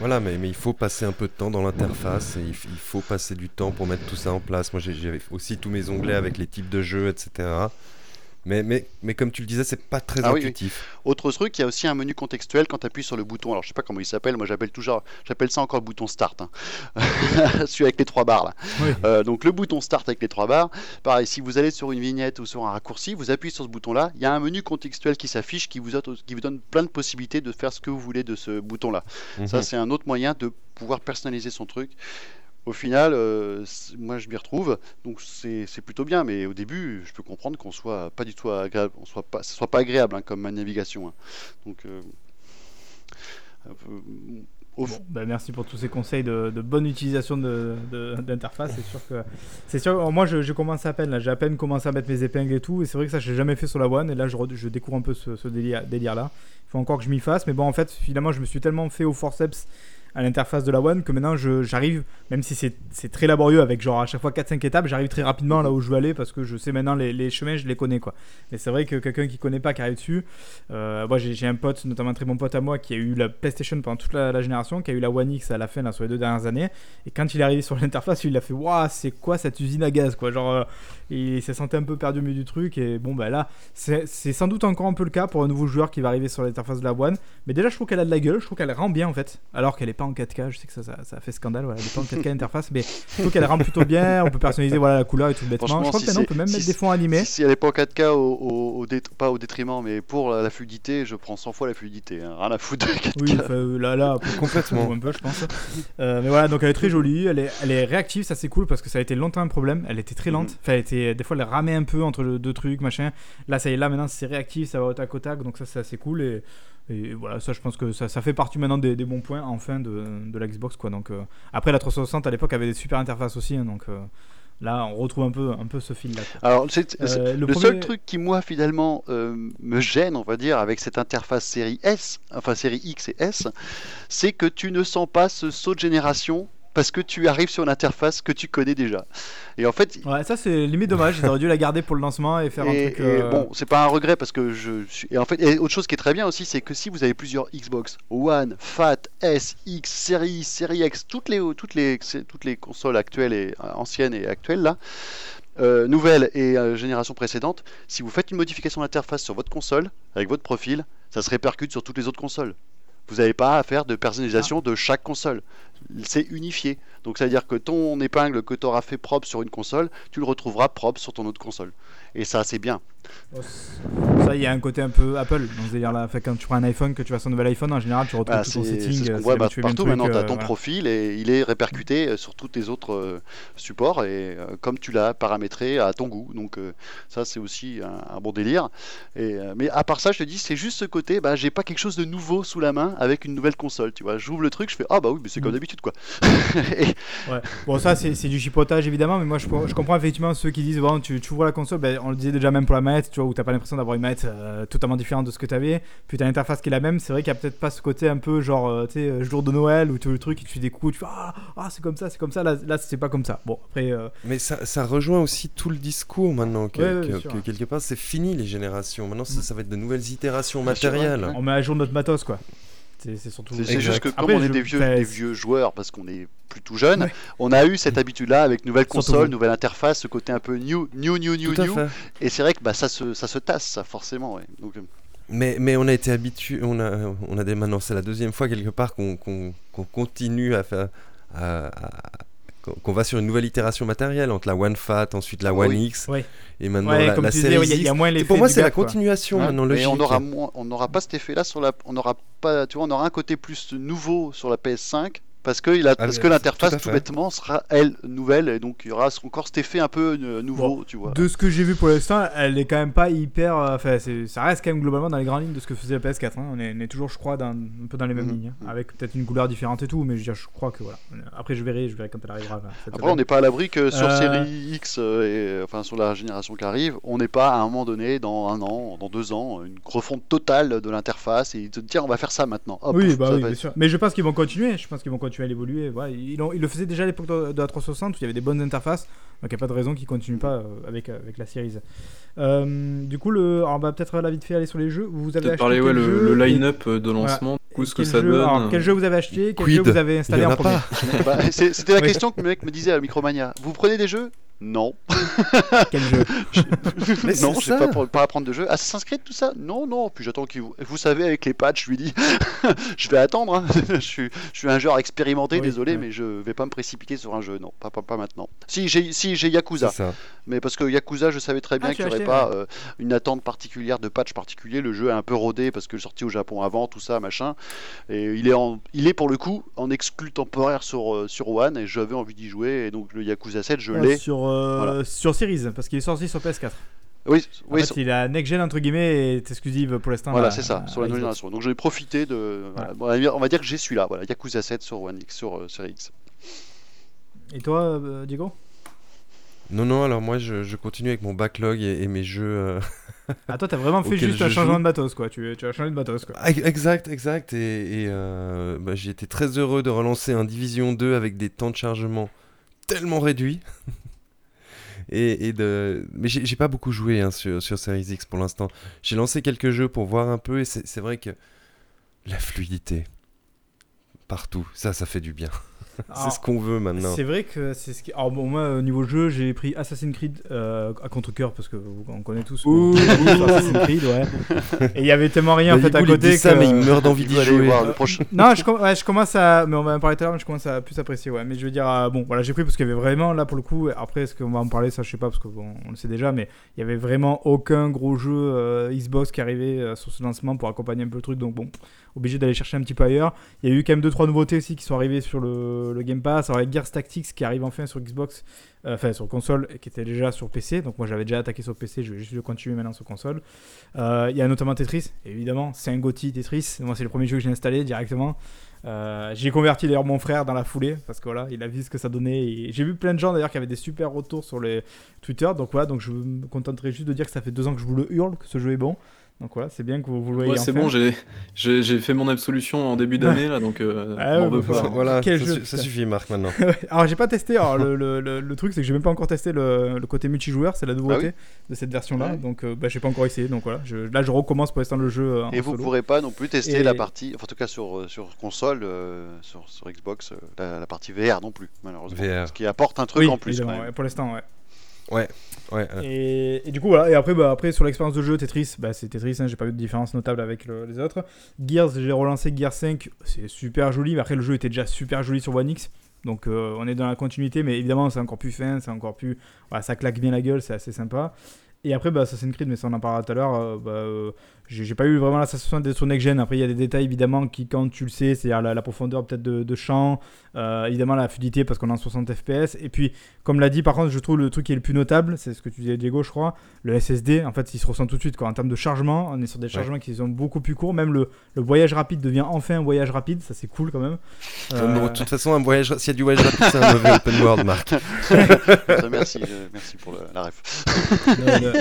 Voilà, mais, il faut passer un peu de temps dans l'interface et il, faut passer du temps pour mettre tout ça en place. Moi, j'ai aussi tous mes onglets avec les types de jeux, etc. Mais, mais, mais comme tu le disais, c'est pas très Ah oui, oui. intuitif. Autre truc, il y a aussi un menu contextuel quand tu appuies sur le bouton. Alors je sais pas comment il s'appelle, moi j'appelle toujours, j'appelle ça encore le bouton start. hein. Celui avec les trois barres là. Oui. Euh, donc le bouton start avec les trois barres. Pareil, si vous allez sur une vignette ou sur un raccourci, vous appuyez sur ce bouton là, il y a un menu contextuel qui s'affiche qui vous, auto- qui vous donne plein de possibilités de faire ce que vous voulez de ce bouton là. Ça Mhm. c'est un autre moyen de pouvoir personnaliser son truc. Au final, euh, moi je m'y retrouve, donc c'est plutôt bien. Mais au début, je peux comprendre qu'on soit pas du tout agréable, on soit pas, ce soit pas agréable hein, comme navigation. hein. Donc, euh, euh, au- Bon, bah, merci pour tous ces conseils de, de bonne utilisation de- de- d'interface. C'est sûr que c'est sûr. Moi, je, je commence à peine. Là, j'ai à peine commencé à mettre mes épingles et tout. Et c'est vrai que ça, je l'ai jamais fait sur la One. Et là, je, je découvre un peu ce, ce délire, délire là. Il faut encore que je m'y fasse. Mais bon, en fait, finalement, je me suis tellement fait au forceps à l'interface de la One que maintenant, j'arrive, même si c'est très laborieux avec genre à chaque fois 4-5 étapes, j'arrive très rapidement là où je veux aller parce que je sais maintenant les, les chemins, je les connais quoi. Mais c'est vrai que quelqu'un qui connaît pas, qui arrive dessus, euh, moi j'ai un pote, notamment un très bon pote à moi, qui a eu la PlayStation pendant toute la, génération, qui a eu la One X à la fin là, sur les deux dernières années. Et quand il est arrivé sur l'interface, il a fait Waouh, c'est quoi cette usine à gaz quoi? Genre, euh, il s'est senti un peu perdu au milieu du truc. Et bon, bah là, c'est sans doute encore un peu le cas pour un nouveau joueur qui va arriver sur l'interface de la One. Mais déjà, je trouve qu'elle a de la gueule, je trouve qu'elle rend bien en fait. Alors qu'elle est pas en 4K, je sais que ça, ça, fait scandale, voilà, elle est pas en 4K l'interface, mais je trouve qu'elle rend plutôt bien. On peut personnaliser voilà, la couleur et tout bêtement. Je crois si que maintenant, on peut même si mettre des fonds animés. Si, si elle n'est pas en 4K, au, au- au dé- pas au détriment, mais pour la, la fluidité, je prends 100 fois la fluidité. hein. Rien à foutre de 4K. Oui, enfin, euh, là, là, Complètement. un peu, je pense. Euh, mais voilà, donc elle est très jolie, elle est, elle est réactive, ça c'est cool parce que ça a été longtemps un problème. Elle était très lente, Mhm. enfin, elle était, des fois elle ramait un peu entre le- deux trucs, machin. Là, ça y est, là maintenant c'est réactif, ça va au tac au tac, donc ça c'est assez cool. Et, et voilà, ça je pense que ça, ça fait partie maintenant des, des bons points enfin de, de la Xbox quoi. Donc, euh, après la 360 à l'époque avait des super interfaces aussi, hein, donc euh, là on retrouve un peu, un peu ce fil là. Alors, Euh, le, le seul truc qui, moi, finalement, me gêne, on va dire, avec cette interface série S, enfin série X et S, c'est que tu ne sens pas ce saut de génération parce que tu arrives sur une interface que tu connais déjà. Et en fait, Ouais, ça c'est limite dommage, ils auraient dû la garder pour le lancement et faire et, un truc. et euh, bon, c'est pas un regret parce que je suis. Et en fait, et autre chose qui est très bien aussi, c'est que si vous avez plusieurs Xbox One, Fat, S, X, Série, Série X, toutes les, toutes les, toutes les consoles actuelles et anciennes et actuelles là, euh, nouvelles et euh, génération précédente, si vous faites une modification d'interface sur votre console avec votre profil, ça se répercute sur toutes les autres consoles. Vous n'avez pas à faire de personnalisation de chaque console. C'est unifié. Donc ça veut dire que ton épingle que tu auras fait propre sur une console, tu le retrouveras propre sur ton autre console. Et ça, c'est bien. Ça, il y a un côté un peu Apple dans ce délire-là. Quand tu prends un iPhone, que tu vas sur un nouvel iPhone, en général, tu retrouves Bah, tout ton setting. c'est euh, voit c'est bah, habitué, même partout. Maintenant, tu as euh, ton voilà. profil et il est répercuté euh, sur tous tes autres euh, supports et euh, comme tu l'as paramétré à ton goût. Donc euh, ça, c'est aussi un, un bon délire. Et, euh, mais à part ça, je te dis, c'est juste ce côté, bah, j'ai pas quelque chose de nouveau sous la main avec une nouvelle console. Tu vois, j'ouvre le truc, je fais ah bah oui, mais c'est comme Mhm. d'habitude quoi. Et- Ouais. Bon, ça, c'est du chipotage évidemment, mais moi je, je comprends effectivement ceux qui disent bon, tu, tu ouvres la console, ben, on le disait déjà même pour la manette, tu vois, où t'as pas l'impression d'avoir une manette euh, totalement différente de ce que t'avais, puis t'as l'interface qui est la même. C'est vrai qu'il y a peut-être pas ce côté un peu genre, euh, tu sais, euh, jour de Noël où tu le truc, et tu fais des coups, tu fais ah, ah c'est comme ça, c'est comme ça, là, là c'est pas comme ça. Bon, après, euh, Mais ça, ça rejoint aussi tout le discours maintenant, que, Ouais, ouais, que- bien sûr. que quelque part c'est fini les générations. Maintenant ça, Mm. ça va être de nouvelles itérations matérielles. on met à jour notre matos quoi. C'est surtout. C'est juste que comme Après, on est je- des vieux, des joueurs, parce qu'on est plus tout jeune, Ouais. on a eu cette habitude-là avec nouvelle console, nouvelle interface, ce côté un peu new, new, new, new, new. Et c'est vrai que bah, ça, se, ça se tasse, ça, forcément. ouais. Donc, euh, Mais, mais on a été habitué, on a, on a des maintenant, c'est la deuxième fois quelque part qu'on qu'on- qu'on continue à faire, à- à- qu'on va sur une nouvelle itération matérielle entre la One Fat, ensuite la One Oui. X, Ouais. et maintenant Ouais, la, comme la série ouais, il y a- il y, a X. moins Et pour moi, c'est la continuation Ouais, maintenant mais logique. on aura moins- on n'aura pas cet effet-là sur la, on n'aura pas, tu vois, on aura un côté plus nouveau sur la PS5 parce que il a, parce oui, que l'interface tout, bêtement sera elle nouvelle et donc il y aura encore cet effet un peu euh, nouveau, tu vois. De ce que j'ai vu pour l'instant, elle est quand même pas hyper. euh, Enfin, c'est- ça reste quand même globalement dans les grandes lignes de ce que faisait la PS4. hein. On, est, on est toujours, je crois, dans, un peu dans les mêmes Mhm. lignes, hein, avec peut-être une couleur différente et tout, mais je, veux dire, je crois que voilà. Après, je verrai, je verrai quand elle arrivera. là, Après, on n'est pas à l'abri que sur Euh, série X et enfin sur la génération qui arrive, on n'est pas à un moment donné, dans un an, dans deux ans, une refonte totale de l'interface et de dire on va faire ça maintenant. Hop, oui, bah oui, bien sûr. Mais je pense qu'ils vont continuer. Je pense qu'ils vont continuer à l'évoluer. Voilà, ils, le faisaient déjà à l'époque de, de la 360 où il y avait des bonnes interfaces. Donc il n'y a pas de raison qu'ils continuent pas euh, avec, euh, avec la Series. Euh, du coup, le, alors, on va peut-être là vite fait aller sur les jeux. Vous avez acheté parler ouais, le, line-up de lancement, du coup, ce que quel ça jeu- donne. alors, quel jeu vous avez acheté Quel jeu vous avez installé en en a premier. Bah, C'était la Oui. question que le mec me disait à Micromania. Vous prenez des jeux Non. Quel jeu Mais non, c'est je sais ça. pas, pour- pas apprendre de jeu. Assassin's Creed, tout ça Non, non. Puis j'attends qu'il vous... vous savez, avec les patchs, je lui dis je vais attendre. hein. je, suis, je suis un joueur expérimenté, Oui, désolé, ouais. mais je vais pas me précipiter sur un jeu. Non, pas, pas, pas maintenant. Si, j'ai si, j'ai Yakuza. Mais parce que Yakuza, je savais très bien Ah, qu'il n'y aurait acheté, pas euh, une attente particulière de patch particulier. Le jeu est un peu rodé parce que sorti au Japon avant, tout ça, machin. Et il est, en, il est pour le coup en exclu temporaire sur, euh, sur One et j'avais envie d'y jouer. Et donc le Yakuza 7, je l'ai. sur, Voilà. sur Series, parce qu'il est sorti sur PS4. Oui, En oui, fait, sur- il a next gen entre guillemets et est exclusive pour l'instant. voilà, à- c'est ça, à sur la nouvelle génération. Donc j'en ai profité de. voilà. On va dire- que j'ai celui-là, voilà, Yakuza 7 sur One X, sur euh, Series X. Et toi, euh, Diego? Non, non, alors moi je, je continue avec mon backlog et, et mes jeux. euh, Ah, toi, t'as vraiment fait juste un je changement joue. de matos, quoi. Tu, tu as changé de matos, quoi. Ah, Exact, exact. Et, et, euh, bah, j'ai été très heureux de relancer un Division 2 avec des temps de chargement tellement réduits. et, de... Mais j'ai pas beaucoup joué hein, sur, sur Series X pour l'instant. J'ai lancé quelques jeux pour voir un peu et c'est vrai que la fluidité partout, ça, ça fait du bien. C'est ce qu'on veut maintenant. C'est vrai que c'est ce qui. Alors, bon, moi, au niveau jeu, j'ai pris Assassin's Creed euh, à contre-coeur parce que vous- on connaît tous. Ouh. Assassin's Creed, ouais. Et il y avait tellement rien en fait à côté dit ça, que- mais il meurt d'envie d'y jouer. voir le prochain. Non, je, com- ouais, je commence à. Mais on va en parler tout à l'heure, mais je commence à plus apprécier, ouais. Mais je veux dire, euh, bon, voilà, j'ai pris parce qu'il y avait vraiment, là, pour le coup, après, est-ce qu'on va en parler, ça, je sais pas, parce qu'on on le sait déjà, mais il y avait vraiment aucun gros jeu euh, Xbox qui arrivait euh, sur ce lancement pour accompagner un peu le truc, donc bon, obligé d'aller chercher un petit peu ailleurs. Il y a eu quand même 2-3 nouveautés aussi qui sont arrivées sur le, le Game Pass. Alors, il y a Gears Tactics qui arrive enfin sur Xbox, euh, enfin sur console, qui était déjà sur PC. Donc, moi, j'avais déjà attaqué sur PC, je vais juste le continuer maintenant sur console. Euh, Il y a notamment Tetris, évidemment, c'est un GOTY Tetris. Moi, c'est le premier jeu que j'ai installé directement. Euh, j'ai converti d'ailleurs mon frère dans la foulée parce que voilà, il a vu ce que ça donnait. J'ai vu plein de gens d'ailleurs qui avaient des super retours sur les Twitter. Donc voilà, donc je me contenterai juste de dire que ça fait deux ans que je vous le hurle, que ce jeu est bon. Donc voilà, c'est bien que vous, voyez. Ouais, c'est bon, j'ai fait mon absolution en début d'année là, donc euh, Ah ouais, bah, pas. Voilà, ça, jeu, su- ça putain. suffit Marc maintenant. Alors j'ai pas testé. Alors le, le, le, le truc c'est que j'ai même pas encore testé le, le côté multijoueur, c'est la nouveauté de cette version-là. Ah. Donc euh, bah, j'ai pas encore essayé. Donc voilà, je- là je recommence pour l'instant le jeu. euh, en Et vous solo. pourrez pas non plus tester Et- la partie, enfin, en tout cas sur, euh, sur console, euh, sur, sur Xbox, euh, la, la partie VR non plus, malheureusement. VR. Ce qui apporte un truc Oui, en plus. quand même. ouais, pour l'instant, ouais. Ouais. Et, du coup, voilà. Et après, bah, après sur l'expérience de jeu, Tetris, bah, c'est Tetris, hein, j'ai pas eu de différence notable avec le- les autres. Gears, j'ai relancé Gears 5, c'est super joli, mais après, le jeu était déjà super joli sur One X. Donc, euh, on est dans la continuité, mais évidemment, c'est encore plus fin, c'est encore plus. Ça claque bien la gueule, c'est assez sympa. Et après, bah, Assassin's Creed, mais ça on en parlera tout à l'heure, euh, bah, euh, j'ai pas eu vraiment la sensation d'être sur Next Gen. Après, il y a des détails évidemment qui, quand tu le sais, c'est-à-dire la, la profondeur peut-être de, de champ, euh, évidemment la fluidité parce qu'on est en 60 FPS. Et puis, comme l'a dit, par contre, je trouve le truc qui est le plus notable, c'est ce que tu disais, Diego, je crois, le SSD. En fait, il se ressent tout de suite quoi. En termes de chargement, on est sur des chargements qui sont beaucoup plus courts. Même le, le voyage rapide devient enfin un voyage rapide. Ça, c'est cool quand même. Comme, Euh, De toute façon, un voyage, s'il y a du voyage rapide, c'est un mauvais open world, Marc. Merci, euh, merci pour le- la ref.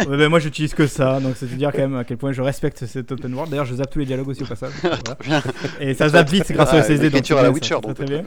Ouais, ben, moi, j'utilise que ça. Donc, c'est te dire quand même à quel point je respecte cet open world. D'ailleurs, je zappe tous les dialogues aussi au passage. Voilà. Et ça zappe vite, c'est grâce au Ah, SSD. donc c'est à la Witcher, donc très, bien.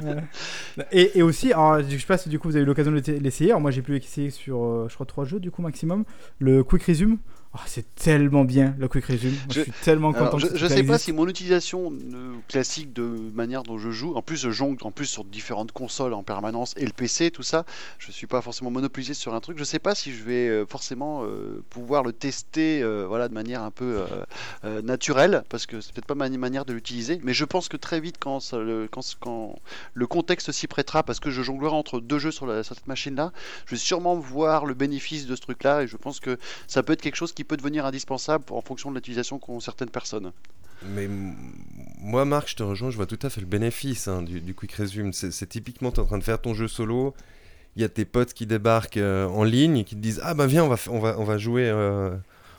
Voilà. Et, et aussi, alors, je sais pas si du coup vous avez eu l'occasion de l'essayer. Alors moi j'ai pu l'essayer sur, euh, je crois, trois jeux du coup maximum. Le Quick Resume. Oh, c'est tellement bien le Quick Resume. Moi, je... Je- suis tellement content. Alors, je, que je sais pas si mon utilisation euh, classique de manière dont je joue, en plus je jongle en plus sur différentes consoles en permanence et le PC, tout ça, je suis pas forcément monopolisé sur un truc. Je sais pas si je vais euh, forcément euh, pouvoir le tester, euh, voilà, de manière un peu naturelle, parce que c'est peut-être pas ma manière de l'utiliser. Mais je pense que très vite, quand, ça- le, quand, quand le contexte s'y prêtera, parce que je jonglerai entre deux jeux sur, la- sur cette machine-là, je vais sûrement voir le bénéfice de ce truc-là, et je pense que ça peut être quelque chose qui peut devenir indispensable en fonction de l'utilisation qu'ont certaines personnes. Mais moi, Marc, je te rejoins, je vois tout à fait le bénéfice hein, du, Quick Resume. C'est typiquement, tu es en train de faire ton jeu solo, il y a tes potes qui débarquent euh, en ligne qui te disent Ah bah viens, on va, on va, on va jouer euh,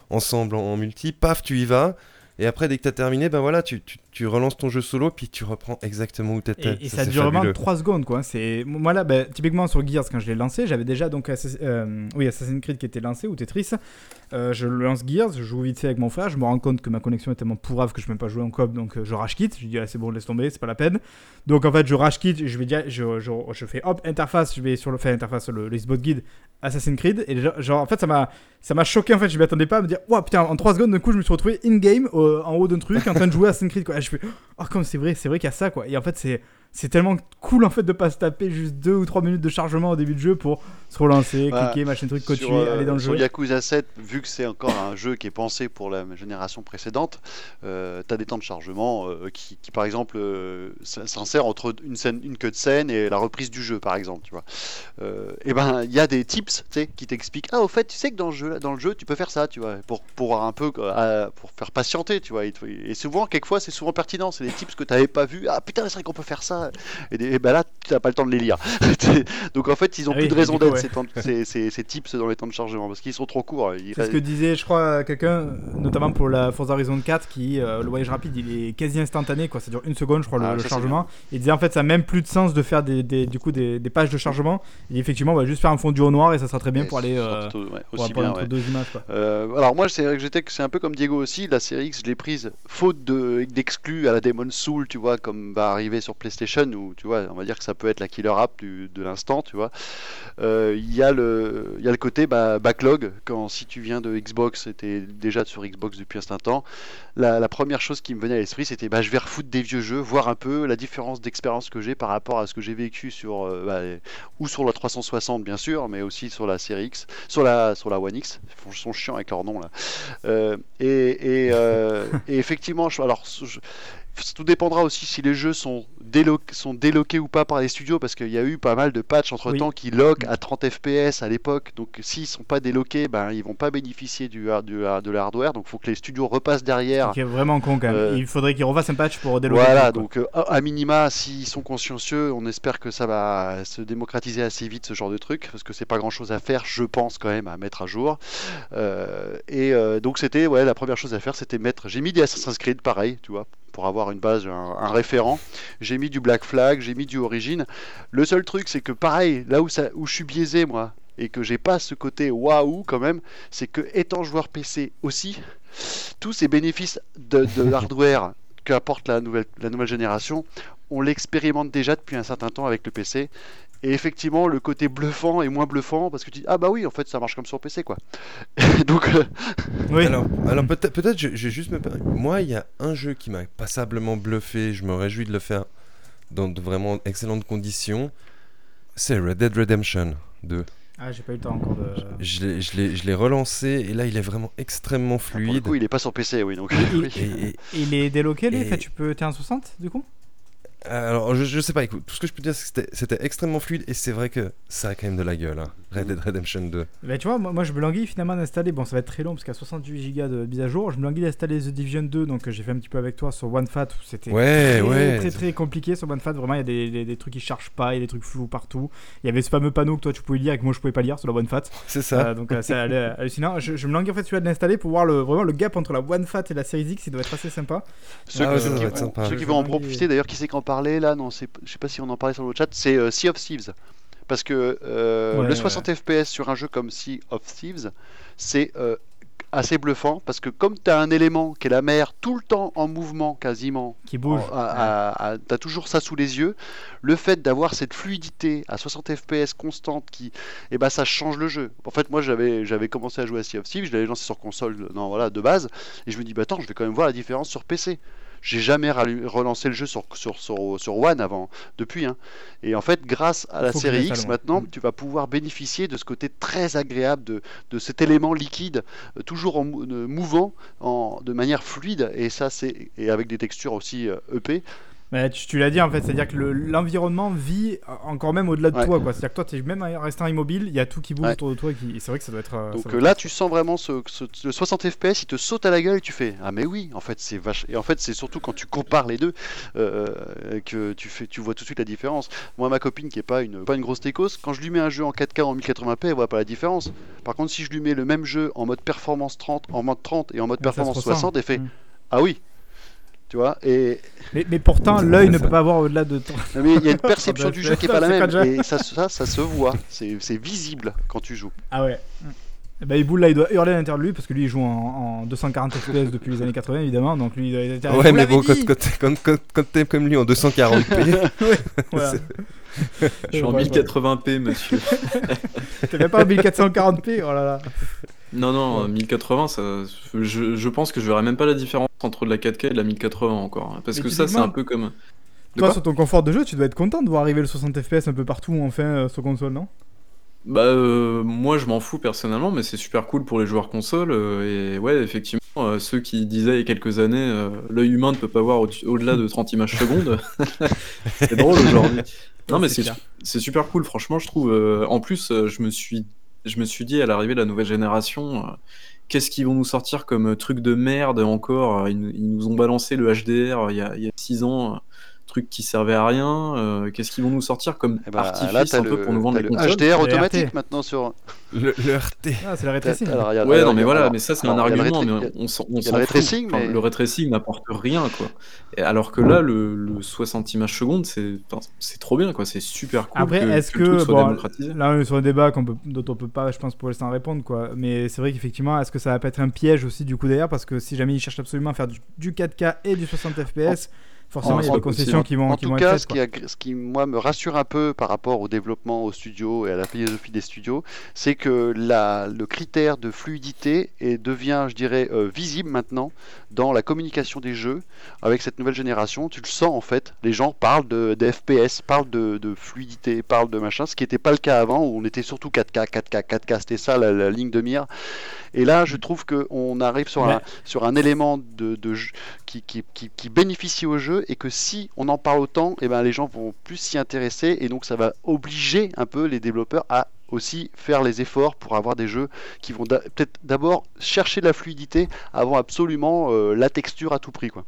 ensemble en, multi. Paf, tu y vas. Et après, dès que tu as terminé, ben voilà, tu, tu relances ton jeu solo, puis tu reprends exactement où tu étais. Et, et ça, dure vraiment 3 secondes quoi. C'est moi là, bah, typiquement sur Gears quand je l'ai lancé, j'avais déjà donc Assass- euh, oui Assassin's Creed qui était lancé ou Tetris. Euh, je lance Gears, je joue vite fait avec mon frère, je me rends compte que ma connexion est tellement pourrave que je peux même pas jouer en coop, donc euh, je rage quitte. Je dis ah, c'est bon laisse tomber, c'est pas la peine. Donc en fait je rage quitte, je vais dire, je, je, je fais hop interface, je vais sur le fait interface le, le Xbox Guide Assassin's Creed et genre, en fait ça m'a ça m'a choqué en fait, je m'y attendais pas à me dire ouah putain en 3 secondes d'un coup je me suis retrouvé in game en haut d'un truc en train de jouer à Assassin's Creed quoi. Je fais oh comme c'est vrai, c'est vrai qu'il y a ça quoi. Et en fait c'est c'est tellement cool en fait de pas se taper juste 2 ou 3 minutes de chargement au début de jeu pour se relancer, Bah, cliquer, machin truc, continuer, euh, aller dans le sur jeu. Yakuza 7, vu que c'est encore un jeu qui est pensé pour la génération précédente, euh, tu as des temps de chargement euh, qui, qui, par exemple, s'insèrent entre une, scène, une queue de scène et la reprise du jeu, par exemple. Tu vois. Et ben, il y a des tips tu sais, qui t'expliquent Ah, au fait, tu sais que dans le jeu, dans le jeu tu peux faire ça, tu vois, pour, pour un peu pour faire patienter, tu vois. Et, et souvent, quelquefois, c'est souvent pertinent. C'est des tips que tu n'avais pas vu. Ah, putain, c'est vrai qu'on peut faire ça. Et, des- et ben là, tu n'as pas le temps de les lire. Donc, en fait, ils ont Ah plus oui, de raison du d'être, ouais. ces, ces, tips dans les temps de chargement, parce qu'ils sont trop courts. Ils C'est ce que disait, je crois, quelqu'un, notamment pour la Forza Horizon 4, qui euh, le voyage rapide, il est quasi instantané, quoi. Ça dure une seconde, je crois, le, Ah, le chargement. Il disait en fait, ça n'a même plus de sens de faire des, des- du coup des, des pages de chargement. Et effectivement, on va juste faire un fondu au noir et ça sera très bien Et pour aller euh, surtout, ouais, pour aussi apprendre bien, entre ouais. deux images, quoi. Euh, alors moi c'est vrai que j'étais c'est un peu comme Diego aussi la série X je l'ai prise faute de d'exclus à la Demon's Soul tu vois comme va arriver sur PlayStation où tu vois on va dire que ça peut être la killer app du- de l'instant tu vois. Euh, il y a le il y a le côté bah, backlog. Quand si tu viens de Xbox c'était déjà sur Xbox depuis un certain temps. La, la première chose qui me venait à l'esprit c'était bah, je vais refoutre des vieux jeux voir un peu la différence d'expérience que j'ai par rapport à ce que j'ai vécu sur euh, bah, ou sur la 360 bien sûr mais aussi sur la série X sur la sur la One X. Ils sont chiants avec leur nom là. Euh, et, et, et effectivement je- alors je- tout dépendra aussi si les jeux sont, délo- sont déloqués ou pas par les studios parce qu'il y a eu pas mal de patchs entre temps qui loquent à 30 fps à l'époque donc s'ils sont pas déloqués ben ils vont pas bénéficier du, du de l'hardware donc il faut que les studios repassent derrière Qui est vraiment con quand même. Euh, Il faudrait qu'ils refassent un patch pour déloquer. voilà, donc euh, à minima, s'ils sont consciencieux, on espère que ça va se démocratiser assez vite ce genre de truc, parce que c'est pas grand chose à faire, je pense quand même, à mettre à jour. Euh, et donc c'était, ouais, la première chose à faire, c'était mettre. J'ai mis des Assassin's Creed, pareil, tu vois, pour avoir une base, un, référent. J'ai mis du Black Flag, j'ai mis du Origin. Le seul truc, c'est que pareil, là où, ça, où je suis biaisé, moi, et que j'ai pas ce côté waouh quand même, c'est que étant joueur PC aussi, tous ces bénéfices de, de l'hardware qu'apporte la nouvelle, la nouvelle génération, on l'expérimente déjà depuis un certain temps avec le PC. Et effectivement, le côté bluffant est moins bluffant parce que tu dis ah bah oui, en fait ça marche comme sur PC quoi. Donc euh, Oui. Alors, alors peut-être, peut-être, je, je vais juste me Moi, il y a un jeu qui m'a passablement bluffé. Je me réjouis de le faire dans de vraiment excellentes conditions. C'est Red Dead Redemption 2. Ah, j'ai pas eu le temps encore de. Je l'ai- je l'ai je l'ai relancé et là il est vraiment extrêmement Pour le fluide. coup, il est pas sur PC, oui. Donc, Et- oui. Et- et- Il est délocalé, Et- Enfin, tu peux. T'es en 60 du coup? Alors je, je sais pas, écoute, tout ce que je peux dire c'est que c'était- c'était extrêmement fluide et c'est vrai que ça a quand même de la gueule. hein. Red Dead Redemption 2. Bah, tu vois, moi, moi, je me languis finalement d'installer. Bon, ça va être très long parce qu'à 68 Go de mise à jour, je me languis d'installer The Division 2. Donc, euh, j'ai fait un petit peu avec toi sur OneFat où c'était Ouais, très, ouais. très très compliqué sur OneFat. Vraiment, il y a des, des- des trucs qui chargent pas, il y a des trucs flous partout. Il y avait ce fameux panneau que toi tu pouvais lire et que moi je pouvais pas lire sur la OneFat. C'est ça. Euh, donc, euh, c'est allé- hallucinant. Je, je me languis en fait celui-là de l'installer pour voir le, vraiment le gap entre la OneFat et la Series X. Il doit être assez sympa. Ceux, Ah ouais, ceux ça qui, vont- sympa. ceux qui Je vont en profiter, d'ailleurs, qui c'est qu'en parlait là Non, je sais pas si on en parlait sur le chat. C'est euh, Sea of Thieves. Parce que euh, Ouais, le 60 FPS sur un jeu comme Sea of Thieves, c'est euh, assez bluffant. Parce que comme tu as un élément qui est la mer tout le temps en mouvement quasiment, Qui bouge. tu as toujours ça sous les yeux, le fait d'avoir cette fluidité à 60 FPS constante, qui, eh ben, ça change le jeu. En fait, moi j'avais j'avais commencé à jouer à Sea of Thieves, je l'avais lancé sur console non, voilà, de base, et je me dis, bah attends, je vais quand même voir la différence sur PC. J'ai jamais relancé le jeu sur, sur, sur, sur One avant, depuis. hein. Et en fait, grâce à la Faut série X, maintenant, moi. tu vas pouvoir bénéficier de ce côté très agréable, de, de cet élément liquide, euh, toujours en euh, mouvant, en, de manière fluide, et ça, c'est et avec des textures aussi euh, EP. Mais tu, tu l'as dit en fait, c'est-à-dire que le- l'environnement vit encore même au-delà de Ouais. toi. C'est-à-dire que toi, tu es même restant immobile, il y a tout qui bouge Ouais. autour de toi. et qui- C'est vrai que ça doit être. euh, Donc doit euh, être là, tu sens vraiment ce, ce- le 60 FPS, il te saute à la gueule et tu fais ah mais oui, en fait c'est vache. Et en fait c'est surtout quand tu compares les deux euh, que tu fais, tu vois tout de suite la différence. Moi, ma copine qui est pas une pas une grosse techos, quand je lui mets un jeu en 4K en 1080p, elle voit pas la différence. Par contre, si je lui mets le même jeu en mode performance 30, en mode 30 et en mode performance ressent. 60, elle fait Mm. ah oui. Tu vois, et Mais, mais pourtant, l'œil ne peut pas voir au-delà de non, mais il y a une perception bah, du jeu qui est pas la même et ça, ça, ça se voit, c'est c'est visible quand tu joues. Ah ouais. Bah, Iboul là, il doit hurler à l'intérieur de lui parce que lui, il joue en, en 240 FPS depuis les années 80, évidemment. Donc lui, il doit être. Ouais, mais bon, quand, quand, quand, quand, quand t'es comme lui en 240p, Voilà. Je suis en Ouais, ouais. 1080p, monsieur. T'es même pas en 1440p, oh là là. Non, non, 1080, ça, je, je pense que je verrai même pas la différence entre de la 4K et de la 1080 encore. hein, Parce Mais que ça, c'est un peu comme. De Toi, sur ton confort de jeu, tu dois être content de voir arriver le 60 FPS un peu partout, enfin, euh, sur console, non? Bah, euh, moi, je m'en fous personnellement, mais c'est super cool pour les joueurs console. euh, et ouais, effectivement, euh, ceux qui disaient il y a quelques années, l'œil humain ne peut pas voir au- au-delà de 30 images secondes, c'est drôle aujourd'hui. Non, mais c'est super cool, franchement, je trouve. en plus, je me suis, je me suis dit à l'arrivée de la nouvelle génération, euh, qu'est-ce qu'ils vont nous sortir comme euh, truc de merde encore? Ils, nous- ont balancé le HDR euh, il y a, 6 ans. Truc qui servait à rien, euh, qu'est-ce qu'ils vont nous sortir comme Eh artifice là, peu le, pour nous vendre les le consoles HDR Le automatique RT. maintenant sur. le, le RT. Ah, c'est la ray tracing. Alors, il y a- Ouais, alors, non, mais voilà, alors- mais ça, c'est un le argument, mais on, s'en- le fout. retracing, Enfin, mais- Le retracing n'apporte rien, quoi. Et alors que là, le, le 60 images secondes, c'est trop bien, quoi. C'est super cool. Après, que, est-ce que le là on est sur un débat dont on peut pas, je pense, pour l'instant répondre, quoi. Mais c'est vrai qu'effectivement, est-ce que ça va pas être un piège aussi du coup derrière Parce que si jamais ils cherchent absolument à faire du, du 4K et du 60 FPS, forcément en- il y a des concessions qui vont, En qui tout vont cas, être ce qui, quoi. a- ce qui moi me rassure un peu par rapport au développement au studio et à la philosophie des studios, c'est que la, le critère de fluidité est, devient, je dirais, euh, visible maintenant dans la communication des jeux avec cette nouvelle génération. Tu le sens en fait. Les gens parlent de, FPS, parlent de, de fluidité, parlent de machin, ce qui n'était pas le cas avant où on était surtout 4K, 4K, 4K. C'était ça la, la ligne de mire. Et là, je trouve qu'on arrive sur, un, sur un élément de, de qui, qui, qui, qui bénéficie au jeu et que si on en parle autant, et ben les gens vont plus s'y intéresser et donc ça va obliger un peu les développeurs à aussi faire les efforts pour avoir des jeux qui vont peut-être d'abord chercher la fluidité avant absolument euh, la texture à tout prix quoi.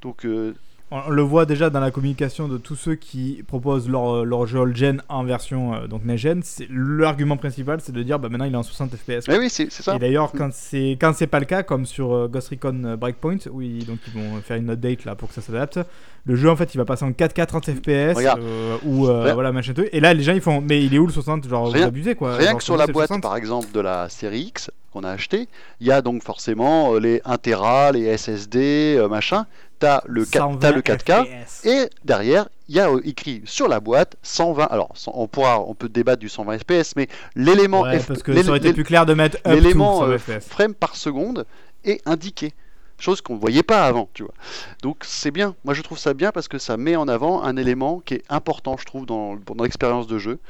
Donc euh, On le voit déjà dans la communication de tous ceux qui proposent leur, leur jeu all-gen en version euh, donc next-gen. c'est- L'argument principal, c'est de dire bah, maintenant il est en 60 FPS. oui, c'est ça. Et d'ailleurs, quand c'est quand c'est pas le cas, comme sur euh, Ghost Recon euh, Breakpoint, où ils, donc ils vont faire une update là pour que ça s'adapte, le jeu en fait il va passer en 4K 30 FPS euh, ou euh, voilà machin truc. Et là les gens ils font mais il est où le 60 Genre vous Rien- abusez quoi. Rien Genre, que sur la boîte 60. par exemple de la série X qu'on a acheté, il y a donc forcément euh, les 1 Tera, les SSD, euh, T'as le, 4, 120 t'as le 4K. FPS. Et derrière, il y a euh, écrit sur la boîte 120. Alors, on pourra, on peut débattre du 120 FPS, mais l'élément Ouais, F- parce que ça aurait été plus clair de mettre l'élément 100 euh, FPS. frame par seconde est indiqué. chose qu'on ne voyait pas avant, tu vois. Donc c'est bien, moi je trouve ça bien parce que ça met en avant un élément qui est important, je trouve, dans, dans l'expérience de jeu.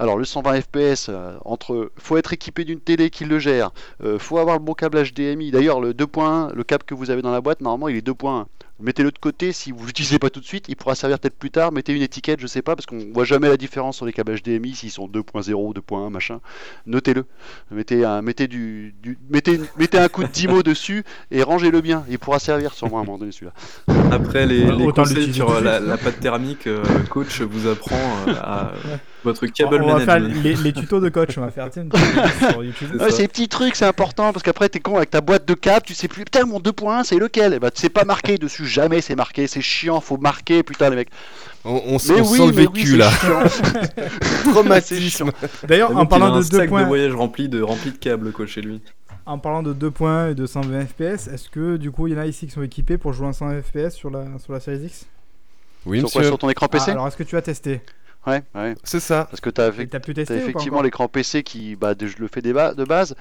Alors le 120 FPS, euh, entre faut être équipé d'une télé qui le gère, euh, faut avoir le bon câble HDMI. D'ailleurs le 2.1, le câble que vous avez dans la boîte, normalement il est 2.1 mettez-le de côté si vous l'utilisez pas tout de suite, il pourra servir peut-être plus tard, mettez une étiquette, je sais pas, parce qu'on voit jamais la différence sur les câbles HDMI, s'ils sont 2.0, 2.1, machin, notez-le. Mettez un, mettez du, mettez, mettez un coup de Dimo dessus et rangez-le bien, il pourra servir sûrement à un moment donné celui-là. Après les, les conseils sur la, la, pâte thermique, euh, coach vous apprend euh, à votre câble On, on va faire les, les, tutos de coach, on va faire tiens, sur YouTube. Ouais, ces petits trucs, c'est important parce qu'après t'es con avec ta boîte de câbles, tu sais plus, putain mon 2.1 c'est lequel? Et bah c'est pas marqué dessus, jamais c'est marqué, c'est chiant, faut marquer, putain les mecs. On, on, mais on oui, sent le vécu oui, là. Traumatisme. D'ailleurs, en parlant de 2 points. de voyage rempli de, rempli de câbles quoi, chez lui. En parlant de 2 points et de 120 FPS, est-ce que du coup il y en a ici qui sont équipés pour jouer en 120 FPS sur la, sur la Series X? Oui, sur, quoi, sur ton écran PC ah, Alors est-ce que tu as testé? Ouais, ouais. C'est ça. Parce que tu as, effectivement l'écran PC qui, bah, je le fais de base.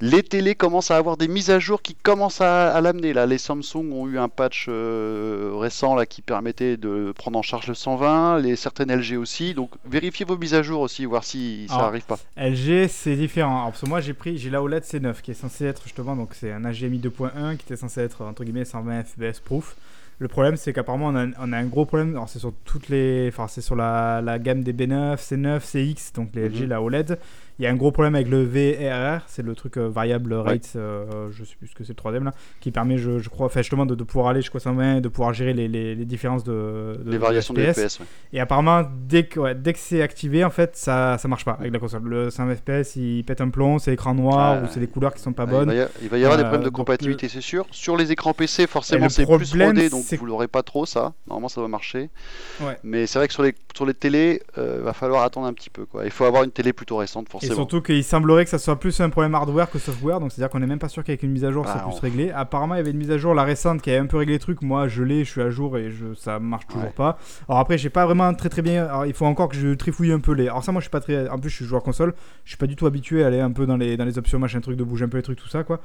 Les télés commencent à avoir des mises à jour qui commencent à, l'amener. Là, les Samsung ont eu un patch euh, récent là qui permettait de prendre en charge le 120. Les certaines LG aussi. Donc vérifiez vos mises à jour aussi, voir si ça n'arrive pas. LG, c'est différent. Alors, parce que moi, j'ai pris, j'ai la OLED C9 qui est censé être justement, donc c'est un HDMI 2.1 qui était censé être entre guillemets 120 FPS proof. Le problème, c'est qu'apparemment, on a, on a, un gros problème. Alors, c'est sur toutes les. Enfin, c'est sur la, la, gamme des B9, C9, CX, donc les LG, mhm. la OLED. Il y a un gros problème avec le VRR, c'est le truc euh, variable rate, euh, je sais plus ce que c'est le troisième là, qui permet, je, je crois, justement de, de, pouvoir aller jusqu'au 120 de pouvoir gérer les, les, les différences de, de, Les variations de FPS. Et apparemment, dès que, dès que c'est activé, en fait, ça, ça marche pas avec la console. Le 120 FPS, il pète un plomb, c'est écran noir ou c'est des couleurs qui sont pas bonnes. Il va y, avoir des problèmes de compatibilité, c'est sûr. Sur les écrans PC, forcément, c'est plus rodé, donc vous l'aurez pas trop, ça. Normalement, ça va marcher. Ouais. Mais c'est vrai que sur les, sur les télés, euh, va falloir attendre un petit peu. Quoi. Il faut avoir une télé plutôt récente, forcément. Et surtout qu'il semble semblerait que ça soit plus un problème hardware que software, donc c'est-à-dire qu'on est même pas sûr qu'avec une mise à jour ça bah, puisse régler. Apparemment, il y avait une mise à jour, la récente, qui avait un peu réglé les trucs. Moi, je l'ai, je suis à jour et je, ça marche toujours pas. Alors après, j'ai pas vraiment très très bien. Alors, il faut encore que je trifouille un peu les. Alors ça, moi, je suis pas très. En plus, je suis joueur console, je suis pas du tout habitué à aller un peu dans les, dans les options, machin truc, de bouger un peu les trucs, tout ça, quoi.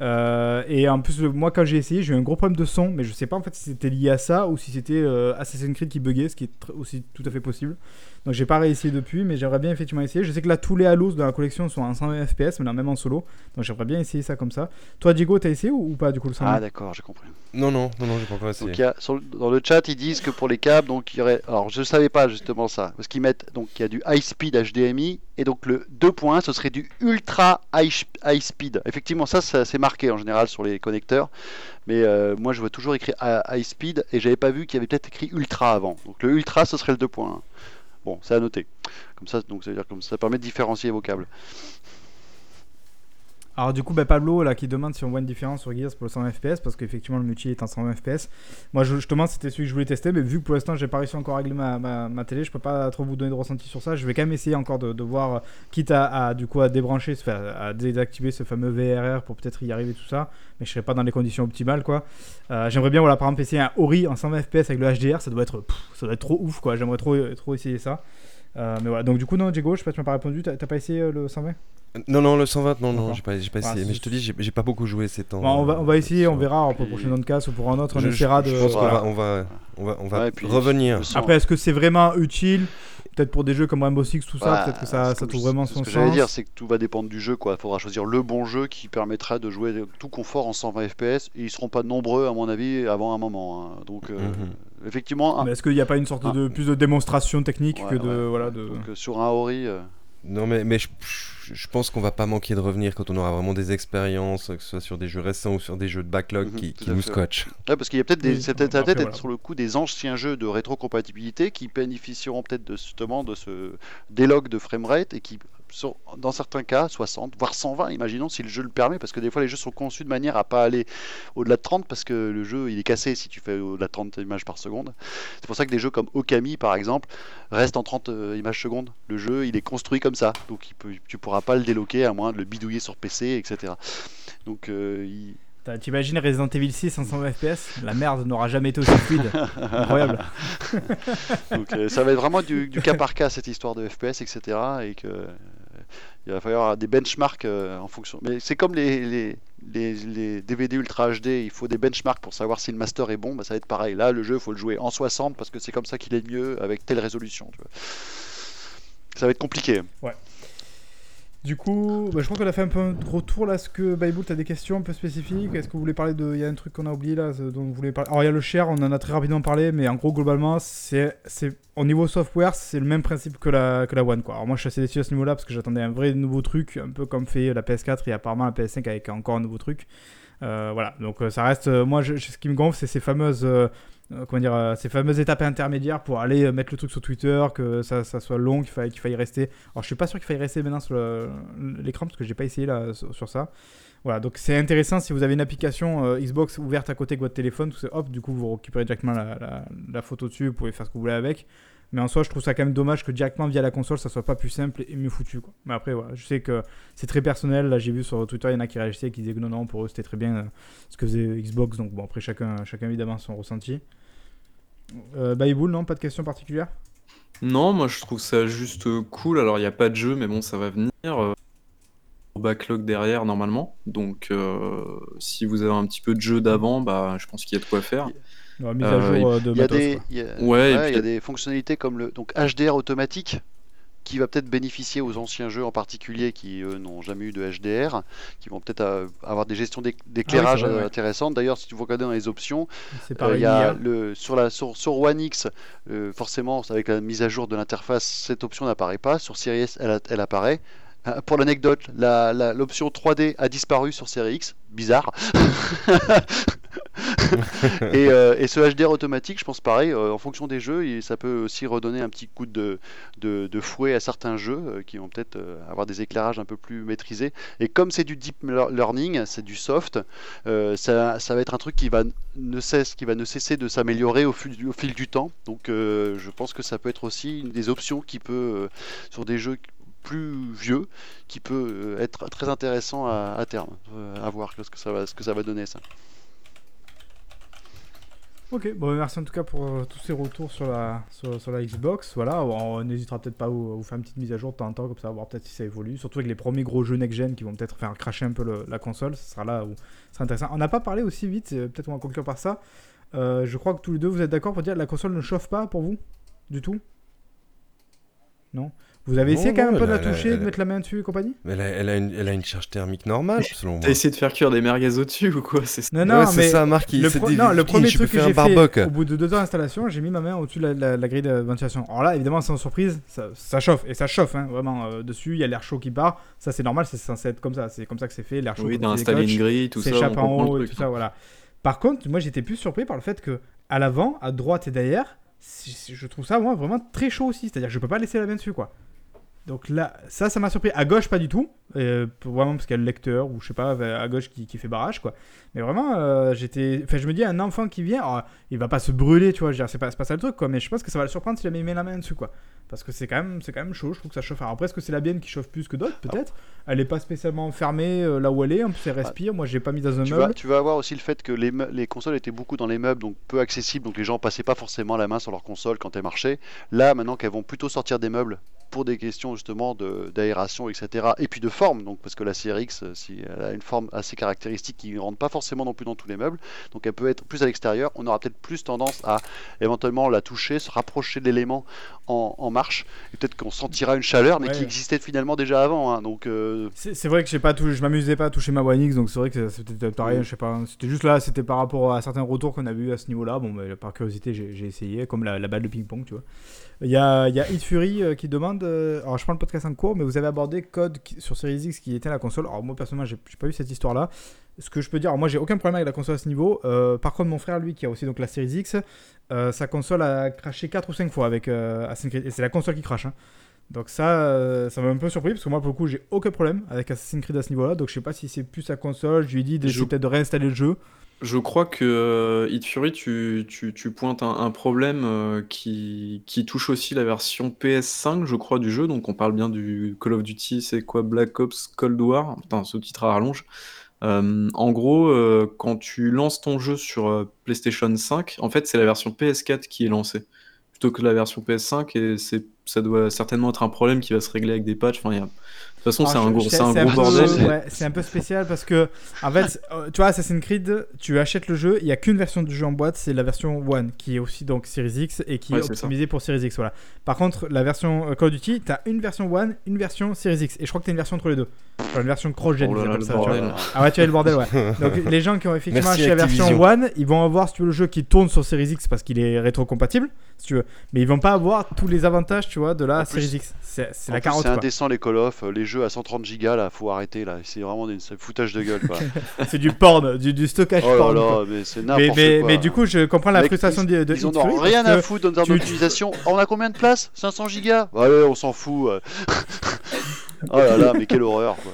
Euh, et en plus, moi, quand j'ai essayé, j'ai eu un gros problème de son, mais je sais pas en fait si c'était lié à ça ou si c'était euh, Assassin's Creed qui buguait, ce qui est aussi tout à fait possible. Donc j'ai pas réessayé depuis, mais j'aimerais bien effectivement essayer. Je sais que là, tous les Halos dans la collection sont en 120 FPS, mais là, même en solo. Donc j'aimerais bien essayer ça comme ça. Toi, Diego, t'as essayé ou, pas du coup le 120 Ah, d'accord, j'ai compris. Non, non, non, non j'ai pas encore essayé. Donc, y a, dans le chat, ils disent que pour les câbles, donc il y aurait. Alors je savais pas justement ça, parce qu'ils mettent. Donc il y a du high speed HDMI, et donc le 2.1, ce serait du ultra high, high speed. Effectivement, ça, ça c'est marqué en général sur les connecteurs. Mais euh, moi, je vois toujours écrit high speed, et j'avais pas vu qu'il y avait peut-être écrit ultra avant. Donc le ultra, ce serait le 2.1. Bon, c'est à noter. Ça, donc ça veut dire comme ça permet de différencier vos câbles. Alors du coup, bah, Pablo là qui demande si on voit une différence sur Gears pour le 120 FPS parce qu'effectivement le multi est en 120 FPS. Moi je, justement c'était celui que je voulais tester mais vu que pour l'instant j'ai pas réussi encore à régler ma, télé, je peux pas trop vous donner de ressenti sur ça. Je vais quand même essayer encore de, voir, quitte à, du coup à débrancher, à désactiver ce fameux VRR pour peut-être y arriver tout ça, mais je serai pas dans les conditions optimales quoi. Euh, j'aimerais bien voilà par exemple essayer un Ori en 120 FPS avec le HDR, ça doit être ça doit être trop ouf quoi. J'aimerais trop trop essayer ça. Euh, mais voilà, donc du coup, non, Diego, je sais pas, tu m'as pas répondu, t'as pas essayé euh, le 120 Non, non, le 120, non, non, j'ai pas, pas essayé. mais je te dis, j'ai pas beaucoup joué ces temps. on, va, on va essayer, on verra pour le prochain podcast ou pour un autre, on essaiera de. Je pense qu'on va, on va, on va, on va revenir. Après, est-ce que c'est vraiment utile peut-être pour des jeux comme Rainbow Six, tout ça, peut-être que ça, ça trouve vraiment son sens. Ce que j'allais dire, c'est que tout va dépendre du jeu. Il faudra choisir le bon jeu qui permettra de jouer tout confort en 120 FPS. Et ils seront pas nombreux, à mon avis, avant un moment. Hein. Donc, euh, mhm. Effectivement. Mais est-ce qu'il n'y a pas une sorte de plus de démonstration technique que de. Voilà, de... Donc, euh, sur un Ori. Euh, non, mais, mais je, je, pense qu'on va pas manquer de revenir quand on aura vraiment des expériences, que ce soit sur des jeux récents ou sur des jeux de backlog mhm, qui, nous scotchent. Ouais, parce qu'il y a peut-être des, peut être sur le coup des anciens jeux de rétrocompatibilité qui bénéficieront peut-être de, justement de ce délog de framerate et qui dans certains cas 60, voire 120, imaginons si le jeu le permet, parce que des fois les jeux sont conçus de manière à pas aller au-delà de 30 parce que le jeu il est cassé si tu fais au-delà de 30 images par seconde. C'est pour ça que des jeux comme Okami par exemple restent en 30 euh, images secondes. Le jeu il est construit comme ça, donc il peut, tu pourras pas le déloquer à moins de le bidouiller sur PC, etc. Donc euh, T'imagines Resident Evil 6 en 120 FPS La merde n'aura jamais été aussi fluide. Incroyable. Donc, euh, ça va être vraiment du, du, cas par cas cette histoire de FPS, etc. Et que il va falloir des benchmarks euh, en fonction. Mais c'est comme les, les, DVD Ultra HD, il faut des benchmarks pour savoir si le master est bon, bah, ça va être pareil. Là, le jeu, il faut le jouer en 60 parce que c'est comme ça qu'il est mieux avec telle résolution. Ça va être compliqué. Ouais. Du coup, bah, je crois qu'on a fait un peu un gros tour là. Est-ce que Bayboul, tu as des questions un peu spécifiques? Est-ce que vous voulez parler de. Il y a un truc qu'on a oublié là dont vous voulez parler? Alors, il y a le share, on en a très rapidement parlé, mais en gros, globalement, c'est au niveau software, c'est le même principe que la, que la One. Quoi. Alors, moi, je suis assez déçu à ce niveau-là parce que j'attendais un vrai nouveau truc, un peu comme fait la PS4 et apparemment la PS5 avec encore un nouveau truc. Euh, voilà, donc euh, ça reste. Euh, moi, ce qui me gonfle, c'est ces fameuses comment dire, ces fameuses étapes intermédiaires pour aller mettre le truc sur Twitter, que ça, ça soit long, qu'il faille, qu'il faille rester. Alors je suis pas sûr qu'il faille rester maintenant sur l'écran parce que j'ai pas essayé là sur, ça. Voilà, donc c'est intéressant si vous avez une application Xbox ouverte à côté de votre téléphone, tout hop, du coup vous récupérez directement la, photo dessus, vous pouvez faire ce que vous voulez avec. Mais en soi, je trouve ça quand même dommage que directement via la console, ça soit pas plus simple et mieux foutu. Quoi. Mais après, voilà, je sais que c'est très personnel. Là, j'ai vu sur Twitter, il y en a qui réagissaient, qui disaient que non, non, pour eux, c'était très bien ce que faisait Xbox. Donc bon, après, chacun, chacun évidemment son ressenti. Euh, non Pas de questions particulières? Non, moi je trouve ça juste euh, cool. Alors il n'y a pas de jeu, mais bon, ça va venir. Euh, backlog derrière normalement. Donc euh, si vous avez un petit peu de jeu d'avant, bah, je pense qu'il y a de quoi faire. Il y a des fonctionnalités comme le donc HDR automatique qui va peut-être bénéficier aux anciens jeux en particulier qui eux n'ont jamais eu de HDR, qui vont peut-être euh, avoir des gestions d'éclairage ah intéressantes. D'ailleurs, si tu vous regardez dans les options, euh, il y a le, sur, la, sur, sur One X, euh, forcément, avec la mise à jour de l'interface, cette option n'apparaît pas. Sur Series S, elle, elle apparaît. Pour l'anecdote, l'option 3D a disparu sur Series X. Bizarre. Euh, et, ce HDR automatique, je pense pareil, euh, en fonction des jeux, ça peut aussi redonner un petit coup de, fouet à certains jeux euh, qui vont peut-être avoir des éclairages un peu plus maîtrisés. Et comme c'est du deep learning, c'est du soft, ça, va être un truc qui va ne, cesse, qui va ne cesser de s'améliorer au, fil, du temps. Donc je pense que ça peut être aussi une des options qui peut, sur des jeux plus vieux, qui peut être très intéressant à, à terme. à voir ce que ça va, ce que ça va donner ça. Ok, bon, merci en tout cas pour euh, tous ces retours sur la, sur, la Xbox. Voilà, on n'hésitera peut-être pas à vous, faire une petite mise à jour de temps en temps, comme ça, voir peut-être si ça évolue. Surtout avec les premiers gros jeux next-gen qui vont peut-être faire cracher un peu la console, ce sera là où ce sera intéressant. On n'a pas parlé aussi vite, peut-être on va conclure par ça. Euh, je crois que tous les deux vous êtes d'accord pour dire que la console ne chauffe pas pour vous Du tout? Non? Vous avez essayé quand même un peu de la toucher, de mettre la main dessus et compagnie Mais elle a, une, elle a une charge thermique normale, selon moi. T'as essayé de faire cuire des merguez au-dessus ou quoi? Non, non, mais ça, Marc. Le, non, le premier truc que j'ai fait, au bout de deux heures d'installation, j'ai mis ma main au-dessus de la, grille de ventilation. Alors là, évidemment, sans surprise, ça, chauffe. Et ça chauffe, hein, vraiment. Euh, dessus, il y a l'air chaud qui part. Ça, c'est normal, c'est censé être comme ça. C'est comme ça que c'est fait. L'air chaud. Oui, d'installer une grille, tout ça. S'échappe en haut et tout ça, voilà. Par contre, moi, j'étais plus surpris par le fait que à l'avant, à droite et derrière, je trouve ça moi vraiment très chaud aussi. C'est-à-dire que je peux pas laisser la main dessus, quoi. Donc là, ça, ça m'a surpris. À gauche, pas du tout. Euh, vraiment parce qu'il y a le lecteur ou je sais pas, à gauche qui, qui fait barrage, quoi. Mais vraiment, euh, j'étais. Enfin, je me dis, un enfant qui vient, il va pas se brûler, tu vois. C'est pas, pas ça le truc, quoi. Mais je pense que ça va le surprendre s'il met la main dessus, quoi. Parce que c'est quand, même, quand même chaud, je trouve que ça chauffe. Alors après, est-ce que c'est la bienne qui chauffe plus que d'autres? Peut-être. Elle est pas spécialement fermée euh, là où elle est, en plus elle respire. Moi, j'ai pas mis dans un tu meuble. Vas, tu vas avoir aussi le fait que les, les, consoles étaient beaucoup dans les meubles, donc peu accessibles, donc les gens passaient pas forcément la main sur leur console quand elles marchaient. Là, maintenant qu'elles vont plutôt sortir des meubles pour des questions justement d'aération, etc. Et puis de forme, donc parce que la CRX, euh, si elle a une forme assez caractéristique qui ne rentre pas forcément non plus dans tous les meubles, donc elle peut être plus à l'extérieur. On aura peut-être plus tendance à éventuellement la toucher, se rapprocher de l'élément en, marche, et peut-être qu'on sentira une chaleur, mais qui existait finalement déjà avant. Hein, donc euh, c'est vrai que je pas je m'amusais pas à toucher ma One X, donc c'est vrai que c'était pareil. Je sais pas, c'était juste là, c'était par rapport à certains retours qu'on a eu à ce niveau-là. Bon, mais par curiosité, j'ai essayé, comme la, la balle de ping-pong, tu vois. Il y a, y a Hit Fury euh, qui demande. Euh, alors, je prends le podcast en cours, mais vous avez abordé Code sur Series X qui était la console. Alors, moi, personnellement, j'ai pas eu cette histoire-là. Ce que je peux dire, alors moi, j'ai aucun problème avec la console à ce niveau. Euh, par contre, mon frère, lui, qui a aussi donc la Series X, sa console a craché 4 ou 5 fois avec Assassin's Creed. Et c'est la console qui crache. Hein. Donc, ça, ça m'a un peu surpris parce que moi, pour le coup, j'ai aucun problème avec Assassin's Creed à ce niveau-là. Donc, je sais pas si c'est plus sa console. Je lui ai dit peut-être de réinstaller le jeu. Je crois que euh, Hit Fury, tu, pointes un, problème euh, qui, touche aussi la version PS5, je crois, du jeu. Donc on parle bien du Call of Duty, c'est quoi Black Ops Cold War? Putain, ce titre à rallonge. Euh, en gros, quand tu lances ton jeu sur PlayStation 5, en fait, c'est la version PS4 qui est lancée plutôt que la version PS5 et ça doit certainement être un problème qui va se régler avec des patchs. Enfin, toute façon, c'est un gros, c'est un gros bordel. ouais, c'est un peu spécial parce que, en fait, euh, tu vois, Assassin's Creed, tu achètes le jeu, il n'y a qu'une version du jeu en boîte, c'est la version One, qui est aussi donc Series X et qui Ouais, est optimisée pour Series X. Voilà. Par contre, la version euh, Call of Duty, tu as une version One, une version Series X. Et je crois que tu as une version entre les deux. Genre une version cross-gen, Oh ils ça. tu vois. Ah ouais, tu as le bordel, ouais. Donc les gens qui ont effectivement Merci, acheté la version. One, ils vont avoir, si tu veux, le jeu qui tourne sur Series X parce qu'il est rétro-compatible, si tu veux. Mais ils vont pas avoir tous les avantages, tu vois, de la En plus- Series X. C'est la carotte, C'est indécent les Call of, euh, les jeux à 130 gigas là, faut arrêter là. C'est vraiment des c'est foutage de gueule quoi. C'est du porn, du, du stockage oh porn. là, mais c'est Mais, n'importe mais, quoi. mais du coup, je comprends la frustration ils, de, ils ont rien à foutre dans termes d'optimisation. On a combien de place 500 gigas? Allez, on s'en fout. oh là là, mais quelle horreur quoi.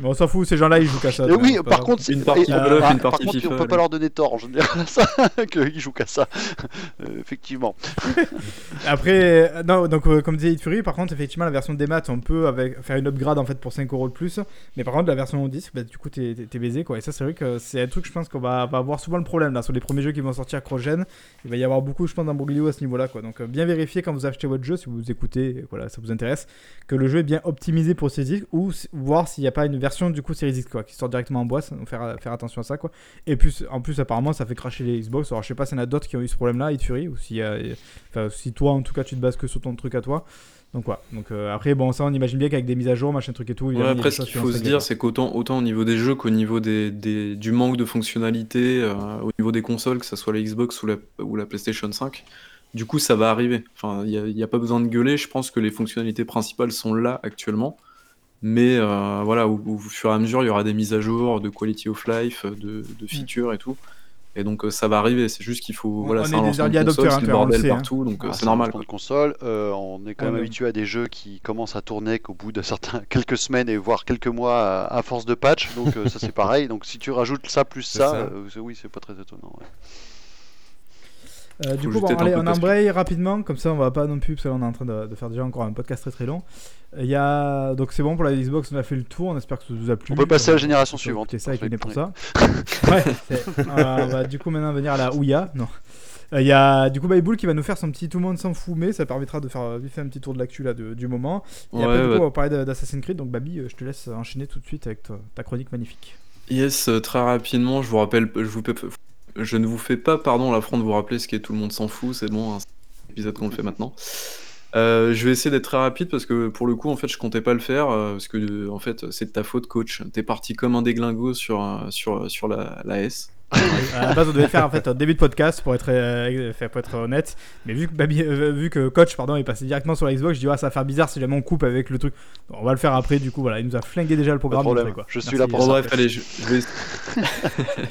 Mais on s'en fout, ces gens-là, ils jouent qu'à ça. Et oui, par grave. contre, c'est- Une partie of, ah, une par partie contre, FIFA, on peut pas leur donner tort, je dirais ça, qu'ils jouent qu'à ça. Euh, effectivement. Après, euh, non, donc euh, comme disait Hit Fury, par contre, effectivement, la version des maths, on peut avec, faire une upgrade en fait pour 5 euros de plus. Mais par contre, la version 10, bah, du coup, t'es baisé quoi. Et ça, c'est vrai que c'est un truc, je pense qu'on va, va avoir souvent le problème là sur les premiers jeux qui vont sortir cross-gen. Il va y avoir beaucoup, je pense, d'embrouilles à ce niveau-là quoi. Donc, euh, bien vérifier quand vous achetez votre jeu, si vous écoutez, voilà, ça vous intéresse, que le jeu est bien optimisé pour Series X ou voir s'il n'y a pas une version du coup Series X quoi, qui sort directement en boîte. Donc, faire, faire attention à ça quoi. Et plus, en plus, apparemment, ça fait cracher les Xbox. Alors, je sais pas s'il y en a d'autres qui ont eu ce problème-là, Hit Fury, ou si, enfin, si toi, en tout cas, tu te bases que sur ton truc à toi. Donc, voilà. Donc, euh, après, bon, ça, on imagine bien qu'avec des mises à jour, machin truc et tout. Ouais, après, ce qu'il faut se dire, c'est qu'autant autant au niveau des jeux qu'au niveau des, des- du manque de fonctionnalités, euh, au niveau des consoles, que ce soit la Xbox ou la, ou la PlayStation 5, du coup, ça va arriver. Enfin, il n'y a, pas besoin de gueuler. Je pense que les fonctionnalités principales sont là actuellement. Mais euh, voilà, au, au fur et à mesure, il y aura des mises à jour de quality of life, de, de features et tout. Et donc, euh, ça va arriver. C'est juste qu'il faut. On- voilà, on est un des de early adopters, c'est hein, le bordel sait, hein. partout, donc euh, Ah, c'est normal. lancement de console. euh, on est quand même Ouais. habitué à des jeux qui commencent à tourner qu'au bout de certains quelques semaines et voire quelques mois à, à force de patch. Donc euh, ça c'est pareil. Donc si tu rajoutes ça plus ça, ça. euh, oui c'est pas très étonnant. ouais. Euh, du coup, bon, allez, on embraye rapidement, comme ça on va pas non plus, parce que là on est en train de, de faire déjà encore un podcast très très long. Il y a... Donc c'est bon pour la Xbox, on a fait le tour, on espère que ça vous a plu. On peut passer à la Euh, génération on suivante. écouter ça et pour ça. ouais, euh, on va du coup maintenant venir à la Ouya. Non. Euh, Il y a du coup Bayboul qui va nous faire son petit tout le monde s'en fout, mais ça permettra de faire euh, vite fait un petit tour de l'actu là de- du moment. Et Ouais, après, du coup, ouais. on va parler d'Assassin's Creed. Donc, Babi, euh, je te laisse enchaîner tout de suite avec ta, ta chronique magnifique. Yes, euh, très rapidement, je vous rappelle, je, vous, je ne vous fais pas pardon l'affront de vous rappeler ce qui est tout le monde s'en fout, c'est bon, hein, c'est l'épisode qu'on le fait maintenant. Euh, je vais essayer d'être très rapide parce que pour le coup, en fait, je comptais pas le faire euh, parce que euh, en fait, c'est de ta faute, coach. T'es parti comme un déglingo sur euh, sur sur la, la S. à la base, on devait faire en fait un début de podcast pour être, euh, pour être honnête. Mais vu que, Babi, vu que coach pardon, est passé directement sur la Xbox, je dis ah, ça va faire bizarre si jamais on coupe avec le truc. On va le faire après. Du coup, voilà, il nous a flingué déjà le Pas de programme. problème, donc, quoi. je suis Merci, là pour euh, bref, allez, je, je vais.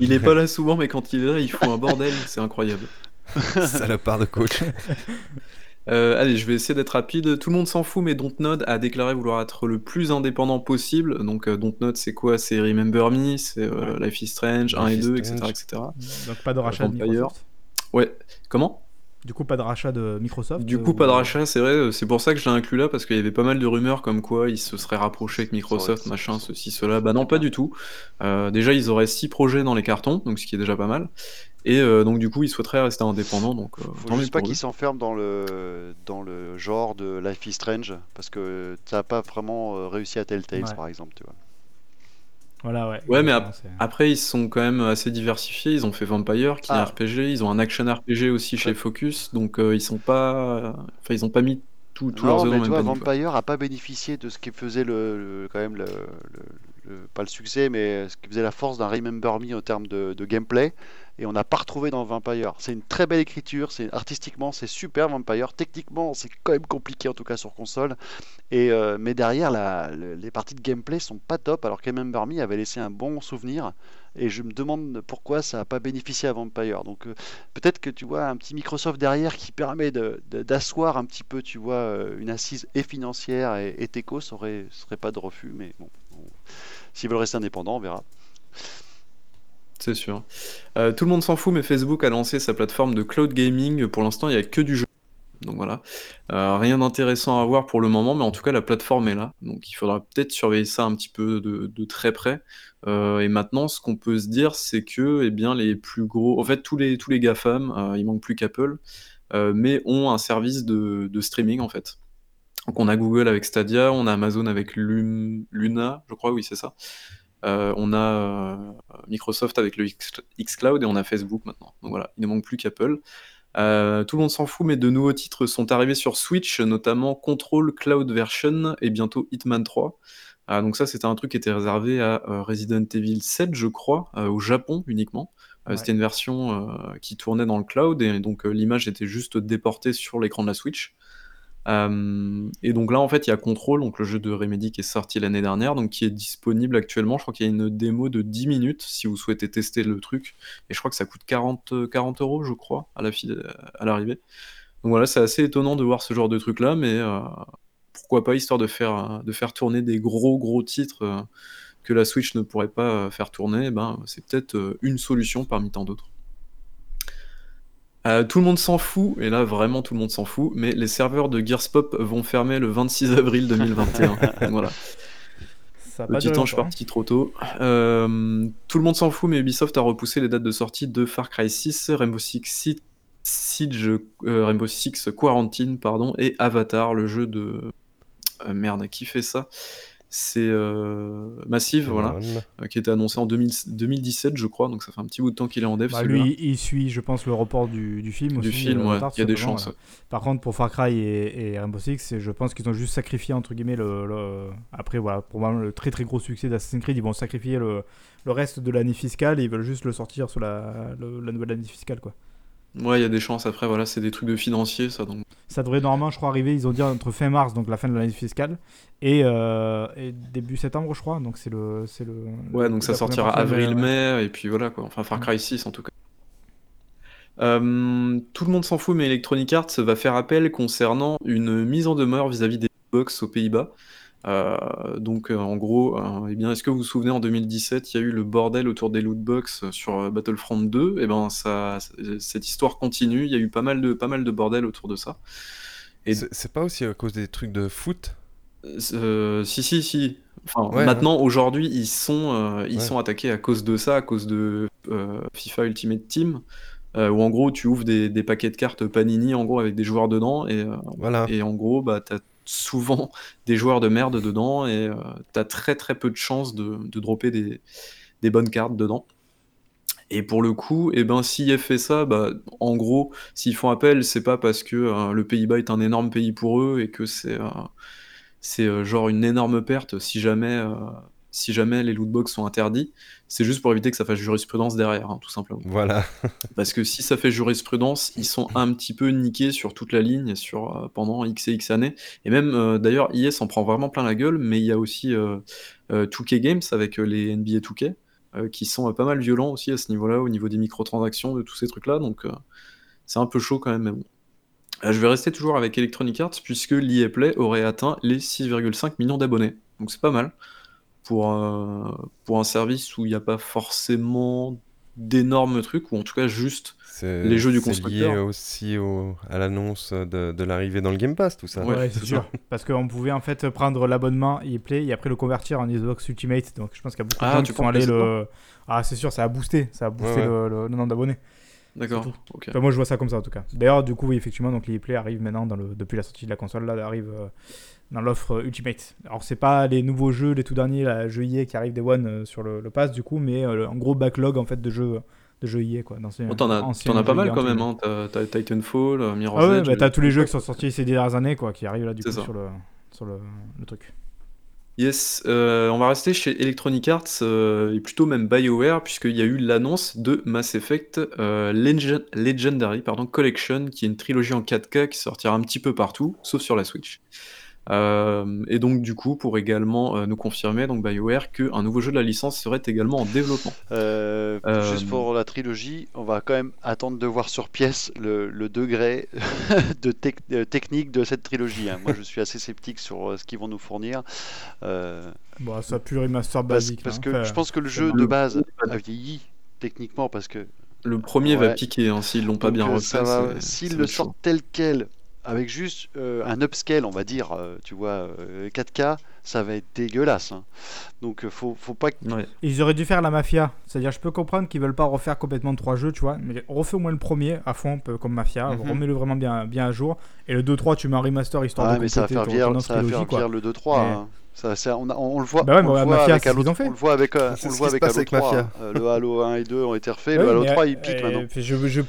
il est pas là souvent, mais quand il est là, il fout un bordel, c'est incroyable. Salopard de coach. Euh, allez, je vais essayer d'être rapide. Tout le monde s'en fout, mais Dontnod a déclaré vouloir être le plus indépendant possible. Donc, euh, Dontnod, c'est quoi? C'est Remember Me, c'est euh, Life is Strange 1 et Life is 2, etc., Strange. etc. Donc, pas de rachat de Vampire. Microsoft. Ouais, comment? Du coup, pas de rachat de Microsoft. Du euh, coup, ou- pas de rachat, c'est vrai. euh, C'est pour ça que je l'ai inclus là, parce qu'il y avait pas mal de rumeurs comme quoi ils se seraient rapprochés avec Microsoft, machin, ceci, cela. Bah non, pas du tout. Euh, déjà, ils auraient six projets dans les cartons, donc ce qui est déjà pas mal. Et euh, donc, du coup, ils souhaiteraient rester indépendants. Donc, euh, Faut tant mieux juste pas qu'ils s'enferment dans le dans le genre de Life is Strange parce que t'as pas vraiment euh, réussi à Telltale Ouais. par exemple, tu vois. Voilà, ouais. Ouais, mais Après, ils sont quand même assez diversifiés. Ils ont fait Vampire, qui est un Ah. RPG. Ils ont un action RPG aussi chez Ouais. Focus. Donc, euh, ils sont pas. Enfin, ils ont pas mis tout- tous leurs Non, dans mais tu vois. Vampire a pas bénéficié de ce qui faisait le, le- quand même le, le- le- pas le succès, mais ce qui faisait la force d'un Remember Me en termes de, de gameplay. Et on n'a pas retrouvé dans Vampire. C'est une très belle écriture, c'est artistiquement c'est super Vampire. Techniquement c'est quand même compliqué en tout cas sur console. Et euh, mais derrière les parties de gameplay sont pas top, alors que Remember Me avait laissé un bon souvenir. Et je me demande pourquoi ça n'a pas bénéficié à Vampire. Donc euh, peut-être que tu vois un petit Microsoft derrière qui permet d'asseoir un petit peu, tu vois, euh, une assise et financière et, et techos, ça aurait, serait pas de refus. Mais bon, on- s'ils veulent rester indépendants, on verra. C'est sûr. Euh, tout le monde s'en fout, mais Facebook a lancé sa plateforme de cloud gaming. Pour l'instant, il n'y a que du jeu. Donc voilà. Euh, rien d'intéressant à voir pour le moment, mais en tout cas, la plateforme est là. Donc il faudra peut-être surveiller ça un petit peu de, très près. Euh, et maintenant, ce qu'on peut se dire, c'est que eh bien, les plus gros. En fait, tous les, tous les GAFAM, il manque plus qu'Apple. mais ont un service de, de streaming en fait. Donc on a Google avec Stadia, on a Amazon avec Luna, je crois, oui c'est ça. Euh, on a euh, Microsoft avec le xCloud et on a Facebook maintenant. Donc voilà, il ne manque plus qu'Apple. Euh, tout le monde s'en fout, mais de nouveaux titres sont arrivés sur Switch, notamment Control Cloud Version et bientôt Hitman 3. donc ça, c'était un truc qui était réservé à Resident Evil 7, je crois, au Japon uniquement. C'était une version qui tournait dans le cloud et donc l'image était juste déportée sur l'écran de la Switch. Euh, et donc là, en fait, il y a Control, donc le jeu de Remedy qui est sorti l'année dernière, donc qui est disponible actuellement. Je crois qu'il y a une démo de 10 minutes si vous souhaitez tester le truc. Et je crois que ça coûte 40, 40 euros, je crois, à l'arrivée. Donc voilà, c'est assez étonnant de voir ce genre de truc là, mais euh, pourquoi pas, histoire de faire, de faire tourner des gros gros titres euh, que la Switch ne pourrait pas faire tourner, ben, c'est peut-être une solution parmi tant d'autres. Euh, tout le monde s'en fout, et là vraiment tout le monde s'en fout, mais les serveurs de Gearspop vont fermer le 26 avril 2021. voilà. Petit temps, je suis parti trop tôt. Euh, tout le monde s'en fout, mais Ubisoft a repoussé les dates de sortie de Far Cry 6, Rainbow Six Siege, euh, Rainbow Six Quarantine, pardon, et Avatar, le jeu de. merde, qui fait ça? C'est euh, Massive, voilà, euh, qui était annoncé en 2017, je crois, donc ça fait un petit bout de temps qu'il est en dev. Bah, lui, il suit, je pense, le report du, film. Du film, euh, il y a des chances. Par contre, pour Far Cry et, Rainbow Six, je pense qu'ils ont juste sacrifié, entre guillemets, le, après, voilà, probablement le très très gros succès d'Assassin's Creed, ils vont sacrifier le, le reste de l'année fiscale et ils veulent juste le sortir sur la, la nouvelle année fiscale, quoi. Ouais, il y a des chances. Après, voilà, c'est des trucs de financier, ça. Donc. Ça devrait normalement, je crois, arriver, ils ont dit entre fin mars, donc la fin de l'année fiscale, et, euh, et, début septembre, je crois. Donc c'est le, c'est le. Ouais, donc ça sortira avril-mai, et puis voilà, quoi. Enfin, Far Cry 6 en tout cas. Euh, tout le monde s'en fout, mais Electronic Arts va faire appel concernant une mise en demeure vis-à-vis des box aux Pays-Bas. Euh, donc euh, en gros, euh, eh bien, est-ce que vous vous souvenez en 2017, il y a eu le bordel autour des loot box sur Battlefront 2 Et eh ben ça, cette histoire continue. Il y a eu pas mal de pas mal de bordel autour de ça. Et c'est pas aussi à cause des trucs de foot? Si si si. Enfin, maintenant, aujourd'hui, ils sont ils sont attaqués à cause de ça, à cause de FIFA Ultimate Team. où en gros tu ouvres des, des, paquets de cartes Panini en gros avec des joueurs dedans et, voilà. et en gros bah t'as souvent des joueurs de merde dedans et euh, t'as très très peu de chances de, dropper des, bonnes cartes dedans. Et pour le coup, eh ben, fait ça, bah, en gros, s'ils font appel, c'est pas parce que euh, le Pays-Bas est un énorme pays pour eux et que c'est euh, c'est genre une énorme perte si jamais si jamais les lootbox sont interdits, c'est juste pour éviter que ça fasse jurisprudence derrière, hein, tout simplement. Voilà. Parce que si ça fait jurisprudence, ils sont un petit peu niqués sur toute la ligne sur, euh, pendant X et X années. Et même, euh, d'ailleurs, IS en prend vraiment plein la gueule, mais il y a aussi 2K euh, Games avec les NBA 2K, qui sont pas mal violents aussi à ce niveau-là, au niveau des microtransactions, de tous ces trucs-là. Donc, c'est un peu chaud quand même, mais bon. Je vais rester toujours avec Electronic Arts, puisque l'EA Play aurait atteint les 6,5 millions d'abonnés. Donc c'est pas mal pour un, pour un service où il n'y a pas forcément d'énormes trucs, ou en tout cas juste les jeux du constructeur. C'est lié aussi à l'annonce de, de l'arrivée dans le Game Pass, tout ça. Ouais, c'est sûr. Parce qu'on pouvait en fait prendre l'abonnement ePlay et après le convertir en Xbox Ultimate. Donc je pense qu'il y a beaucoup de ah, gens qui font aller le. Ah, c'est sûr, ça a boosté, ça a boosté Le, nombre d'abonnés. D'accord. moi, je vois ça comme ça en tout cas. D'ailleurs, du coup, oui, effectivement, donc l'ePlay arrive maintenant dans le... depuis la sortie de la console, là, arrive. Euh, dans l'offre Ultimate. Alors c'est pas les nouveaux jeux, les tout derniers, la jeu EA qui arrive des One euh, sur le, pass du coup, mais euh, un gros backlog en fait de jeux de jeux EA quoi. Oh, t'en as, pas mal quand même, hein. t'as Titanfall, euh, Mirror's ah ouais, Bah, t'as tous les jeux qui sont sortis ces dernières années quoi, qui arrivent là du coup sur, le, sur le, truc. Yes, on va rester chez Electronic Arts et plutôt même BioWare puisqu'il y a eu l'annonce de Mass Effect Legendary pardon, Collection qui est une trilogie en 4K qui sortira un petit peu partout sauf sur la Switch. Euh, et donc du coup pour également euh, nous confirmer donc BioWare qu'un nouveau jeu de la licence serait également en développement. Euh, juste pour la trilogie, on va quand même attendre de voir sur pièce le, degré de, technique de cette trilogie. Hein. Moi je suis assez sceptique sur ce qu'ils vont nous fournir. Bon, ça pue remaster basique. Parce, hein. que je pense que le jeu de base a vieilli techniquement parce que le premier va piquer hein, s'ils l'ont pas bien refait. S'ils le sortent tel quel avec juste euh, un upscale, on va dire, euh, tu vois, euh, 4K, ça va être dégueulasse. hein. Donc euh, faut, faut pas que... Ouais. Ils auraient dû faire la mafia. C'est-à-dire, je peux comprendre qu'ils veulent pas refaire complètement trois jeux, tu vois. Mais refais au moins le premier à fond, comme Mafia. Mhm. Remets-le vraiment bien, bien à jour. Et le 2-3, tu mets un remaster histoire Ah, de mais ça va faire ça va quoi. vieillir le 2-3. Mais- hein. Ça, ça- on, le voit, Bah ouais, on le Mafia, voit avec ce qu'ils Halo, ont fait. on le voit avec, euh, on le voit qui se avec passe Halo avec 3. Mafia. hein. Euh, le Halo 1 et 2 ont été refaits, Ouais, le Halo mais, 3 il euh, pique euh, maintenant. je,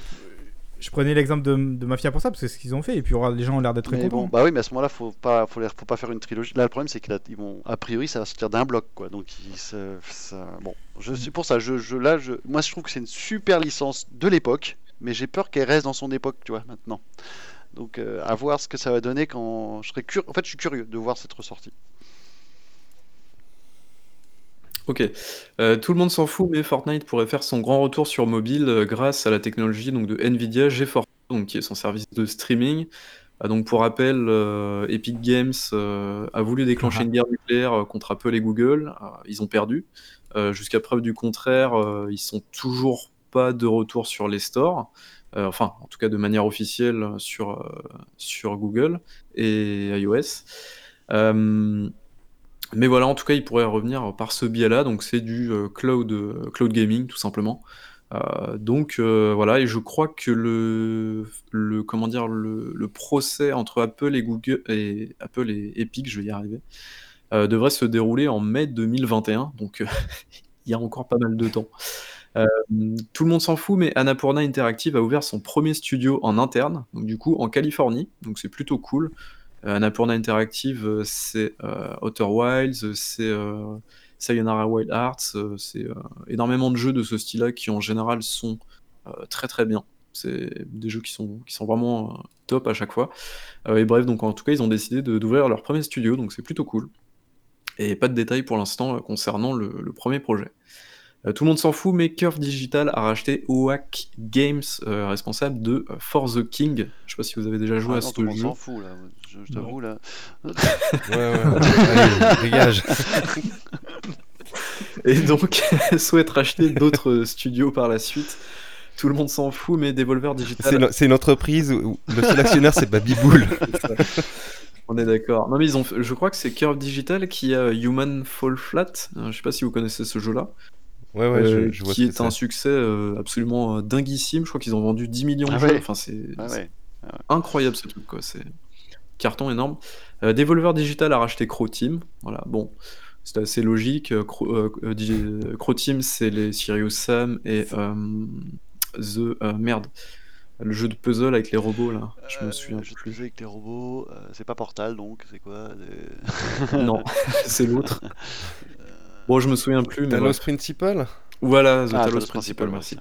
je prenais l'exemple de, de Mafia pour ça, parce que c'est ce qu'ils ont fait. Et puis les gens ont l'air d'être très Mais contents. bon, bah oui, mais à ce moment-là, faut pas, faut, les- faut pas faire une trilogie. Là, le problème, c'est qu'ils vont, a priori, ça va sortir d'un bloc, quoi. Donc, ils ça- bon, je suis pour ça. Je, je, là, je, moi, je trouve que c'est une super licence de l'époque, mais j'ai peur qu'elle reste dans son époque, tu vois, maintenant. Donc, euh, à voir ce que ça va donner quand je curieux. En fait, je suis curieux de voir cette ressortie. Ok. Euh, tout le monde s'en fout, mais Fortnite pourrait faire son grand retour sur mobile euh, grâce à la technologie donc, de Nvidia GeForce, donc, qui est son service de streaming. Ah, donc, pour rappel, euh, Epic Games a voulu déclencher Ah. une guerre nucléaire contre Apple et Google. Ils ont perdu. Jusqu'à preuve du contraire, ils sont toujours pas de retour sur les stores. Enfin, en tout cas de manière officielle sur, sur Google et iOS. Mais voilà, en tout cas, il pourrait revenir par ce biais-là. Donc, c'est du euh, cloud, euh, cloud gaming, tout simplement. Euh, donc, voilà. Et je crois que le, le comment dire, le, procès entre Apple et Google et Apple et Epic, je vais y arriver, devrait se dérouler en mai 2021. Donc, il y a encore pas mal de temps. Tout le monde s'en fout, mais Annapurna Interactive a ouvert son premier studio en interne, donc du coup en Californie. Donc, c'est plutôt cool. Euh, Annapurna Interactive, euh, c'est euh, Outer Wilds, c'est Sayonara Wild euh, c'est énormément de jeux de ce style-là qui en général sont très très bien. C'est des jeux qui sont, qui sont vraiment top à chaque fois. Et bref, donc en tout cas, ils ont décidé d'ouvrir leur premier studio, donc c'est plutôt cool. Et pas de détails pour l'instant concernant le premier projet. Euh, tout le monde s'en fout, mais Curve Digital a racheté OAK Games, euh, responsable de euh, For the King. Je sais pas si vous avez déjà joué Ah à non, ce tout le monde jeu. s'en fout, là. Je, je t'avoue, là. Ouais, ouais. Allez, dégage. Et donc, souhaite racheter d'autres studios par la suite. Tout le monde s'en fout, mais Devolver C'est Digital. c'est une entreprise où le seul actionnaire c'est Babyboul. On est d'accord. Non, mais ils ont. fait- Je crois que c'est Curve Digital qui a Human Fall Flat. Je sais pas si vous connaissez ce jeu-là. Ouais, ouais, euh, je, je vois qui est un succès euh, absolument euh, dinguissime. Je crois qu'ils ont vendu 10 millions de Ah jeux. ouais. Enfin, c'est Ah ouais. incroyable ce truc, quoi. C'est carton énorme. Euh, Devolver Digital a racheté Crow Team. Voilà, bon, c'est assez logique. Euh, Crow, euh, euh, euh, Team, c'est les Sirius Sam et euh, The euh, merde, le jeu de puzzle avec les robots là. Je me Euh, souviens je plus. avec les robots, euh, c'est pas Portal donc, c'est quoi non, c'est l'autre. Bon, je me souviens plus, mais. Principal voilà, The Ah, Talos Talos Principal, merci.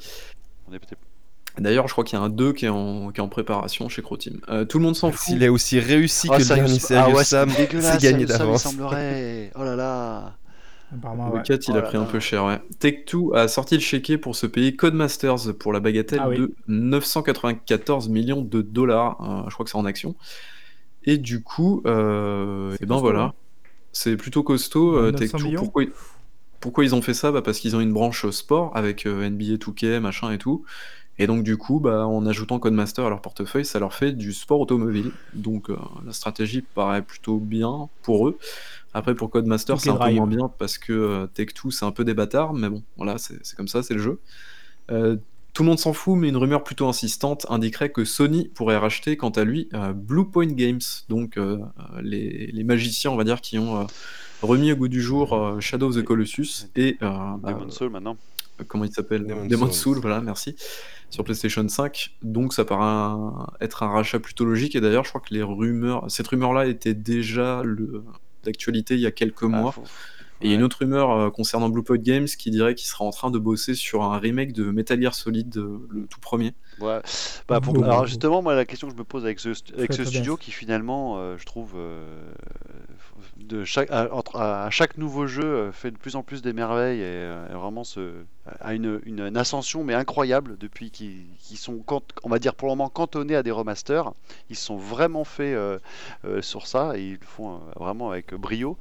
D'ailleurs, je crois qu'il y a un 2 qui est en, qui est en préparation chez Crow Team. Euh, tout le monde s'en fout. S'il est aussi réussi Ah, que le Serious- dernier ah Serious ouais, Sam, c'est dégueulasse, c'est gagné d'avance. semblerait. Oh là là. Apparemment, Le ouais. 4, il Oh a là pris un là. peu cher, ouais. Take-Two a sorti le chéquier pour se payer Codemasters pour la bagatelle Ah oui. de 994 millions de dollars. Euh, je crois que c'est en action. Et du coup, euh, et ben costaud, voilà. hein. C'est plutôt costaud. euh, 900 Take-Two, millions pourquoi, pourquoi ils ont fait ça? Bah Parce qu'ils ont une branche sport avec euh, NBA 2K, machin et tout. Et donc du coup, bah, en ajoutant Codemaster à leur portefeuille, ça leur fait du sport automobile. Donc euh, la stratégie paraît plutôt bien pour eux. Après pour Codemaster, c'est un peu moins bien parce que euh, Take-Two c'est un peu des bâtards, mais bon, voilà, c'est comme ça, c'est le jeu. Euh, tout le monde s'en fout, mais une rumeur plutôt insistante indiquerait que Sony pourrait racheter, quant à lui, euh, Bluepoint Games, donc les, les magiciens, on va dire, qui ont remis au goût du jour euh, Shadow of the Colossus et euh, Demon's Soul maintenant. euh, comment il s'appelle Demon's Demon's Souls. Soul, voilà, merci, sur PlayStation 5. Donc ça paraît un- être un rachat plutôt logique. Et d'ailleurs, je crois que les rumeurs, cette rumeur-là était déjà le- d'actualité il y a quelques Ah, mois. faut- Et il y a une autre rumeur euh, concernant Bluepoint Games qui dirait qu'il sera en train de bosser sur un remake de Metal Gear Solid, euh, le tout premier. Ouais. Bah, pour-. Alors justement, moi la question que je me pose avec ce, avec studio bien. qui finalement, euh, je trouve, euh, de chaque, à, entre- à chaque nouveau jeu fait de plus en plus des merveilles et, euh, et vraiment se, a une, une- une ascension mais incroyable depuis qu'ils sont, on va dire pour le moment cantonnés à des remasters. Ils se sont vraiment fait euh, euh, sur ça et ils le font euh, vraiment avec brio.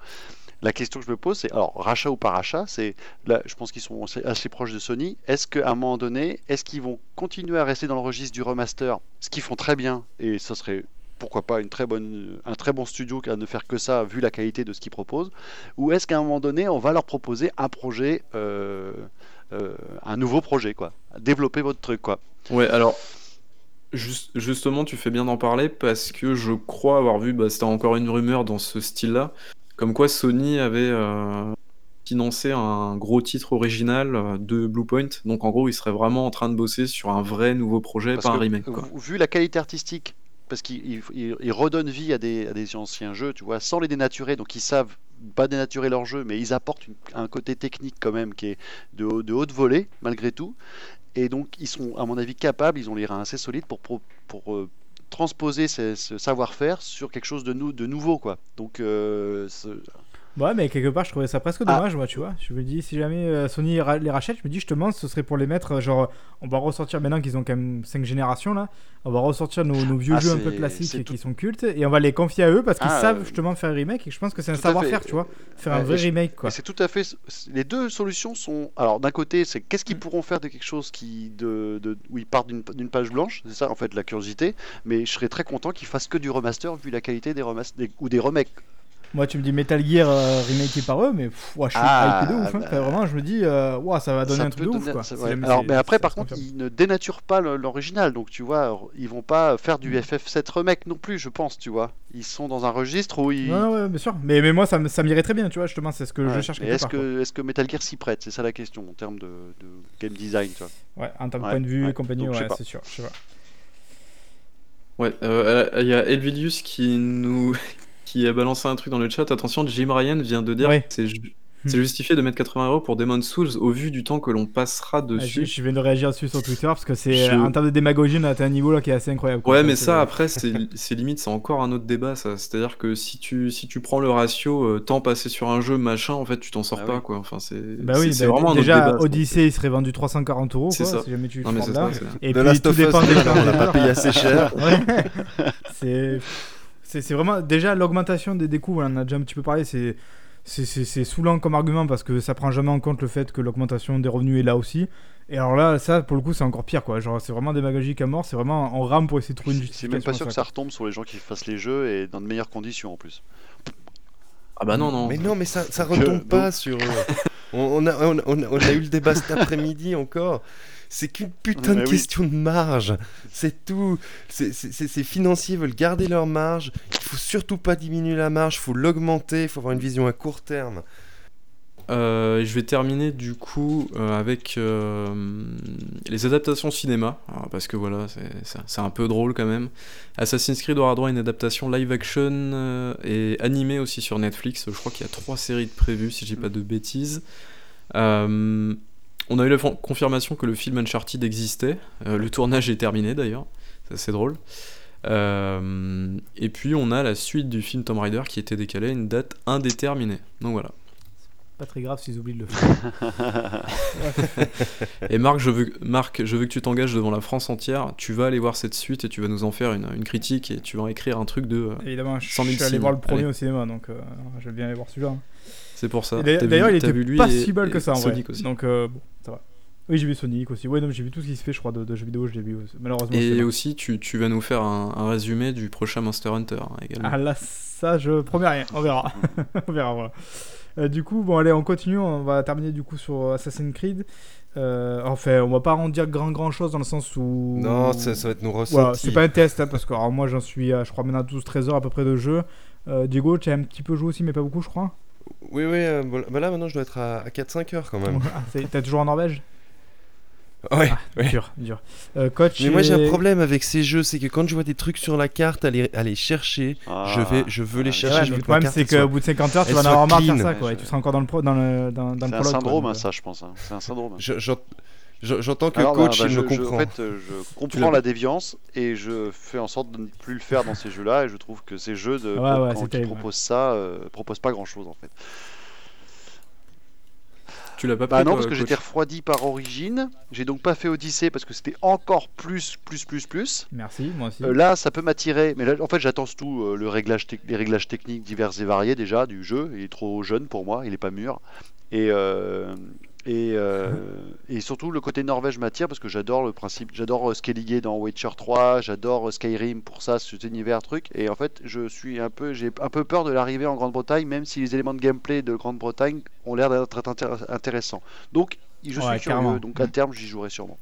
La question que je me pose, c'est alors rachat ou pas rachat, c'est là, je pense qu'ils sont assez, proches de Sony. Est-ce qu'à un moment donné, est-ce qu'ils vont continuer à rester dans le registre du remaster, ce qu'ils font très bien, et ça serait pourquoi pas une très bonne, un très bon studio a ne faire que ça vu la qualité de ce qu'ils proposent? Ou est-ce qu'à un moment donné, on va leur proposer un projet, euh, euh, un nouveau projet, quoi? Développer votre truc, quoi. Ouais, alors juste- justement, tu fais bien d'en parler parce que je crois avoir vu, bah, c'était encore une rumeur dans ce style-là, comme quoi Sony avait euh, financé un gros titre original euh, de Bluepoint. Donc en gros, ils seraient vraiment en train de bosser sur un vrai nouveau projet, Parce pas un remake, quoi. vu- la qualité artistique, parce qu'ils ils- ils- ils redonnent vie à des, à des anciens jeux, tu vois, sans les dénaturer, donc ils savent pas dénaturer leur jeu, mais ils apportent une- un côté technique quand même qui est de, haut- de haute volée, malgré tout. Et donc ils sont, à mon avis, capables, ils ont les reins assez solides pour, pour, euh, transposer ce, savoir-faire sur quelque chose de, de nouveau, quoi. Donc, euh, Ouais, mais quelque part, je trouvais ça presque Ah. dommage, moi, tu vois. Je me dis, si jamais euh, Sony les rachète, je me dis, justement, ce serait pour les mettre, euh, genre, on va ressortir maintenant qu'ils ont quand même 5 générations, là, on va ressortir nos, nos vieux Ah, jeux un peu classiques et qui sont cultes, et on va les confier à eux parce qu'ils Ah, savent euh, justement faire un remake, et je pense que c'est un savoir-faire, tu vois. Faire un vrai je- remake, quoi. C'est tout à fait. Les deux solutions sont. Alors, d'un côté, c'est qu'est-ce Mm. qu'ils pourront faire de quelque chose qui de, de- où ils partent d'une d'une page blanche, c'est ça en fait la curiosité. Mais je serais très content qu'ils fassent que du remaster vu la qualité des remasters ou des remakes. Moi, tu me dis Metal Gear euh, remaké par eux, mais pff, ouah, je suis Ah, hypé de ouf. hein. bah, Enfin, vraiment, je me dis, euh, ouah, ça va donner Ça un truc de ouf, donner- quoi. ça- si ouais. jamais Alors, mais après, par contre, confirme. ils ne dénaturent pas l'original, donc tu vois, ils vont pas faire du Mm. FF7 remake non plus, je pense, tu vois. Ils sont dans un registre où ils. Ouais, ouais, bien sûr. Mais, mais moi, ça, me- ça m'irait très bien, tu vois, justement, c'est ce que je cherche est-ce que, est que Metal Gear s'y prête? C'est ça la question en termes de, de game design, tu vois. Ouais, en termes de point de vue ouais. et compagnie, Donc, je sais ouais, pas. c'est sûr. Je sais pas. Ouais, euh, il y a Elvidius qui nous qui a balancé un truc dans le chat. Attention, Jim Ryan vient de dire Ouais. que c'est ju- c'est justifié de mettre 80 euros pour Demon's Souls au vu du temps que l'on passera Ah, je, dessus. je viens de réagir dessus sur Twitter parce que c'est Je- en termes de démagogie, on a atteint un niveau là qui est assez incroyable. quoi. Ouais, mais ça après, c'est limite, c'est encore un autre débat, ça. C'est-à-dire que si tu si tu prends le ratio euh, temps passé sur un jeu, machin, en fait, tu t'en sors Ah pas, oui. quoi. Enfin, c'est Bah oui, bah, vraiment un autre déjà débat. ça. Odyssey il serait vendu 340 euros C'est ça. si jamais tu le Non, mais prends c'est là. ça, c'est- Et puis tout dépend des on l'a pas payé assez cher. C'est c'est c'est vraiment déjà l'augmentation des, des coûts, on en a déjà un petit peu parlé, c'est c'est- c'est c'est saoulant comme argument parce que ça prend jamais en compte le fait que l'augmentation des revenus est là aussi. Et alors là, ça pour le coup, c'est encore pire quoi. Genre, c'est vraiment démagogique à mort, c'est vraiment en rame pour essayer de trouver une C'est justification. même pas sûr que ça, retombe sur les gens qui fassent les jeux et dans de meilleures conditions en plus. Ah bah non, non. Mais non, mais ça, ça retombe pas sur. euh, on, on a, on, on a- on a eu le débat cet après-midi encore. C'est qu'une putain de oui. question de marge. C'est tout. C'est c'est- c'est- c'est financier, ils veulent garder leur marge. Il faut surtout pas diminuer la marge, il faut l'augmenter, il faut avoir une vision à court terme. Euh, je vais terminer du coup euh, avec euh, les adaptations cinéma, Alors, parce que voilà, c'est- un peu drôle quand même. Assassin's Creed aura droit à une adaptation live action euh, et animée aussi sur Netflix. Je crois qu'il y a trois séries de prévues, si j'ai pas de bêtises. On a eu la confirmation que le film Uncharted existait. Euh, le tournage est terminé d'ailleurs, c'est assez drôle. Euh, et puis on a la suite du film Tomb Raider qui était décalé à une date indéterminée. Donc voilà. Pas très grave s'ils oublient de le faire. Et Marc, je veux, Marc, je veux que tu t'engages devant la France entière. Tu vas aller voir cette suite et tu vas nous en faire une, une critique et tu vas écrire un truc de. euh, Évidemment, je 100 000 suis allé signes. voir le premier Allez. au cinéma, donc euh, je vais bien aller voir celui-là. hein. C'est pour ça. D'ailleurs, il était vu lui pas et- si mal que ça en vrai. Aussi. Donc euh, bon, ça va. Oui, j'ai vu Sonic aussi. Ouais, non, j'ai vu tout ce qui se fait, je crois, de, de jeux vidéo, je l'ai vu. aussi. Malheureusement. Et aussi, tu, tu vas nous faire un, un résumé du prochain Monster Hunter hein, également. Ah là, ça, je promets rien. On verra. on verra, voilà. Euh, du coup, bon, allez, on continue. On va terminer du coup sur Assassin's Creed. Euh, enfin, on va pas en dire grand grand chose dans le sens où. Non, ça, ça va être nos ressentis. Voilà, c'est pas un test, hein, parce que alors, moi j'en suis, à, je crois, maintenant à 12-13 heures à peu près de jeu. Euh, Diego, tu as un petit peu joué aussi, mais pas beaucoup, je crois. Oui, oui, euh, bah là maintenant je dois être à, à 4-5 heures quand même. Ah, T'es toujours en Norvège? Ouais, Ah, ouais. Dur, dur. Euh, coach. Mais moi j'ai un problème avec ces jeux, c'est que quand je vois des trucs sur la carte, à les, à les chercher, je, vais, je veux les Ah, chercher. Ouais, je veux le problème, c'est qu'au bout de 50 heures, tu vas en avoir marre de faire ça, quoi. Et tu seras encore dans le, pro, dans le, dans, dans le C'est un quoi, syndrome, hein, euh. ça, je pense. hein. C'est un syndrome. Je- j'ent- je- J'entends que Alors, coach, bah, il je, me je- en fait, euh, je comprends la déviance et je fais en sorte de ne plus le faire dans ces jeux-là. Et je trouve que ces jeux de, Ouais, quand- ouais, quand c'est ils terrible, proposent ça, euh, proposent pas grand-chose en fait. Tu l'as pas Bah pris non, toi, parce que coach j'étais refroidi par Origine. J'ai donc pas fait Odyssey parce que c'était encore plus, plus, plus, plus. Merci, moi aussi. Euh, là, ça peut m'attirer, mais là, en fait, j'attends tout euh, le réglage tec- les réglages techniques divers et variés déjà du jeu. Il est trop jeune pour moi, il est pas mûr. Et, euh, Et, euh, et surtout le côté Norvège m'attire parce que j'adore le principe, j'adore euh, Skellige dans Witcher 3, j'adore euh, Skyrim pour ça, cet univers truc. Et en fait, je suis un peu, j'ai un peu peur de l'arrivée en Grande-Bretagne, même si les éléments de gameplay de Grande-Bretagne ont l'air d'être intér- intéressants. Donc, je suis Ouais, curieux. carrément. Donc à terme, j'y jouerai sûrement.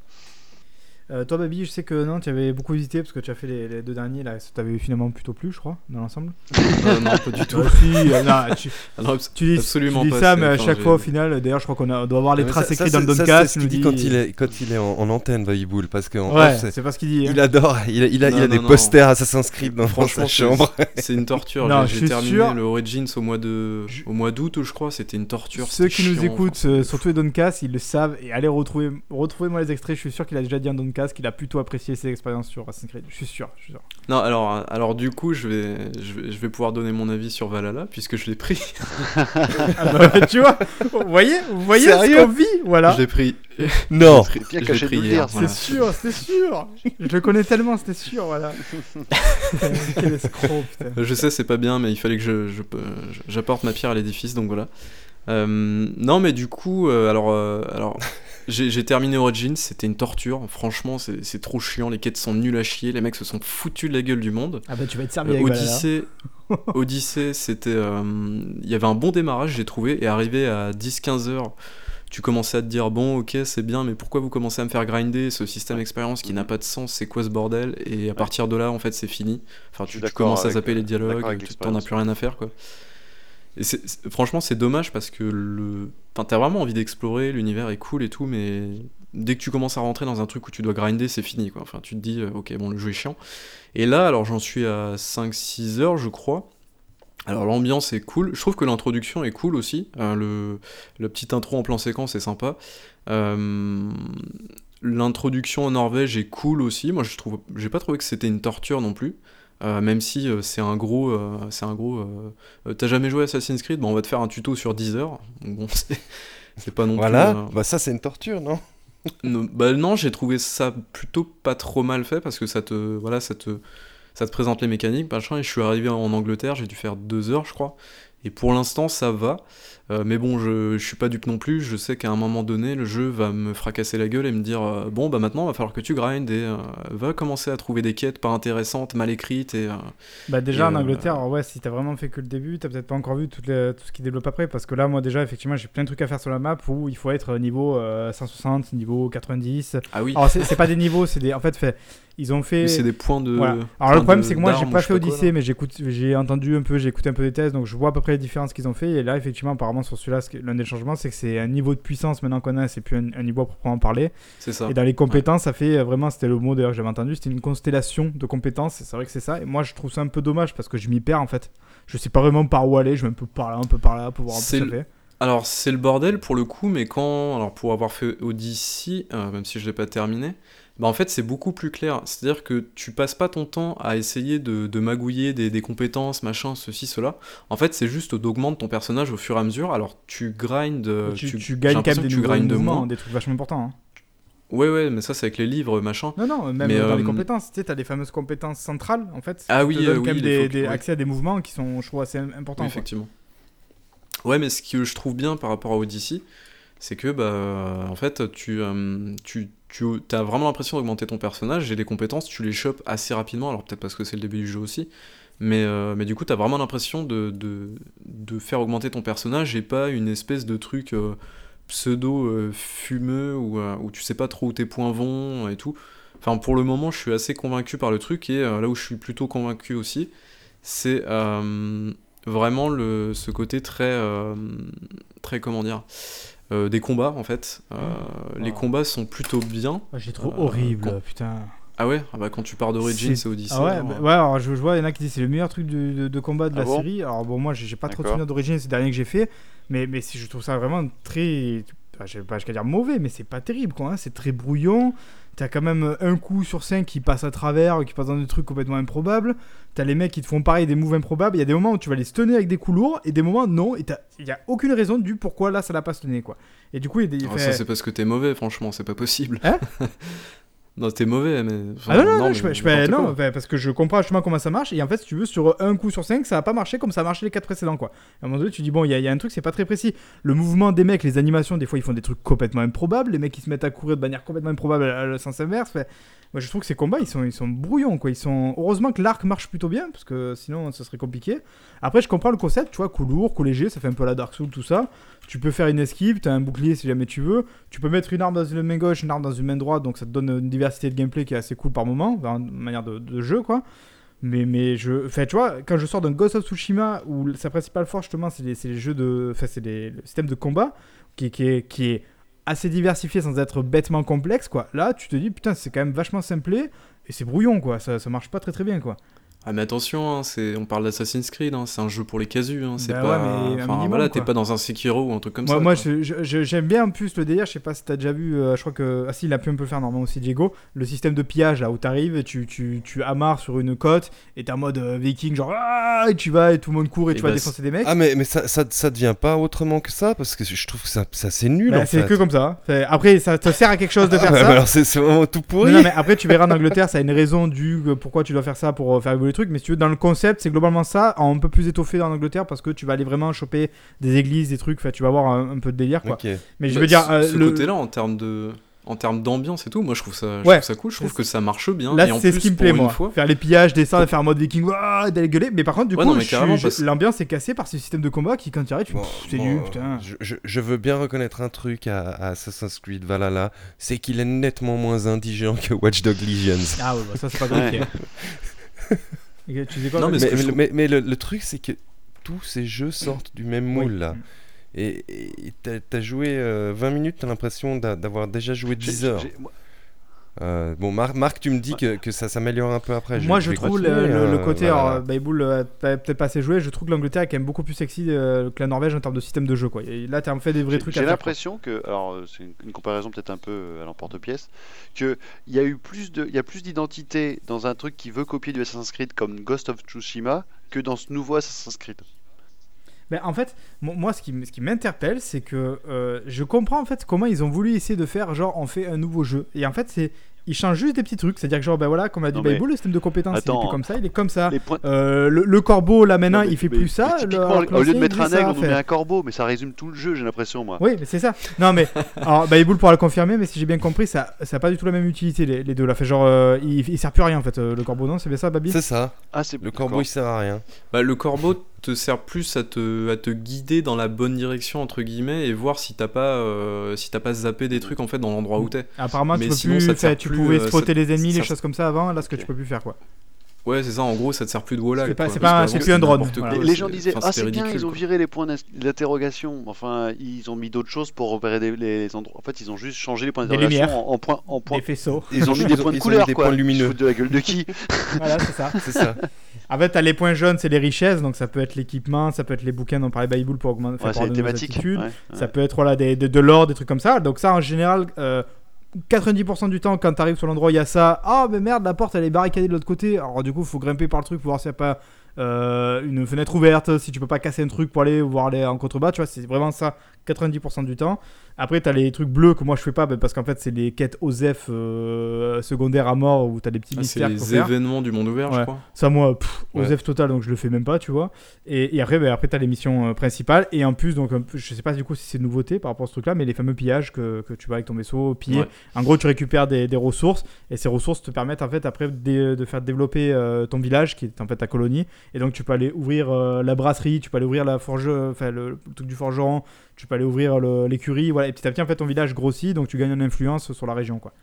Euh, toi, Baby, je sais que non, tu avais beaucoup hésité parce que tu as fait les, les deux derniers là, ça t'avait finalement plutôt plu, je crois, dans l'ensemble. Euh, non, pas du tout. Si, euh, non, tu, non, tu dis, Absolument tu dis pas, ça, mais à chaque fois au final, d'ailleurs, je crois qu'on doit avoir les Mais traces ça- écrites ça, dans le Doncast. c'est ce qu'il dit dit- quand il est, quand il est en, en antenne, Vailleboul, parce qu'en Ouais, c'est- pas ce qu'il dit. hein. il adore, il a, il a, il a des non. posters Assassin's Creed dans, Franchement, sa c'est- chambre. C'est une torture. Non, J'ai- je J'ai suis terminé sûr- le Origins au mois de, Je- au mois d'août, je crois. C'était une torture. Ceux qui nous écoutent, surtout les Doncast, ils le savent. Et allez retrouver, retrouvez-moi les extraits. Je suis sûr qu'il a déjà dit en Doncast qu'il a plutôt apprécié ses expériences sur Assassin's Creed. Je suis sûr. Je suis sûr. Non, alors, alors du coup, je vais, je vais, je vais pouvoir donner mon avis sur Valhalla puisque je l'ai pris. Ah bah, tu vois, vous voyez, vous voyez ce qu'on vit, voilà. Je l'ai pris. Non, Je l'ai Bien caché de hier, voilà. C'est sûr, c'était sûr. Je le connais tellement, c'était sûr, voilà. Quel escroc, putain. Euh, Je sais, c'est pas bien, mais il fallait que je, je- j'apporte ma pierre à l'édifice, donc voilà. Euh, non, mais du coup, euh, alors, euh, alors j'ai terminé Origins, c'était une torture. Franchement, c'est c'est trop chiant. Les quêtes sont nulles à chier. Les mecs se sont foutus de la gueule du monde. Ah bah tu vas être servi Euh, avec. Odyssée, Odyssée, c'était, euh, il y avait un bon démarrage, j'ai trouvé, et arrivé à 10-15 heures, tu commençais à te dire bon, ok, c'est bien, mais pourquoi vous commencez à me faire grinder ce système expérience qui n'a pas de sens, c'est quoi ce bordel? Et à partir de là, en fait, c'est fini. Enfin, tu, tu commences à avec- zapper les d'accord dialogues, t'en as plus rien à faire, quoi. Franchement, c'est dommage parce que le, enfin, t'as vraiment envie d'explorer, l'univers est cool et tout, mais dès que tu commences à rentrer dans un truc où tu dois grinder, c'est fini, quoi. Enfin, tu te dis, euh, ok, bon, le jeu est chiant. Et là, alors j'en suis à 5-6 heures, je crois. Alors l'ambiance est cool. Je trouve que l'introduction est cool aussi. Euh, le, le petit intro en plan séquence est sympa. Euh, L'introduction en Norvège est cool aussi. Moi, je trouve, j'ai pas trouvé que c'était une torture non plus. Euh, même si euh, c'est un gros, euh, c'est un gros. T'as jamais joué à Assassin's Creed? Bon, on va te faire un tuto sur 10 heures. Bon, c'est pas non voilà, plus. euh, bah ça c'est une torture, non? Non, bah non, j'ai trouvé ça plutôt pas trop mal fait parce que ça te, voilà, ça te, ça te présente les mécaniques, machin. Et je suis arrivé en Angleterre, j'ai dû faire deux heures, je crois. Et pour l'instant, ça va. Euh, mais bon, je, je suis pas dupe non plus. Je sais qu'à un moment donné, le jeu va me fracasser la gueule et me dire euh, bon, bah maintenant, va falloir que tu grindes et euh, va commencer à trouver des quêtes pas intéressantes, mal écrites et. Bah déjà Et, en Angleterre, ouais, si t'as vraiment fait que le début, t'as peut-être pas encore vu les- tout ce qui développe après, parce que là, moi déjà, effectivement, j'ai plein de trucs à faire sur la map où il faut être niveau euh, 160, niveau 90. Ah oui. Alors c'est pas des niveaux, c'est des, en fait, fait, ils ont fait. c'est des points de. Voilà. Alors le problème c'est que moi j'ai pas fait là. mais j'écoute j'ai entendu un peu j'ai écouté un peu des tests donc je vois à peu près les différences qu'ils ont fait et là effectivement apparemment sur celui-là l'un des changements c'est que c'est un niveau de puissance maintenant qu'on a c'est plus un, un niveau à proprement parler C'est ça. et dans les compétences ça fait euh, vraiment c'était le mot d'ailleurs que j'avais entendu c'était une constellation de compétences c'est vrai que c'est ça et moi je trouve ça un peu dommage parce que je m'y perds en fait je sais pas vraiment par où aller je vais un peu par là un peu par là pour voir un peu ce que ça le- fait Alors c'est le bordel pour le coup, mais quand, alors pour avoir fait Odyssey, euh, même si je l'ai pas terminé, bah en fait c'est beaucoup plus clair. C'est-à-dire que tu passes pas ton temps à essayer de, de magouiller des, des compétences, machin, ceci, cela. En fait c'est juste d'augmenter ton personnage au fur et à mesure. Alors tu grindes, tu, tu j'ai gagnes quand même des tu grindes mouvements moins. des trucs vachement importants hein. Ouais ouais, mais ça c'est avec les livres, machin. Non, non, même Mais, dans les euh, compétences, tu sais, t'as les fameuses compétences centrales, en fait. Ah oui, te euh, quand même oui, des, des- ouais. accès à des mouvements qui sont, je trouve, assez importants. Oui, quoi. effectivement. Ouais, mais ce que je trouve bien par rapport à Odyssey, c'est que, bah, en fait, tu, euh, tu, as vraiment l'impression d'augmenter ton personnage et les compétences, tu les chopes assez rapidement, alors peut-être parce que c'est le début du jeu aussi, mais, euh, du coup, tu as vraiment l'impression de, faire augmenter ton personnage et pas une espèce de truc euh, pseudo fumeux où, où tu sais pas trop où tes points vont et tout. Enfin, pour le moment, je suis assez convaincu par le truc et là où je suis plutôt convaincu aussi, c'est vraiment le, ce côté très, très comment dire, euh, des combats en fait. Euh, Les Oh. combats sont plutôt bien. Ah, J'ai trouvé Euh, horrible, con- putain. Ah ouais, ah bah quand tu pars d'Origins C'est- Odyssey. Ah ouais, alors, bah, ouais, alors je, je vois, il y en a qui disent c'est le meilleur truc de, de- de combat de Ah la bon? série. Alors bon, moi j'ai pas trop de souvenirs d'origine ces derniers que j'ai fait, mais, mais je trouve ça vraiment très. Bah, je vais pas jusqu'à dire mauvais, mais c'est pas terrible quoi. hein. C'est très brouillon. T'as quand même un coup sur cinq qui passe à travers, qui passe dans des trucs complètement improbables. T'as les mecs qui te font pareil des moves improbables. Il y a des moments où tu vas les stunner avec des coups lourds et des moments non. Et il y a aucune raison du pourquoi là ça l'a pas stunné quoi. Et du coup, il y a des. ah, fait- ça c'est parce que t'es mauvais, franchement, c'est pas possible. Hein? Non, t'es mauvais, mais. enfin, Ah non, non, non, mais je, je- non parce que je comprends justement comment ça marche. Et en fait, si tu veux, sur un coup sur 5, ça va pas marcher comme ça a marché les 4 précédents. Quoi. À un moment donné, tu dis, bon, il y, a- il y a un truc, c'est pas très précis. Le mouvement des mecs, les animations, des fois, ils font des trucs complètement improbables. Les mecs, ils se mettent à courir de manière complètement improbable à le sens inverse. Fait, moi, je trouve que ces combats, ils sont, ils sont brouillons. Quoi. Ils sont... Heureusement que l'arc marche plutôt bien, parce que sinon, ça serait compliqué. Après, je comprends le concept, tu vois, coup lourd, coup léger, ça fait un peu la Dark Souls, tout ça. Tu peux faire une esquive, tu as un bouclier si jamais tu veux. Tu peux mettre une arme dans une main gauche, une arme dans une main droite, donc ça te donne une diversité de gameplay qui est assez cool par moment, enfin, une manière de, de jeu, quoi. Mais, mais je. Enfin, tu vois, quand je sors d'un Ghost of Tsushima où sa principale force, justement, c'est les, les jeux de. Enfin, c'est le système de combat qui, qui, est, qui est assez diversifié sans être bêtement complexe, quoi. Là, tu te dis, putain, c'est quand même vachement simplé et c'est brouillon, quoi. Ça, ça marche pas très très bien, quoi. Ah, mais attention, hein, c'est... on parle d'Assassin's Creed, hein, c'est un jeu pour les casus. Hein, c'est Bah pas. ouais, mais enfin, minimum, voilà, t'es pas dans un Sekiro ou un truc comme moi, ça. moi j'aime bien en plus le délire. Je sais pas si t'as déjà vu, euh, je crois que. Ah, si, il a pu un peu le faire normalement aussi, Diego. Le système de pillage là où t'arrives, tu, tu, tu amarres sur une côte et t'es en mode euh, viking, genre. Ah et tu vas et tout le monde court et, Et tu vas bah, défoncer des mecs. Ah, mais, mais ça, ça, ça devient pas autrement que ça parce que je trouve que ça, ça c'est nul Bah, c'est que comme ça. Fait, Après, ça te sert à quelque chose de Ah, faire bah, ça. alors c'est c'est vraiment tout Non, pourri. non, mais après, tu verras en Angleterre, ça a une raison du pourquoi tu dois faire ça pour euh, faire évoluer le truc. Mais si tu veux, dans le concept, c'est globalement ça, un peu plus étoffé en Angleterre parce que tu vas aller vraiment choper des églises, des trucs. Enfin, tu vas avoir un, un peu de délire, quoi. Ok. Mais je Bah, veux dire, ce- euh, ce le- côté-là, en termes de. En termes d'ambiance et tout, moi je trouve ça, je Ouais. trouve ça cool, je trouve que ça marche bien. Là, c'est ce qui me plaît, moi. fois, Faire les pillages, descendre, faire en mode viking, d'aller gueuler. Mais par contre, du Ouais, coup, parce- l'ambiance est cassée par ce système de combat qui, quand tu arrives, tu Bon, pff, c'est bon, nul, putain. Je, veux bien reconnaître un truc à, à Assassin's Creed Valhalla, c'est qu'il est nettement moins indigent que Watch Dogs Legions. Ah ouais, bah, ça, c'est pas grave. tu quoi Non, mais Mais, mais- trouve- mais- le, le truc, c'est que tous ces jeux sortent du même Oui. moule là. Et t'as joué euh, 20 minutes, t'as l'impression d'a- d'avoir déjà joué J'ai- 10 heures. moi- Euh, bon, Marc, Marc, tu me dis que, que ça s'améliore un peu après. Moi, je trouve le, le- le euh, côté, voilà. Bayboul, euh, t'as peut-être pas assez joué, je trouve que l'Angleterre est quand même beaucoup plus sexy euh, que la Norvège en termes de système de jeu, quoi. Et là, t'as fait des vrais trucs à J'ai l'impression que, alors c'est une, une comparaison peut-être un peu à l'emporte-pièce, qu'il y a eu plus de, il y a plus d'identité dans un truc qui veut copier du Assassin's Creed comme Ghost of Tsushima que dans ce nouveau Assassin's Creed. Ben, en fait, mo- moi, ce qui, ce qui m'interpelle, c'est que euh, je comprends en fait comment ils ont voulu essayer de faire, genre, on fait un nouveau jeu. Et en fait, c'est. Ils changent juste des petits trucs. C'est-à-dire que, genre, ben voilà, comme a dit Non, le système de compétences, il est Attends. plus comme ça, il est comme ça. Points- Euh, le, le corbeau, là, maintenant, Non, mais- il fait mais- plus ça. le- au lieu de il mettre un ça, aigle, on nous fait. met un corbeau, mais ça résume tout le jeu, j'ai l'impression, moi. Oui, mais c'est ça. Non, mais alors Bayboul pourra le confirmer, mais si j'ai bien compris, ça ça a pas du tout la même utilité les, les deux là. Fait genre, euh, il, il sert plus à rien en fait, euh, le corbeau, non C'est bien ça, Babi? C'est ça, Ah, c'est le corbeau il sert à rien. Bah, le corbeau te sert plus à te, à te guider dans la bonne direction entre guillemets et voir si t'as pas euh, si t'as pas zappé des trucs en fait dans l'endroit où t'es. Apparemment, tu Mais peux sinon, plus. ça te sert fait, tu plus, pouvais euh, spotter ça- les ennemis, ça- les choses comme ça avant. Là, ce que tu peux plus faire quoi. Ouais, c'est ça. En gros, ça te sert plus de Walla. C'est pas- c'est pas- c'est plus un drone, voilà. Les, les gens disaient enfin, Ah, c'est bien, ils ont quoi. viré les points d'in- d'interrogation. Enfin, ils ont mis d'autres choses pour repérer des- les endroits. En fait, ils ont juste changé les points d'interrogation en, en points. En points. Des faisceaux. Ils ont mis des points de ils couleur, des quoi. points lumineux. De la gueule de qui voilà, c'est ça. C'est ça. En fait, t'as les points jaunes, c'est les richesses, donc ça peut être l'équipement, ça peut être les bouquins dont parlait Bayboul pour augmenter Ouais, pour les thématiques. ouais, Ça peut être voilà, des, de, de l'or, des trucs comme ça. Donc ça, en général, euh, 90% du temps, quand t'arrives sur l'endroit, il y a ça. Ah, mais merde, la porte, elle est barricadée de l'autre côté. Alors du coup, faut grimper par le truc pour voir s'il n'y a pas euh, une fenêtre ouverte, si tu peux pas casser un truc pour aller voir aller en contrebas. Tu vois, c'est vraiment ça 90% du temps. Après, t'as les trucs bleus que moi je fais pas, bah, parce qu'en fait, c'est les quêtes OZEF euh, secondaires à mort où t'as des petits Ah, c'est mystères faut les événements du monde ouvert, Ouais. je crois. Ça, moi, pff, Ouais. OZEF total, donc je le fais même pas, tu vois. Et, et après, bah, après tu as les missions euh, principales. Et en plus, donc, je sais pas du coup si c'est une nouveauté par rapport à ce truc-là, mais les fameux pillages que, que tu vas avec ton vaisseau piller. Ouais. En gros, tu récupères des, des ressources. Et ces ressources te permettent, en fait, après, de, de faire développer euh, ton village, qui est en fait ta colonie. Et donc, tu peux aller ouvrir euh, la brasserie, tu peux aller ouvrir la forge, enfin, le, le truc du forgeron, tu peux aller ouvrir l'écurie. Voilà. Et petit à petit, en fait, ton village grossit, donc tu gagnes en influence sur la région, quoi.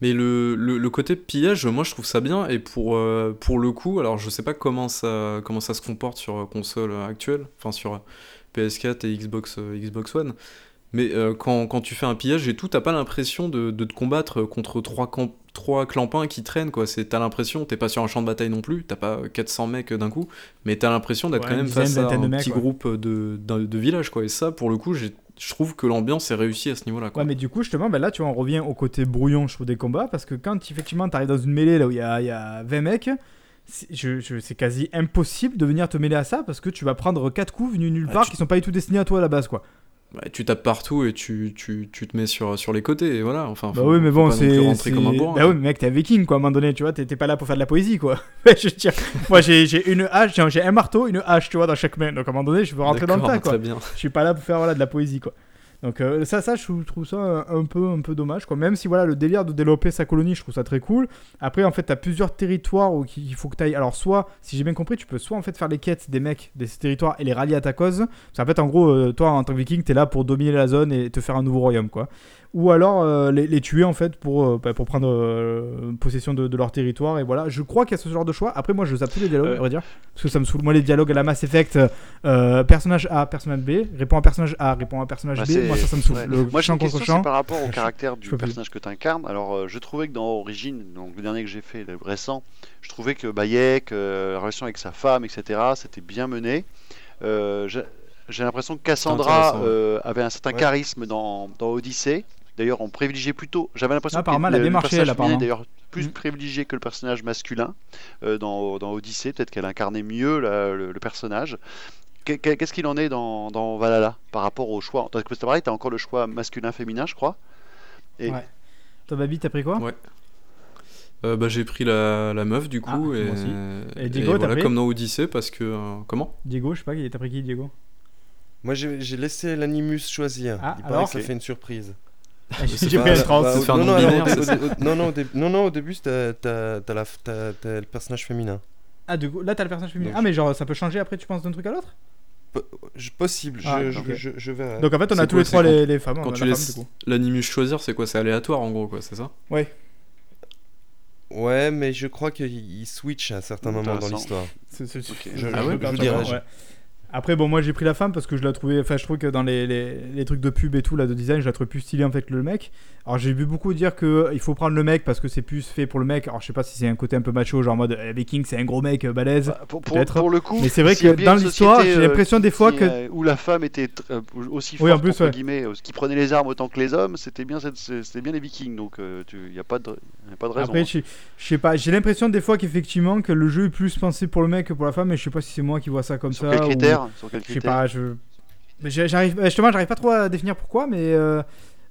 Mais le, le, côté pillage, moi je trouve ça bien. Et pour, euh, pour le coup, alors je sais pas comment ça, comment ça se comporte sur euh, console actuelle, enfin sur euh, PS4 et Xbox, Xbox One. Mais quand, quand tu fais un pillage et tout, t'as pas l'impression de, de te combattre contre trois, camp- trois clampins qui traînent. quoi. C'est- T'as l'impression, t'es pas sur un champ de bataille non plus, t'as pas 400 mecs d'un coup, mais t'as l'impression d'être Ouais, quand même face à un mecs, petit groupe de, de, de village. Quoi. Et ça, pour le coup, j'ai- je trouve que l'ambiance est réussie à ce niveau-là. Ouais, mais du coup, justement, ben là, tu vois, on revient au côté brouillon, je trouve, des combats, parce que quand effectivement t'arrives dans une mêlée là où il y a, y a 20 mecs, c'est quasi impossible de venir te mêler à ça parce que tu vas prendre 4 coups venus nulle Ah, part tu- qui sont pas du tout destinés à toi à la base, quoi. Bah, tu tapes partout et tu, tu, tu te mets sur, sur les côtés, et voilà. Enfin, Bah faut- oui, mais bon, c'est. rentrer c'est- comme un bourrin, Bah oui, mec, t'es un viking, quoi, à un moment donné, tu vois, t'es t'es pas là pour faire de la poésie, quoi. je dire, moi, j'ai une hache, j'ai- un marteau, une hache, tu vois, dans chaque main. Donc, à un moment donné, je veux rentrer dans le tas, quoi. Bien. Je suis pas là pour faire voilà, de la poésie, quoi. Donc, euh, ça, ça, je trouve- ça un, un peu, un peu dommage, quoi. Même si, voilà, le délire de développer sa colonie, je trouve ça très cool. Après, en fait, t'as plusieurs territoires où il faut que t'ailles. Alors, soit, si j'ai bien compris, tu peux soit, en fait, faire les quêtes des mecs de ces territoires et les rallier à ta cause. Parce qu'en fait, en gros, euh, toi, en tant que viking, t'es là pour dominer la zone et te faire un nouveau royaume, quoi ou alors euh, les, les tuer en fait pour, euh, bah, pour prendre euh, possession de, de leur territoire et voilà je crois qu'il y a ce genre de choix après moi je zappe tous les dialogues Euh. à vrai dire parce que ça me saoule moi les dialogues à la Mass Effect euh, personnage A personnage B répond à personnage A répond à personnage Bah, B moi ça ça me saoule ouais. le Moi, champ contre question, champ par rapport au je- caractère du plus. personnage que tu incarnes. Alors, euh, je trouvais que dans Origin, donc le dernier que j'ai fait, le récent, je trouvais que Bayek, euh, la relation avec sa femme, etc., c'était bien mené. Euh, j'ai j'ai l'impression que Cassandra euh, avait un certain Ouais. charisme dans, dans Odyssey. D'ailleurs, on privilégiait plutôt. J'avais l'impression Ah, que apparemment, elle a le, le marché, personnage elle, féminin d'ailleurs plus Mm. privilégié que le personnage masculin euh, dans, dans Odyssey. Peut-être qu'elle incarnait mieux la- le, le personnage. Qu'est- qu'est- Qu'est-ce qu'il en est dans, dans Valhalla par rapport au choix? Parce que c'est pareil, tu as encore le choix masculin-féminin, je crois. Et- Ouais. toi Babi t'as pris quoi? Ouais. Euh, bah, j'ai pris la, la meuf du coup Ah, et, moi aussi. Et Diego, t'as voilà pris comme dans Odyssey parce que euh, comment? Diego je sais pas t'as pris qui Diego? Moi, j'ai laissé l'animus choisir. Ah, Il paraît alors que ça fait une surprise. J'ai pris un non, non, binaire, au non, non, au dé- non, non, au début, t'as le personnage féminin. ah du coup là t'as le personnage féminin Donc, ah mais genre ça peut changer après tu penses d'un truc à l'autre? Possible, je, Ah, je, ok. je, je verrai. donc en fait on a tous quoi, les trois les, les femmes Quand tu la laisses l'animus choisir, c'est quoi C'est aléatoire en gros quoi, c'est ça? Ouais Ouais, mais je crois qu'il il switch à certains moments dans l'histoire. C'est-. Je, Ah je- ouais, je vous dirai. ouais. Après, bon, moi j'ai pris la femme parce que je la trouvais. Enfin, je trouve que dans les, les, trucs de pub et tout, là, de design, je la trouvais plus stylée en fait le mec. Alors, j'ai vu beaucoup dire que euh, il faut prendre le mec parce que c'est plus fait pour le mec. Alors, je sais pas si c'est un côté un peu macho, genre en mode euh, Viking, c'est un gros mec euh, balèze. Bah, pour, pour, pour le coup, Mais c'est vrai que dans l'histoire, j'ai euh, l'impression des fois que. euh, où la femme était euh, aussi Oui, en forte plus, entre ouais. guillemets, qui prenait les armes autant que les hommes, c'était bien c'était bien les Vikings, donc il n'y a pas de y a pas de raison. Après, hein. je je sais pas, j'ai l'impression des fois qu'effectivement que le jeu est plus pensé pour le mec que pour la femme, mais je sais pas si c'est moi qui vois ça comme Sur ça. quels ou- critères Sur quels Je sais pas, je. J'arrive, justement, j'arrive pas trop à définir pourquoi, mais euh,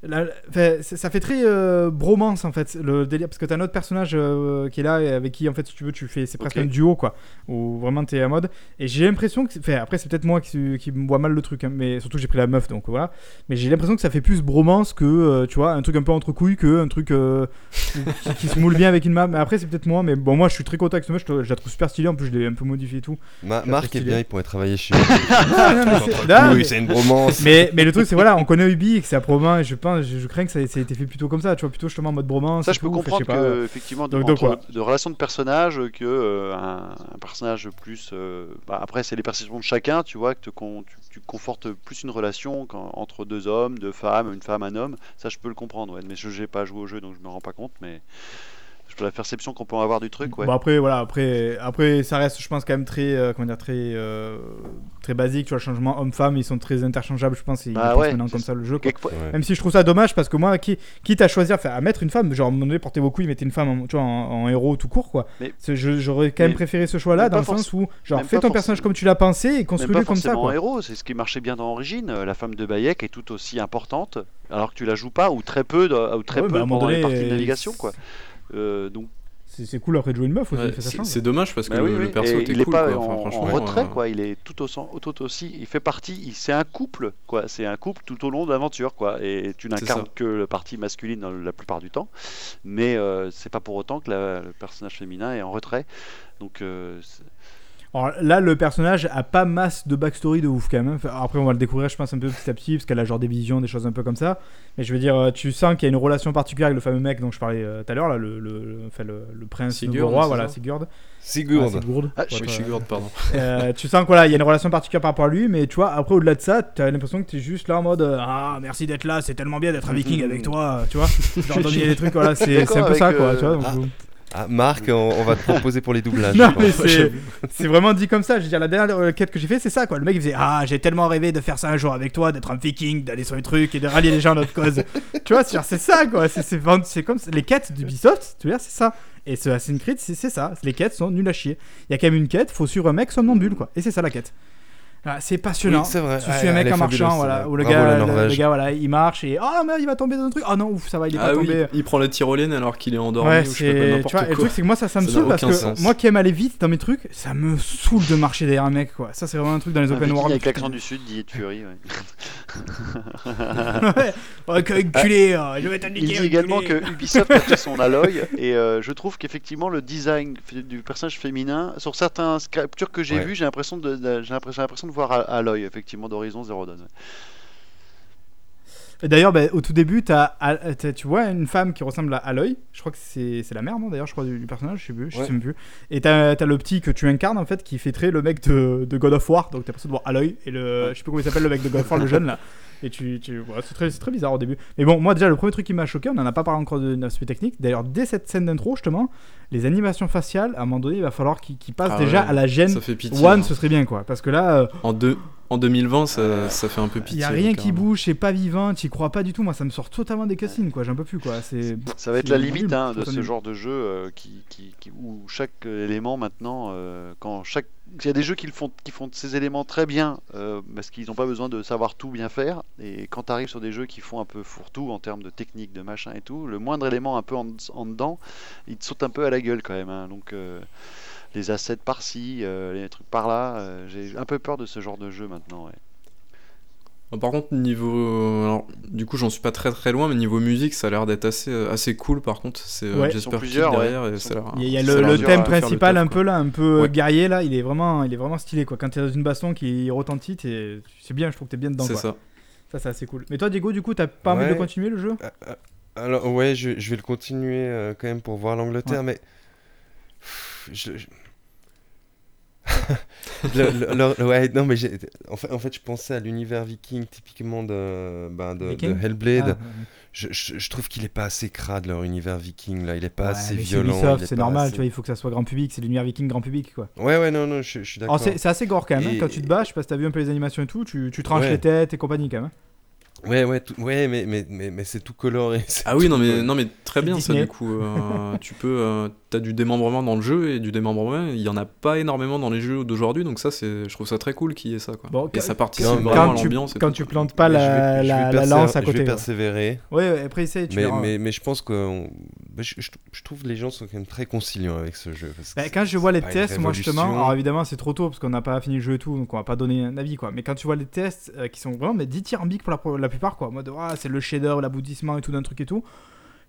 la- ça ça fait très euh, bromance en fait le délire parce que t'as un autre personnage euh, qui est là et avec qui en fait si tu veux tu fais c'est presque un duo quoi. Où vraiment t'es à mode. Et j'ai l'impression que après c'est peut-être moi qui, qui me vois mal le truc hein, mais surtout j'ai pris la meuf donc voilà. Mais j'ai l'impression que ça fait plus bromance que euh, tu vois un truc un peu entre couilles que un truc euh, qui, qui se moule bien avec une map mais après c'est peut-être moi mais bon moi je suis très content avec ce meuf je, je la trouve super stylée en plus je l'ai un peu modifié et tout. Ma- Marc est bien, il pourrait travailler chez. Ah, mais c'est- non, oui, mais- c'est une bromance. mais, mais le truc, c'est voilà, on connaît Ubi et que c'est à probablement, et je pense, je, je crains que ça, ça ait été fait plutôt comme ça, tu vois, plutôt justement en mode bromance. Ça, je peux fait, comprendre pas. que, effectivement, de, Donc- entre- de relations de personnages, que euh, un, un personnage plus. euh, bah, après, c'est les perceptions de chacun, tu vois, que te con- tu, tu confortes plus une relation entre deux hommes, deux femmes, une femme, un homme. Ça, je peux le comprendre, ouais. Mais je n'ai pas joué au jeu, donc je me rends pas compte, mais. La perception qu'on peut en avoir du truc, ouais. Bon après voilà après après ça reste je pense quand même très euh, comment dire très euh, très basique tu vois le changement homme-femme ils sont très interchangeables je pense ils Bah ouais, maintenant comme ça. le jeu quoi. Quelquefois- Ouais. même si je trouve ça dommage parce que moi qui quitte à choisir à mettre une femme genre à un moment donné portez vos couilles mettez une femme en, tu vois, en, en héros tout court quoi Mais- je- j'aurais quand même mais- préféré ce choix là dans le sens où genre fais ton personnage comme tu l'as pensé et construis-le comme ça quoi. un héros, c'est ce qui marchait bien dans Origine. Euh, La femme de Bayek est tout aussi importante, alors que tu la joues pas, ou très peu, ou très Ouais, peu bah, les parties de navigation, quoi. Euh, donc, c'est c'est cool après de jouer une meuf aussi Ouais, c'est dommage parce que bah oui, le, le oui. perso était il est cool. pas quoi. en, Enfin, en franchement, retrait, euh, quoi. Il est tout, au, tout aussi. Il fait partie. il- C'est un couple, quoi. C'est un couple tout au long de l'aventure, quoi. Et tu n'incarnes que le parti masculine dans la plupart du temps, mais euh, c'est pas pour autant que la- le personnage féminin est en retrait. Donc, euh, Alors là, le personnage a pas masse de backstory de ouf quand même. Enfin, Après, on va le découvrir, je pense, un peu petit à petit, parce qu'elle a genre des visions, des choses un peu comme ça. Mais je veux dire, euh, tu sens qu'il y a une relation particulière avec le fameux mec dont je parlais euh, tout à l'heure, là, le, le, enfin, le, le prince Sigurd, roi, voilà, Sigurd. Sigurd. Ah, Sigurd, Ah, pour Oui, être, euh, Sigurd, pardon. euh, tu sens qu'il voilà, il y a une relation particulière par rapport à lui, mais tu vois, après, au-delà de ça, tu as l'impression que tu es juste là en mode Ah, merci d'être là, c'est tellement bien d'être un viking avec toi, tu vois. Genre, donner des trucs, voilà, c'est un peu ça, quoi, euh, tu vois. donc, Ah. Ah, Marc, on, on va te proposer pour les doublages. Non, mais c'est vraiment dit comme ça. Je veux dire, la dernière euh, quête que j'ai fait, c'est ça quoi. Le mec il faisait Ah, j'ai tellement rêvé de faire ça un jour avec toi, d'être un viking, d'aller sur les trucs et de rallier les gens à notre cause. tu vois, c'est ça quoi. C'est comme les quêtes d'Ubisoft, tu vois, c'est ça. Et ce Assassin's Creed, c'est c'est ça. Les quêtes sont nulles à chier. Il y a quand même une quête, faut suivre un mec somnambule quoi. Et c'est ça la quête. Ah, c'est passionnant. Oui, c'est vrai. Tu Ouais, suis un mec en marchant, voilà, où le Bravo, gars, le, gars, voilà, il marche et oh merde, il va tomber dans un truc. Oh non, ouf, ça va, il est Ah pas oui, tombé. il prend la tyrolienne alors qu'il est endormi Ouais, ou je sais pas Tu vois, et le truc, c'est que moi, ça, ça me Ça saoule parce que sens. moi qui aime aller vite dans mes trucs, ça me saoule de marcher derrière un mec, quoi. Ça, c'est vraiment un truc dans les Un open world. avec l'accent du sud, dit Fury. ouais. ouais, oh, enculé, oh, je vais te Il dit également que Ubisoft a fait son Aloy et euh, je trouve qu'effectivement le design du personnage féminin sur certains captures que j'ai vues j'ai l'impression de, voir A- Aloy effectivement d'Horizon Zero Dawn. Et D'ailleurs, bah, au tout début, t'as, ah, t'as- tu vois une femme qui ressemble à Aloy. Je crois que c'est, c'est la mère, non D'ailleurs, je crois du, du personnage, je sais plus, je Ouais. sais même plus. Et t'as, t'as le petit que tu incarnes en fait, qui fait très le mec de, de God of War. Donc t'as l'impression de voir Aloy et le, je sais plus comment il s'appelle le mec de God of War, le jeune là. Et tu, tu c'est très, c'est très bizarre au début. Mais bon, moi déjà, le premier truc qui m'a choqué, on en a pas parlé encore de l'aspect technique. D'ailleurs, dès cette scène d'intro, justement, les animations faciales, à un moment donné, il va falloir qu'ils, passent Ah déjà ouais, à la gêne. Ça fait pitié. One, hein. ce serait bien quoi. Parce que là, euh, En, deux, en 2020, ça, ça fait un peu il pitié. y a rien qui carrément. bouge, c'est pas vivant, t'y crois pas du tout. Moi, ça me sort totalement des cutscenes quoi. J'en peux plus quoi. C'est Ça va être la limite hein, de ce genre de jeu euh, qui, qui- qui- où chaque euh, élément maintenant, euh, quand chaque, il y a des jeux qui font, ces éléments très bien euh, parce qu'ils n'ont pas besoin de savoir tout bien faire. Et quand tu arrives sur des jeux qui font un peu fourre-tout en termes de technique, de machin et tout, le moindre élément un peu en, dedans, il te saute un peu à la gueule quand même. hein. Donc euh, les assets par-ci, euh, les trucs par-là, j'ai un peu peur de ce genre de jeu maintenant. Par contre, niveau. euh, Alors, du coup, j'en suis pas très très loin, mais niveau musique, ça a l'air d'être assez, euh, assez cool par contre. C'est euh, Ouais. Jasper Ils sont Kidd plusieurs, derrière ouais. et ça sont- a l'air- Il y a, le, le thème le principal un peu là, un peu Ouais. guerrier là, il est vraiment, il est vraiment stylé quoi. Quand t'es dans une baston qui retentit, t'es- c'est bien, je trouve que t'es bien dedans C'est ça. Ça, c'est assez cool. Mais toi, Diego, du coup, t'as pas envie de continuer le jeu? Euh, euh, Alors, ouais, je, je vais le continuer euh, quand même pour voir l'Angleterre, mais. Pff, Je, je- Le- le- le- ouais, non, mais en fait, en fait, je pensais à l'univers viking typiquement de, ben, de, Hellblade. Ah. Je, je- je trouve qu'il est pas assez crade leur univers viking là, il est pas Ouais, assez violent. C'est normal, assez- tu vois, il faut que ça soit grand public, c'est l'univers viking grand public quoi. Ouais, ouais, non, non, je, je suis d'accord. C'est assez gore quand même, hein, quand tu te bats, je sais pas si t'as vu un peu les animations et tout, tu, tu tranches Ouais. les têtes et compagnie quand même. Ouais, ouais, tout- ouais, mais, mais, mais, mais c'est tout coloré. Ah oui, non mais, euh, non mais très bien ça du coup. euh, tu peux, euh, t'as du démembrement dans le jeu et du démembrement, il y en a pas énormément dans les jeux d'aujourd'hui, donc ça c'est, je trouve ça très cool qu'il y ait ça quoi. Bon, et quand- ça participe quand- vraiment Quand à tu, l'ambiance. et quand tout, tu plantes pas je la, vais- je vais la, la persévérer- lance à Je côté. vais quoi. persévérer. Ouais, ouais, après essaye, tu Mais, mais, mais je pense que je, je- je trouve que les gens sont quand même très conciliants avec ce jeu. parce Bah, quand je vois les tests, moi justement, alors évidemment c'est trop tôt parce qu'on n'a pas fini le jeu et tout, donc on va pas donner un avis quoi. Mais quand tu vois les tests euh, qui sont vraiment mais dithyrambiques pour la, pour la plupart quoi, mode ah, c'est le shader, l'aboutissement et tout d'un truc et tout.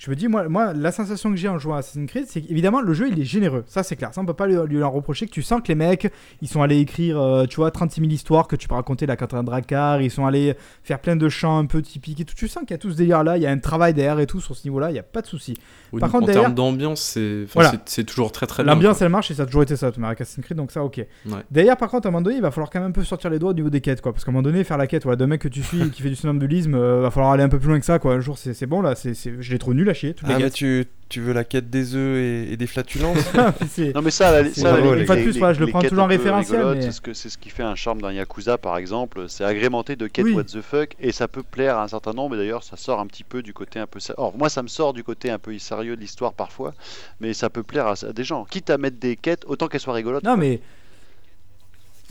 Je me dis, moi, moi la sensation que j'ai en jouant à Assassin's Creed, c'est qu'évidemment le jeu il est généreux, ça c'est clair, ça on peut pas lui, lui en reprocher. Que tu sens que les mecs ils sont allés écrire, euh, tu vois, 36 000 histoires que tu peux raconter t'es un Drakkar, ils sont allés faire plein de chants un peu typiques et tout. Tu sens qu'il y a tout ce délire là, il y a un travail derrière et tout sur ce niveau là, il y a pas de souci. Oui, par contre, en termes d'ambiance, c'est, Voilà. toujours très très bien. L'ambiance elle marche et ça a toujours été ça, tout avec Assassin's Creed, donc ça ok. Ouais. D'ailleurs, par contre, à un moment donné, il va falloir quand même un peu sortir les doigts au niveau des quêtes, quoi. Parce qu'à un moment donné, faire la quête, voilà, d'un mec que tu suis et qui fait du somnambulisme, euh, va falloir aller un peu plus loin que ça, quoi. Un jour, c'est bon, là, c'est c'est- je l'ai trop nul Ah, les mais tu, tu veux la quête des œufs et, et des flatulences Non mais ça, la, C'est ça, drôle. les- Une fois de les- plus, je le prends toujours en référentiel, mais- C'est ce, que- c'est ce qui fait un charme d'un Yakuza par exemple. C'est agrémenté de quêtes Oui. what the fuck et ça peut plaire à un certain nombre. Et d'ailleurs, ça sort un petit peu du côté un peu. Or, moi, ça me sort du côté un peu sérieux de l'histoire parfois, mais ça peut plaire à, à des gens. Quitte à mettre des quêtes, autant qu'elles soient rigolotes. Non, mais.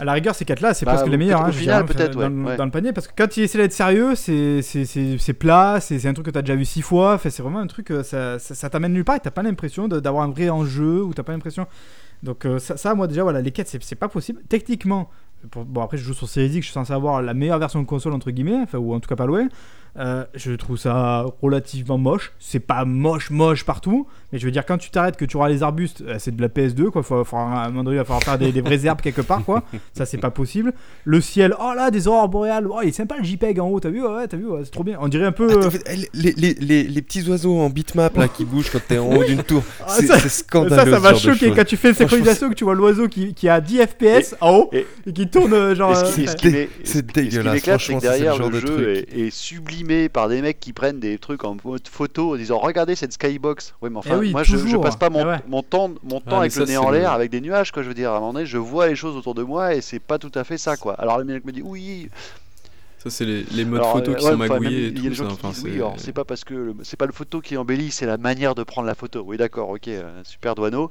À la rigueur, ces quêtes-là, c'est Bah, presque les au hein, je dirais, dans, ouais, dans le panier. Parce que quand il essaie d'être sérieux, c'est plat, c'est c'est un truc que t'as déjà vu six fois. C'est vraiment un truc, euh, ça, ça, ça t'amène nulle part et t'as pas l'impression d'avoir un vrai enjeu ou t'as pas l'impression. Donc, euh, ça, ça, moi, déjà, voilà, les quêtes, c'est c'est pas possible. Techniquement, pour- bon, après, je joue sur Series X, je suis censé avoir la meilleure version de console, entre guillemets, enfin, ou en tout cas pas loin. Euh, je trouve ça relativement moche. C'est pas moche, moche partout. Mais je veux dire, quand tu t'arrêtes, que tu auras les arbustes, euh, c'est de la PS2, quoi. Faut, faut- à un moment donné, il va falloir faire des, des vraies herbes quelque part, quoi. Ça, c'est pas possible. Le ciel, oh là, des aurores boréales. Oh, il est sympa le JPEG en haut, t'as vu? Ouais, t'as vu, ouais, c'est trop bien. On dirait un peu. Attends, euh, les, les, les, les petits oiseaux en bitmap là qui bougent quand t'es en haut d'une tour, Ah, c'est ça- c'est Ça, scandaleux. ça ce m'a choqué quand tu fais une synchronisation que tu vois l'oiseau qui, qui a 10 FPS en haut et qui tourne genre. Ce euh, ce c'est ce ce dégueulasse, franchement, c'est derrière le genre le de jeu truc. est, est par des mecs qui prennent des trucs en mode photo en disant regardez cette skybox. Oui, mais enfin, Eh oui, moi je, passe pas mon, Eh ouais. mon temps, mon temps mais avec ça, le nez en l'air avec des nuages, quoi. Je veux dire, à un moment donné, je vois les choses autour de moi et c'est pas tout à fait ça, quoi. Alors le mec me dit oui, Ça, c'est les, les modes Alors, photos euh, qui ouais, sont enfin, magouillés même, et il y a tout. ça, enfin, disent, oui, c'est- alors c'est pas parce que le- c'est pas le photo qui embellit, c'est la manière de prendre la photo. Oui, d'accord, ok, super douaneau.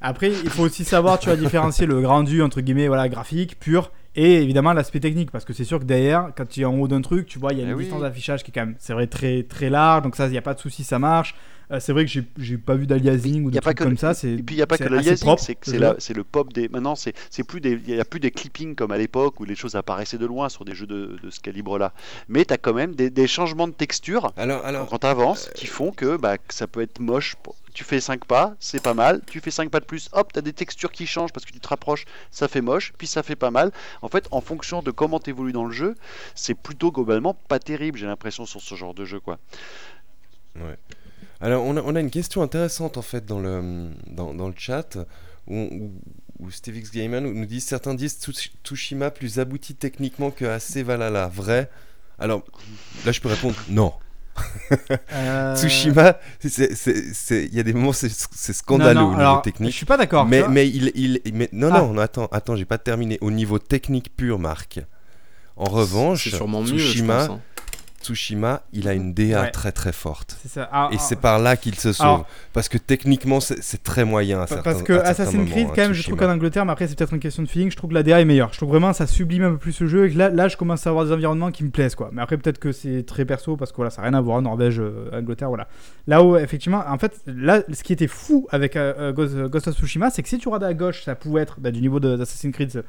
Après, il faut aussi savoir, tu vas différencier le rendu entre guillemets, voilà, graphique, pur, et évidemment l'aspect technique, parce que c'est sûr que derrière, quand tu es en haut d'un truc, tu vois, il y a une Eh oui. distance d'affichage qui est quand même, c'est vrai, très très large, donc ça, il n'y a pas de souci, ça marche. Euh, c'est vrai que j'ai j'ai pas vu d'aliasing ou de trucs que comme le- ça. c'est- Et puis il n'y a pas que le assez liasing, propre, c'est le pop des. Maintenant, c'est c'est plus des, il y a plus des clippings comme à l'époque où les choses apparaissaient de loin sur des jeux de, de ce calibre-là. Mais tu as quand même des, des changements de texture Alors, alors, quand tu avances qui font que, bah, que ça peut être moche. Tu fais 5 pas, c'est pas mal. Tu fais 5 pas de plus, hop, tu as des textures qui changent parce que tu te rapproches, ça fait moche, puis ça fait pas mal. En fait, en fonction de comment tu évolues dans le jeu, c'est plutôt globalement pas terrible, j'ai l'impression, sur ce genre de jeu. quoi. alors on, a, une question intéressante en fait dans le, dans, le chat où, où, où Steve X Gaiman nous dit certains disent Tsush- Tsushima plus abouti techniquement que AC Valhalla. Vrai? Alors là je peux répondre non. Euh, Tsushima, il y a des moments c'est scandaleux non, non, au niveau alors, technique. Je suis pas d'accord. Mais, mais il, il, mais- non, Ah. non, non, attends, attends, j'ai pas terminé. Au niveau technique pur, Marc. En revanche, mieux, Tsushima, pense. hein. Tsushima, il a une DA Ouais. très très forte. Ça. Ah, Et ah, c'est par là qu'il se sauve. Alors- parce que techniquement, c'est très moyen à certains Parce que à Assassin's moments, Creed, hein, quand même, je trouve qu'en Angleterre, mais après, c'est peut-être une question de feeling, je trouve que la DA est meilleure. Je trouve vraiment ça sublime un peu plus le jeu et que là, là je commence à avoir des environnements qui me plaisent, quoi. Mais après, peut-être que c'est très perso parce que voilà, ça n'a rien à voir, Norvège, euh, Angleterre, voilà. Là où, effectivement, en fait, là, ce qui était fou avec euh, euh, Ghost, of Tsushima, c'est que si tu regardais à gauche, ça pouvait être bah, du niveau de- d'Assassin's Creed.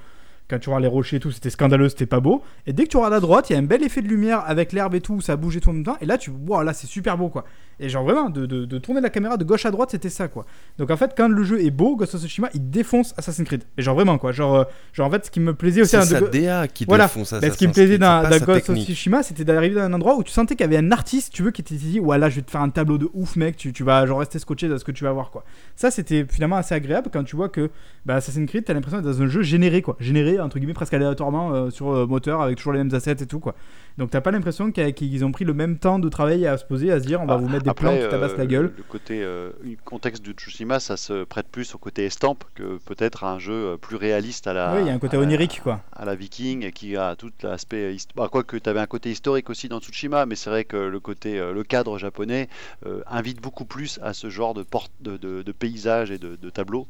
Quand tu regardes les rochers et tout, c'était scandaleux, c'était pas beau. Et dès que tu regardes à droite, il y a un bel effet de lumière avec l'herbe et tout, ça bouge et tout en même temps. Et là, tu vois, là, c'est super beau, quoi. Et genre, vraiment, de, de- de tourner la caméra de gauche à droite, c'était ça, quoi. Donc en fait, quand le jeu est beau, Ghost of Tsushima, il défonce Assassin's Creed. Et genre vraiment quoi. Genre, euh, genre en fait, ce qui me plaisait aussi C'est sa de- DA qui Voilà. défonce bah, ce qui me Assassin's plaisait Creed, dans, Ghost of. Tsushima, c'était d'arriver dans un endroit où tu sentais qu'il y avait un artiste, tu veux, qui t'était dit, ouais là, je vais te faire un tableau de ouf, mec. Tu, tu vas genre rester scotché dans ce que tu vas voir quoi. Ça, c'était finalement assez agréable quand tu vois que bah, Assassin's Creed, t'as l'impression d'être dans un jeu généré quoi, généré entre guillemets presque aléatoirement euh, sur euh, moteur avec toujours les mêmes assets et tout quoi. Donc t'as pas l'impression qu'ils ont pris le même temps de travail à se poser, à se dire, on va vous mettre des plans qui Après, tabassent euh, la gueule. Le côté euh, contexte de Tsushima, ça se prête plus au côté estampe que peut-être à un jeu euh, plus réaliste à la. Oui, il y a un côté onirique quoi. à la Viking qui a tout l'aspect bah, quoique tu avais un côté historique aussi dans Tsushima mais c'est vrai que le côté euh, le cadre japonais euh, invite beaucoup plus à ce genre de porte de, de, de paysages et de, de tableaux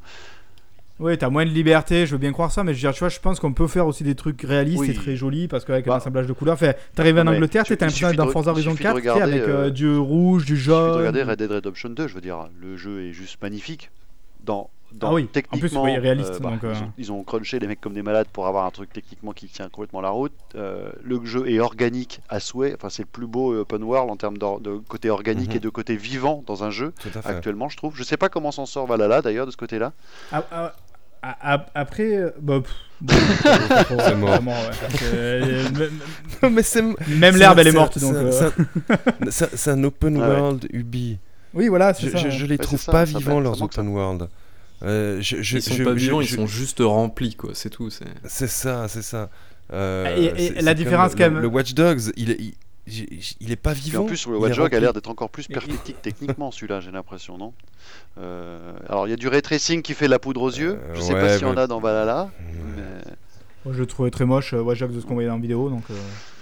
Oui, t'as moins de liberté, je veux bien croire ça, mais je veux dire, tu vois, je pense qu'on peut faire aussi des trucs réalistes Oui. et très jolis parce qu'avec un Bah, assemblage de couleurs, fait, t'arrives en Angleterre, il l'impression suffit d'être dans Forza il Horizon suffit de 4 tu sais, regarder, avec euh, euh, du rouge, du Il suffit de jaune. regarder Red Dead Redemption 2 je veux dire le jeu est juste magnifique dans dans Ah oui, en plus, techniquement oui, réaliste, bah, donc, euh. ils, ont, ils ont crunché les mecs comme des malades pour avoir un truc techniquement qui tient complètement la route le jeu est organique à souhait enfin c'est le plus beau open world en termes de côté organique Mhm. et de côté vivant dans un jeu actuellement je trouve je sais pas comment s'en sort Valhalla d'ailleurs de ce côté là ah, ah, ah, après, euh, bah, pff, bon, c'est mort. vraiment, ouais. Parce que, euh, même- Non, mais c'est Même c'est- l'herbe, elle est morte, c'est- donc. euh, c'est un- C'est un open Ah ouais. world Ubi. Oui, voilà, c'est Je, ça. je, je les Ouais, trouve c'est ça, pas ça vivants leurs ça manque open world. Euh, je, je, Ils sont je- pas je- vivants, je- ils sont juste remplis, quoi, c'est tout. c'est- C'est ça, c'est ça. Euh, Et- et c'est- la c'est comme différence, le, quand même- Le Watch Dogs, il, il, est pas Puis vivant. en plus, le il est Watch Dogs a l'air d'être encore plus perfectique techniquement, celui-là, j'ai l'impression, non? Euh, Alors, il y a du ray tracing qui fait la poudre aux yeux. Euh, Je sais ouais, pas s'il y en mais- a dans Valhalla. Ouais. mais- Moi, je le trouvais très moche, euh, Watch Dogs de ce qu'on voyait dans la vidéo, donc euh,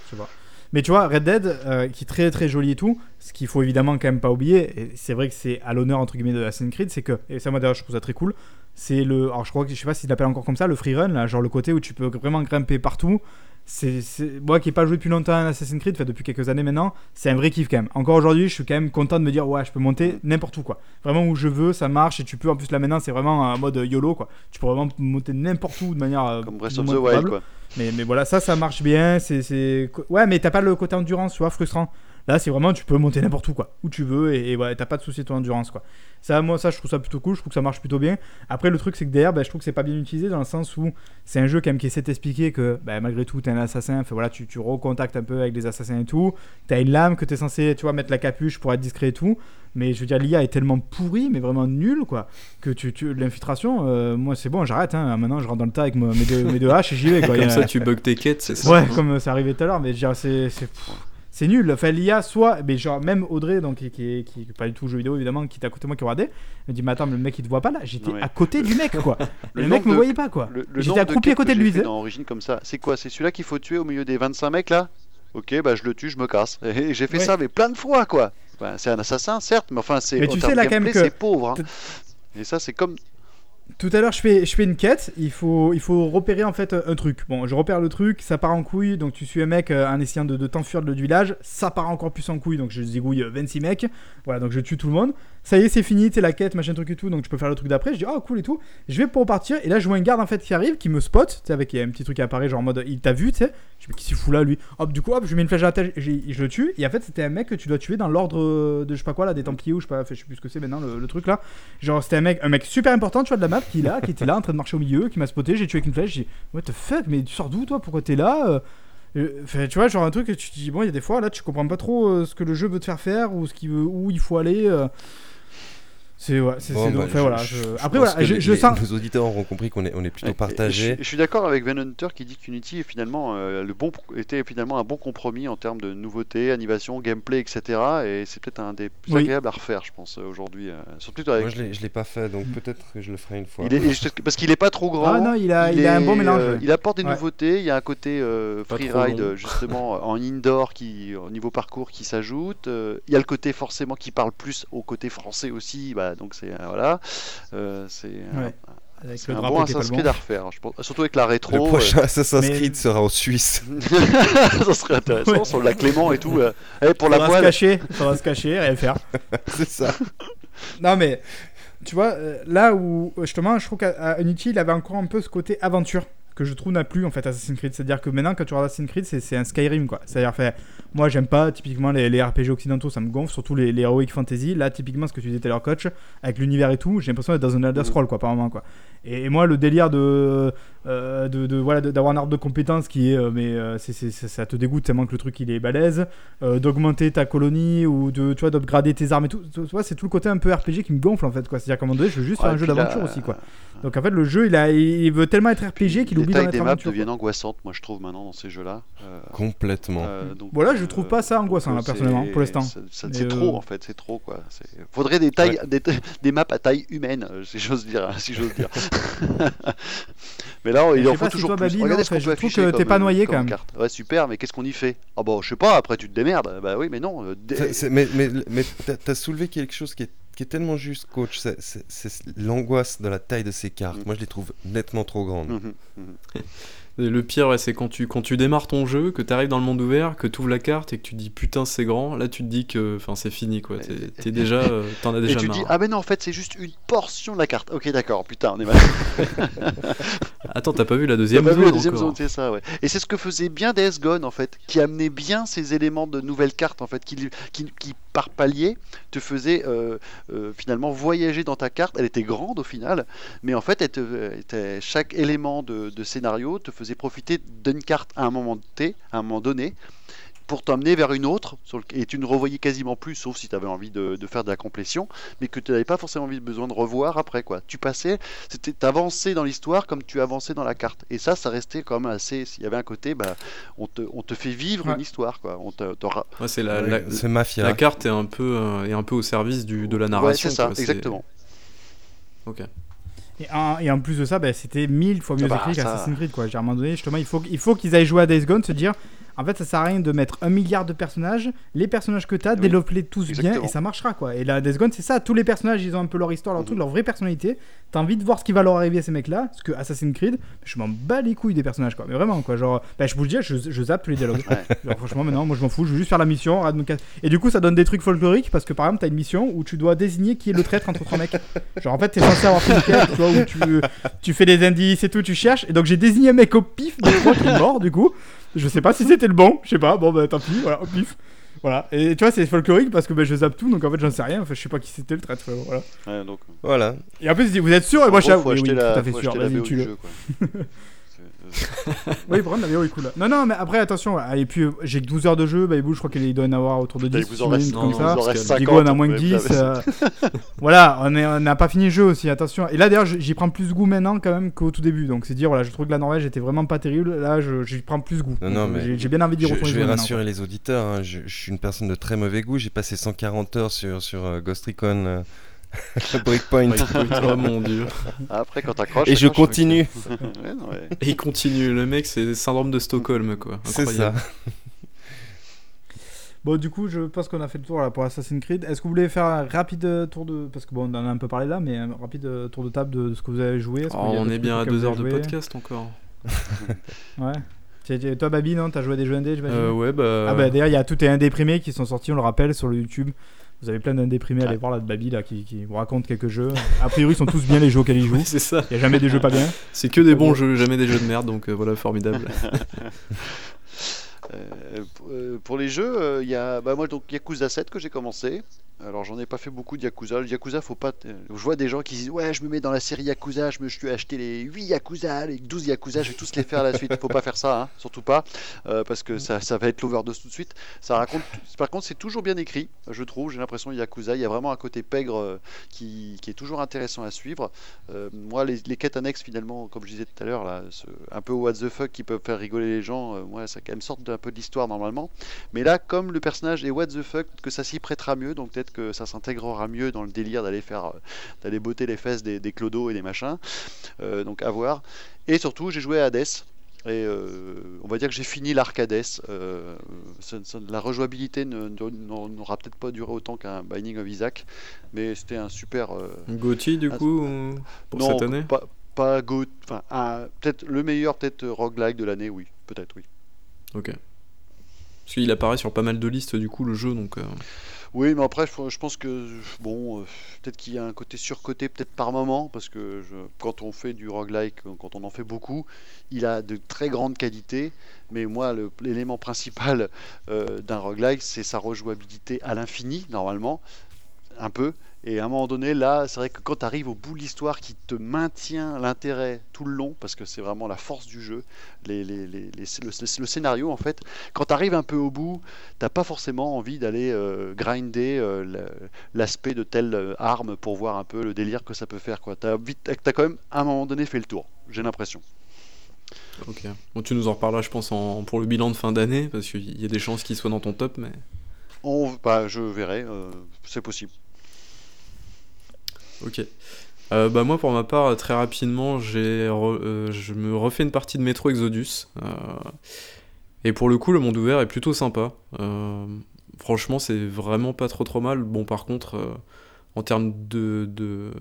je sais pas. Mais tu vois, Red Dead, euh, qui est très très joli et tout, ce qu'il faut évidemment quand même pas oublier, et c'est vrai que c'est à l'honneur entre guillemets de Assassin's Creed, c'est que, et ça moi d'ailleurs je trouve ça très cool, c'est le, alors je crois que je sais pas s'ils l'appellent encore comme ça, le free run, là, genre le côté où tu peux vraiment grimper partout. C'est, moi qui ai pas joué depuis longtemps à Assassin's Creed, fait depuis quelques années maintenant, c'est un vrai kiff quand même. Encore aujourd'hui, je suis quand même content de me dire ouais, je peux monter n'importe où quoi. Vraiment où je veux, ça marche et tu peux en plus là maintenant c'est vraiment un mode YOLO quoi. Tu peux vraiment monter n'importe où de manière euh, Comme Breath of the Wild, quoi. Mais, mais voilà, ça, ça marche bien. C'est, c'est... Ouais, mais t'as pas le côté endurance, tu vois, frustrant. Là, c'est vraiment, tu peux monter n'importe où, quoi. Où tu veux, et, et ouais, t'as pas de souci de ton endurance, quoi. Ça, moi, ça, je trouve ça plutôt cool. Je trouve que ça marche plutôt bien. Après, le truc, c'est que derrière, bah, je trouve que c'est pas bien utilisé dans le sens où c'est un jeu, quand même, qui essaie de t'expliquer que, bah, malgré tout, t'es un assassin. Fait, voilà, tu, tu recontactes un peu avec les assassins et tout. T'as une lame que t'es censé, tu vois, mettre la capuche pour être discret et tout. Mais je veux dire, l'IA est tellement pourrie, mais vraiment nulle, quoi, que tu, tu... l'infiltration, euh, moi, c'est bon, j'arrête. Hein. Maintenant, je rentre dans le tas avec mes deux, mes deux haches et j'y vais, quoi. Comme a- ça, tu bugs tes quêtes, c'est ça Ouais, comme euh, ça arrivait tout à l'heure, mais je veux dire, c'est. C'est- nul. Enfin, l'IA, soit, mais genre, même Audrey, donc, qui, qui, qui, pas du tout jeu vidéo, évidemment, qui est à côté de moi, qui regardait, me dit, mais attends, mais le mec, il te voit pas là? J'étais à côté du mec, quoi. Le le mec me voyait pas, quoi. Le, le J'étais accroupi à côté de lui, fait dans Origine comme ça. C'est quoi? C'est celui-là qu'il faut tuer au milieu des 25 mecs là? Ok, bah je le tue, je me casse. Et j'ai fait Ouais. ça mais plein de fois quoi. C'est un assassin certes, mais enfin c'est Mais tu sais, là, quand même, que- c'est pauvre. hein. Et ça c'est comme Tout à l'heure, je fais, une quête. Il faut, repérer en fait un truc. Bon, je repère le truc, ça part en couille. Donc, tu suis un mec euh, en essayant de, t'enfuir de- du village. Ça part encore plus en couille. Donc, je zigouille euh, 26 mecs. Voilà, donc je tue tout le monde. Ça y est, c'est fini. C'est la quête, machin truc et tout. Donc, je peux faire le truc d'après. Je dis, oh cool et tout. Je vais pour repartir. Et là, je vois un garde en fait qui arrive, qui me spot. Tu sais, avec un petit truc qui apparaît, genre en mode, il t'a vu, tu sais. Je me dis, qu'est-ce qu'il fout là, lui? Hop, du coup, hop, je lui mets une flèche à la tête. Je, je le tue. Et en fait, c'était un mec que tu dois tuer dans l'ordre de je sais pas quoi, là, des Templiers ou je sais pas, je sais plus ce que c'est maintenant, le, le truc là. Genre, c'était un mec, un mec super important, tu vois, de la map, qui est là, qui était là, en train de marcher au milieu, qui m'a spoté, j'ai tué avec une flèche, j'ai dit, what the fuck, mais tu sors d'où toi, pourquoi t'es là? Euh, tu vois, genre un truc que tu te dis, bon, il y a des fois, là, tu comprends pas trop euh, ce que le jeu veut te faire faire, ou ce veut, où il faut aller. euh. C'est, ouais, c'est, Bon, bah, je- voilà. je- je- Après, voilà, que je, les- je les- sens. Nos auditeurs auront compris qu'on est, on est plutôt partagé. Je, je suis d'accord avec Van Hunter qui dit qu'Unity est finalement euh, le bon était finalement un bon compromis en termes de nouveautés, animation, gameplay, etc. Et c'est peut-être un des plus Oui. agréables à refaire, je pense, euh, aujourd'hui. euh, surtout avec. Moi, je l'ai, je l'ai pas fait, donc peut-être que je le ferai une fois. Il est, parce qu'il est pas trop grand. Ah non, il a, il a un bon mélange. euh, il apporte des Ouais. nouveautés. Il y a un côté euh, long. euh, justement, en indoor, qui, au niveau parcours, qui s'ajoute. Euh, il y a le côté forcément qui parle plus au côté français aussi. Bah, donc c'est euh, voilà. Euh, c'est un- Ouais. Avec le un bon Assassin's. Creed à refaire. Je pense, surtout avec la rétro. Le euh, prochain Assassin's Mais- Creed sera en Suisse. ça serait intéressant Ouais. sur la Clément et tout. euh. Eh, pour la Faudra se voile. cacher, faudra se cacher, rien faire. C'est ça. Non mais tu vois euh, là où justement je trouve qu'à à Unity il avait encore un peu ce côté aventure que je trouve n'a plus en fait Assassin's Creed. C'est à dire que maintenant quand tu regardes Assassin's Creed c'est, c'est un Skyrim quoi. C'est à dire fait moi j'aime pas typiquement les, les RPG occidentaux ça me gonfle surtout les, les heroic fantasy. Là typiquement ce que tu disais tout à l'heure coach avec l'univers et tout j'ai l'impression d'être dans un Elder. Scroll quoi par moment quoi et, et moi le délire de, euh, de, de- voilà d'avoir un arbre de compétences qui est euh, mais euh, c'est, c'est- c'est- ça te dégoûte tellement que le truc il est balèze euh, d'augmenter ta colonie ou de tu vois d'upgrader tes armes et tout tu vois c'est tout le côté un peu RPG qui me gonfle en fait quoi c'est à dire qu'à un moment donné je veux juste faire un jeu d'aventure aussi quoi donc en fait le jeu il a il veut tellement être RPG qu'il oublie d'en être des maps quoi. deviennent angoissantes, moi je trouve maintenant dans ces jeux-là. Euh, Complètement. euh, donc, Bon, là, je trouve pas ça angoissant, là, personnellement, c'est- pour l'instant. C'est euh, trop en fait, c'est trop quoi. C'est- Faudrait des tailles, des, des maps à taille humaine, si j'ose dire, si j'ose dire. mais là, il en faut si toujours toi, plus. Non, Regardez ce qu'on peut afficher que t'es pas euh, noyé, comme quand même. carte. Ouais, super, mais qu'est-ce qu'on y fait? Ah bon, je sais pas. Après, tu te démerdes. Bah oui, mais non. euh, dé- C'est- c'est- mais mais, mais t'as, t'as soulevé quelque chose qui est, qui est tellement juste, coach. C'est, c'est- c'est l'angoisse de la taille de ces cartes. Mm. Moi, je les trouve nettement trop grandes. Mhm, mhm. Et le pire, ouais, c'est quand tu, quand tu démarres ton jeu, que tu arrives dans le monde ouvert, que tu ouvres la carte et que tu dis putain c'est grand, là tu te dis que enfin, c'est fini quoi. T'es, t'es déjà, euh, t'en as Et déjà tu te marre. dis, ah mais non, en fait, c'est juste une portion de la carte. Ok, d'accord, putain, on est mal. Attends, t'as pas vu la T'as deuxième pas zone vu la deuxième zone, c'est ça, ouais. Et c'est ce que faisait bien Days Gone, en fait, qui amenait bien ces éléments de nouvelles cartes, en fait, qui, qui, qui par palier, te faisait euh, euh, finalement voyager dans ta carte. Elle était grande au final, mais en fait, elle te- elle était- chaque élément de, de scénario te faisait profiter d'une carte à un moment T, à un moment donné, pour t'emmener vers une autre, et tu ne revoyais quasiment plus, sauf si tu avais envie de, de faire de la complétion, mais que tu n'avais pas forcément envie, besoin de revoir après. quoi. Tu passais, c'était avançais dans l'histoire comme tu avançais dans la carte. Et ça, ça restait quand même assez. S'il y avait un côté, bah, on, te, on te fait vivre Ouais. une histoire. Quoi. On Ouais, c'est la, la, c'est mafia. la carte est un peu, euh, est un peu au service du, de la Ouais, narration. c'est ça, quoi, exactement. Ok. Et en, et en plus de ça, bah, c'était mille fois mieux Ah bah, écrit qu'Assassin's Creed. Quoi. J'ai à un moment donné, justement, il faut, il faut qu'ils aillent jouer à Days Gone, se dire en fait, ça sert à rien de mettre un milliard de personnages. Les personnages que t'as, Oui. développe-les tous bien et ça marchera. quoi. Et là, Days Gone, c'est ça. Tous les personnages, ils ont un peu leur histoire, leur Mhm. truc, leur vraie personnalité. T'as envie de voir ce qui va leur arriver à ces mecs-là. Parce que Assassin's Creed, je m'en bats les couilles des personnages. quoi. Mais vraiment, quoi. Genre, bah, je vous le dis, je, je zappe tous les dialogues. Genre, franchement, maintenant, moi je m'en fous, je veux juste faire la mission. Et du coup, ça donne des trucs folkloriques parce que par exemple, t'as une mission où tu dois désigner qui est le traître entre trois mecs. Genre, en fait, t'es censé avoir fait une quête, tu vois, où tu, tu fais des indices et tout, tu cherches. Et donc, j'ai désigné un mec au pif de trois qui est mort, du coup. Je sais pas si c'était le bon, je sais pas, bon, bah tant pis, voilà, au pif. Voilà, et tu vois, c'est folklorique parce que bah, je zappe tout, donc en fait, j'en sais rien. Enfin, je sais pas qui c'était le traître, voilà. Ouais, donc, Voilà. Et en plus, il dit, vous êtes sûr? Et moi, je faut oui, acheter oui, la, tout à fait faut sûr, vas-y, tu le. oui, pour oui, cool. Non, non, mais après, attention. ah, Et puis, euh, j'ai que 12 heures de jeu. Babybou, je crois qu'il doit en avoir autour de 10. Bah, il vous en reste- comme non, ça. vous en reste Digo, 50, on a moins que ouais, 10. ouais. euh, voilà, on n'a pas fini le jeu aussi, attention. Et là, d'ailleurs, j'y prends plus goût maintenant quand même qu'au tout début. Donc, c'est dire, voilà, je trouve que la Norvège était vraiment pas terrible. Là, j'y prends plus goût. Non, non, mais j'ai- bien envie d'y retourner je vais rassurer les auditeurs, hein, je, je suis une personne de très mauvais goût. J'ai passé 140 heures sur, sur euh, Ghost Recon Breakpoint. oh mon dieu. Après, quand t'accroches. Et je continue. ok. Ouais, non, ouais. Et il continue, le mec, c'est syndrome de Stockholm, quoi. C'est ça. Bon, du coup, je pense qu'on a fait le tour là pour Assassin's Creed. Est-ce que vous voulez faire un rapide euh, tour de. Parce que bon, on en a un peu parlé là, mais un rapide euh, tour de table de, de ce que vous avez joué? Oh, on est bien à deux heures de podcast encore. Ouais. Toi, Babi, non? T'as joué à des jeux indés, j'imagine? Euh, ouais, bah. Ah bah d'ailleurs il y a tout est indéprimé qui sont sortis, on le rappelle, sur le YouTube. Vous avez plein d'indéprimés, allez Ouais. voir là de Babi là qui, qui vous raconte quelques jeux. A priori ils sont tous bien les jeux auxquels ils jouent. C'est ça. Il n'y a jamais des jeux pas bien. C'est que des bons jeux, jamais des jeux de merde, donc euh, voilà, formidable. Euh, pour- euh, pour les jeux, euh, il y a bah, moi donc Yakuza 7 que j'ai commencé. Alors j'en ai pas fait beaucoup de Yakuza. Le Yakuza, faut pas. Je vois des gens qui disent ouais, je me mets dans la série Yakuza, je me suis acheté les 8 Yakuza, les 12 Yakuza, je vais tous les faire à la suite. Faut pas faire ça, hein, surtout pas, parce que ça, ça va être l'overdose tout de suite. Ça raconte. Par contre, c'est toujours bien écrit, je trouve. J'ai l'impression Yakuza, il y a vraiment un côté pègre qui, qui est toujours intéressant à suivre. Moi, les, les quêtes annexes finalement, comme je disais tout à l'heure, là, un peu what the fuck qui peuvent faire rigoler les gens, moi, ça quand même sorte d'un peu de l'histoire normalement. Mais là, comme le personnage est what the fuck, que ça s'y prêtera mieux, donc peut-être que ça s'intégrera mieux dans le délire d'aller faire, euh, d'aller botter les fesses des, des clodos et des machins. Euh, donc à voir. Et surtout, j'ai joué à Hades. Et euh, on va dire que j'ai fini l'arc Hades. Euh, la rejouabilité n'aura peut-être pas duré autant qu'un Binding of Isaac, mais c'était un super. euh, Gauthier, du coup, pour non, cette année pas, pas un- peut-être le meilleur, peut-être roguelike de l'année, oui, peut-être oui. Ok. Parce apparaît sur pas mal de listes, du coup, le jeu, donc. euh, Oui, mais après, je, pense que bon, euh, peut-être qu'il y a un côté surcoté, peut-être par moment, parce que quand on fait du roguelike, euh, quand on en fait beaucoup, il a de très grandes qualités. Mais moi, l'élément principal d'un roguelike, c'est sa rejouabilité à l'infini, normalement, un peu. Et à un moment donné, là, c'est vrai que quand tu arrives au bout de l'histoire qui te maintient l'intérêt tout le long, parce que c'est vraiment la force du jeu, les, les- les- les- le, le scénario en fait, quand tu arrives un peu au bout, t'as pas forcément envie d'aller euh, grinder euh, la- l'aspect de telle euh, arme pour voir un peu le délire que ça peut faire. T'as vite- t'as quand même à un moment donné fait le tour, j'ai l'impression. Ok. Bon, tu nous en reparleras, je pense, en... pour le bilan de fin d'année, parce qu'il y a des chances qu'il soit dans ton top, mais. On, bah, je verrai, euh, c'est possible. Ok. Euh, bah moi pour ma part très rapidement euh, je me refais une partie de Metro Exodus euh, et pour le coup le monde ouvert est plutôt sympa. Franchement c'est vraiment pas trop trop mal. Bon par contre en termes de,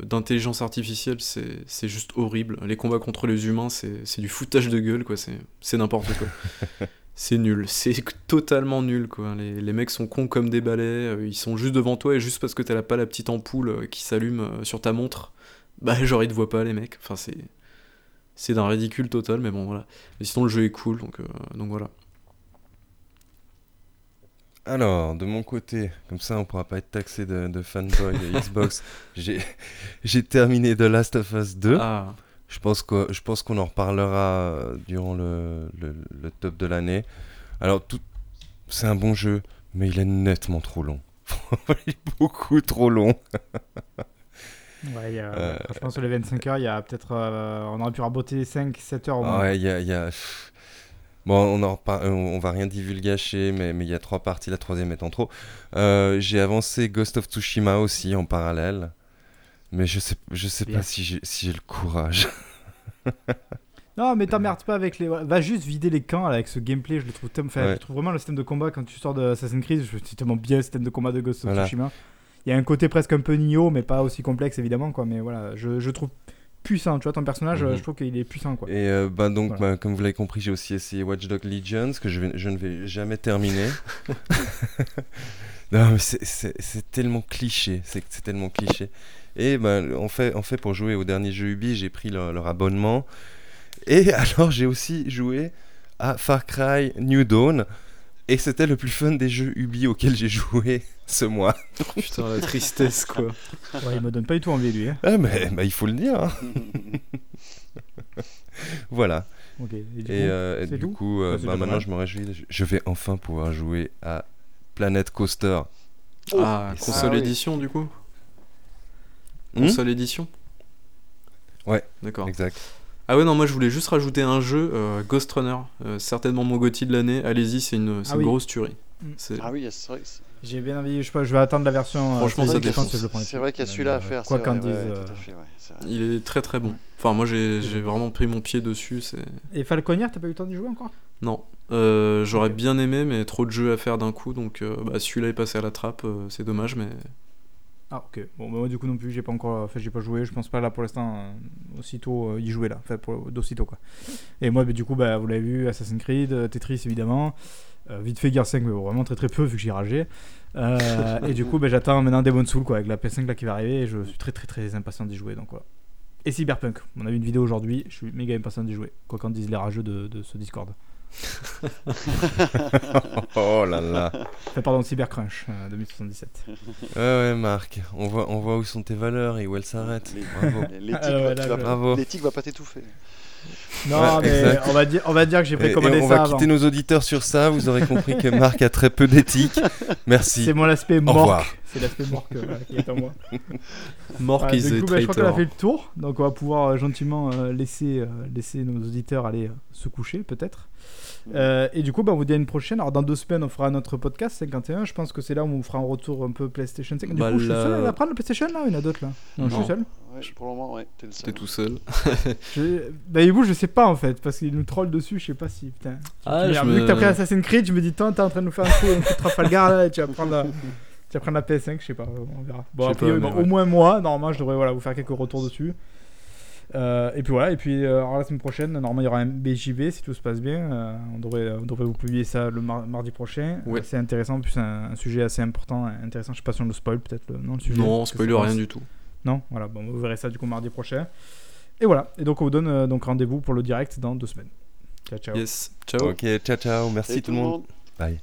d'intelligence artificielle c'est, juste horrible. Les combats contre les humains c'est, du foutage de gueule quoi. C'est n'importe quoi c'est nul. C'est totalement nul quoi. Les, les mecs sont cons comme des balais euh, ils sont juste devant toi et juste parce que t'as pas la petite ampoule euh, qui s'allume euh, sur ta montre bah genre ils te voient pas les mecs. Enfin c'est c'est d'un ridicule total mais bon voilà. Mais sinon le jeu est cool donc euh, donc voilà. Alors, de mon côté, comme ça on pourra pas être taxé de, de fanboy Xbox, j'ai j'ai terminé The Last of Us 2. ah Je pense que je pense qu'on en reparlera euh, durant le, le- le top de l'année. Alors tout, c'est un bon jeu, mais il est nettement trop long. il est beaucoup trop long. Ouais, y a, Euh, je pense que les 25 heures, il y a peut-être. euh, on aurait pu raboter 5-7 heures au moins. Ouais, il y a, y. Bon, on en euh, on va rien divulgacher, mais mais il y a trois parties, la troisième étant trop. Euh, j'ai avancé Ghost of Tsushima aussi en parallèle, mais je sais, je sais Bien. pas si j'ai si j'ai le courage. Non, mais t'emmerdes pas avec les. Va juste vider les camps là, avec ce gameplay. Je le trouve, tellement- enfin, Ouais. je trouve vraiment le système de combat quand tu sors de Assassin's Creed. Je c'est tellement bien le système de combat de Ghost of Voilà. Tsushima. Il y a un côté presque un peu Nioh, mais pas aussi complexe évidemment quoi. Mais voilà, je, je trouve puissant. Tu vois, ton personnage, Mhm. je trouve qu'il est puissant quoi. Et euh, bah, donc, Voilà. bah, comme vous l'avez compris, j'ai aussi essayé Watch Dogs Legions, que je, vais- je ne vais jamais terminer. non, mais c'est- c'est c'est tellement cliché, c'est c'est tellement cliché. Et ben, en, fait, en fait, pour jouer au dernier jeu Ubi, j'ai pris leur, leur abonnement. Et alors, j'ai aussi joué à Far Cry New Dawn. Et c'était le plus fun des jeux Ubi auxquels j'ai joué ce mois. putain la tristesse quoi Ouais, il me donne pas du tout envie lui. hein. Ah, mais bah, il faut le dire. hein. Voilà. Et du Et, coup, euh, du coup, euh, Bah, bah, maintenant je me réjouis. Je- vais enfin pouvoir jouer à Planet Coaster. Ah, console oui. édition du coup Console édition Ouais. D'accord. Exact. Ah ouais, non, moi je voulais juste rajouter un jeu, euh, Ghost Runner, euh, certainement mon GOTY de l'année. Allez-y, c'est une, c'est Ah une oui. grosse tuerie. Mm. C'est- Ah oui, c'est vrai. c'est- J'ai bien envie, je sais pas, je vais attendre la version. euh, Franchement, je le prends C'est vrai qu'il y a celui-là à faire. Quoi c'est qu'en vrai, dise. ouais, euh, tout à fait, ouais, c'est vrai. Il est très très bon. Enfin, moi j'ai j'ai vraiment pris mon pied dessus. C'est Et Falconier, t'as pas eu le temps d'y jouer encore? Non, Euh, j'aurais bien aimé, mais trop de jeux à faire d'un coup, donc euh, bah, celui-là est passé à la trappe. euh, c'est dommage, mais Ah ok. Bon bah moi du coup non plus j'ai pas encore, enfin j'ai pas joué. Je pense pas là pour l'instant euh, aussitôt euh, y jouer là, enfin d'aussitôt quoi. Et moi bah, du coup bah vous l'avez vu Assassin's Creed, euh, Tetris évidemment, Euh, vite fait Gear 5 mais vraiment très très peu vu que j'ai ragé. Et du coup bah, j'attends maintenant Demon Soul quoi avec la PS5 là qui va arriver et je suis très très très impatient d'y jouer donc voilà. Et Cyberpunk, on a vu une vidéo aujourd'hui, je suis méga impatient d'y jouer. Quoi qu'en disent les rageux de, de ce Discord. oh là là. Enfin pardon Cybercrunch euh, 2077. Ouais, ouais, Marc. On voit, on voit où sont tes valeurs et où elles s'arrêtent. Les- Bravo. L'éthique Ah ouais, va- je- Bravo. l'éthique va pas t'étouffer. Non Ouais, mais exact. on va dire on va dire que j'ai Et, et précommandé on ça va avant. quitter nos auditeurs sur ça. Vous aurez compris que Marc a très peu d'éthique. Merci. C'est mon aspect Au revoir. morque. C'est l'aspect morque voilà, qui est en moi. Mork Ouais, is du a coup, bah, je crois qu'on a traitor. fait le tour, donc on va pouvoir euh, gentiment euh, laisser, euh, laisser nos auditeurs aller euh, se coucher peut-être. Euh, et du coup, bah, on vous dit à une prochaine. Alors dans deux semaines, on fera notre podcast 51. Je pense que c'est là où on vous fera un retour un peu PlayStation 5. Du Bah, coup, je suis seul à prendre le PlayStation là ou il y en a d'autres là Non, je suis seul. Ouais, pour le moment, ouais, t'es le seul. T'es tout seul. Je... Bah, et vous, je sais pas en fait, parce qu'il nous troll dessus. Je sais pas si. Putain. Ah, Tu- je Vu que me- t'as pris Assassin's Creed, je me dis, toi, t'es en train de nous faire un coup, un coup de Trafalgar là, et tu vas prendre la. Tu vas prendre la PS5, je sais pas, on verra. Bon, a sais priori, pas, mais bon, au moins moi, normalement, je devrais voilà, vous faire quelques retours dessus. Euh, et puis voilà, et puis euh, alors, la semaine prochaine, normalement, il y aura un BJV si tout se passe bien. Euh, on, devrait, on devrait vous publier ça le mar- mardi prochain. Ouais. Euh, c'est intéressant, en plus, c'est un, un sujet assez important, intéressant. Je sais pas si on le spoil peut-être, le, non, le sujet. Non, spoiler ça rien du tout. Non, voilà, bon, vous verrez ça du coup mardi prochain. Et voilà, et donc on vous donne euh, donc rendez-vous pour le direct dans deux semaines. Ciao, ciao. Yes. Ciao. Ok, ciao, ciao. Merci tout le monde. Bye.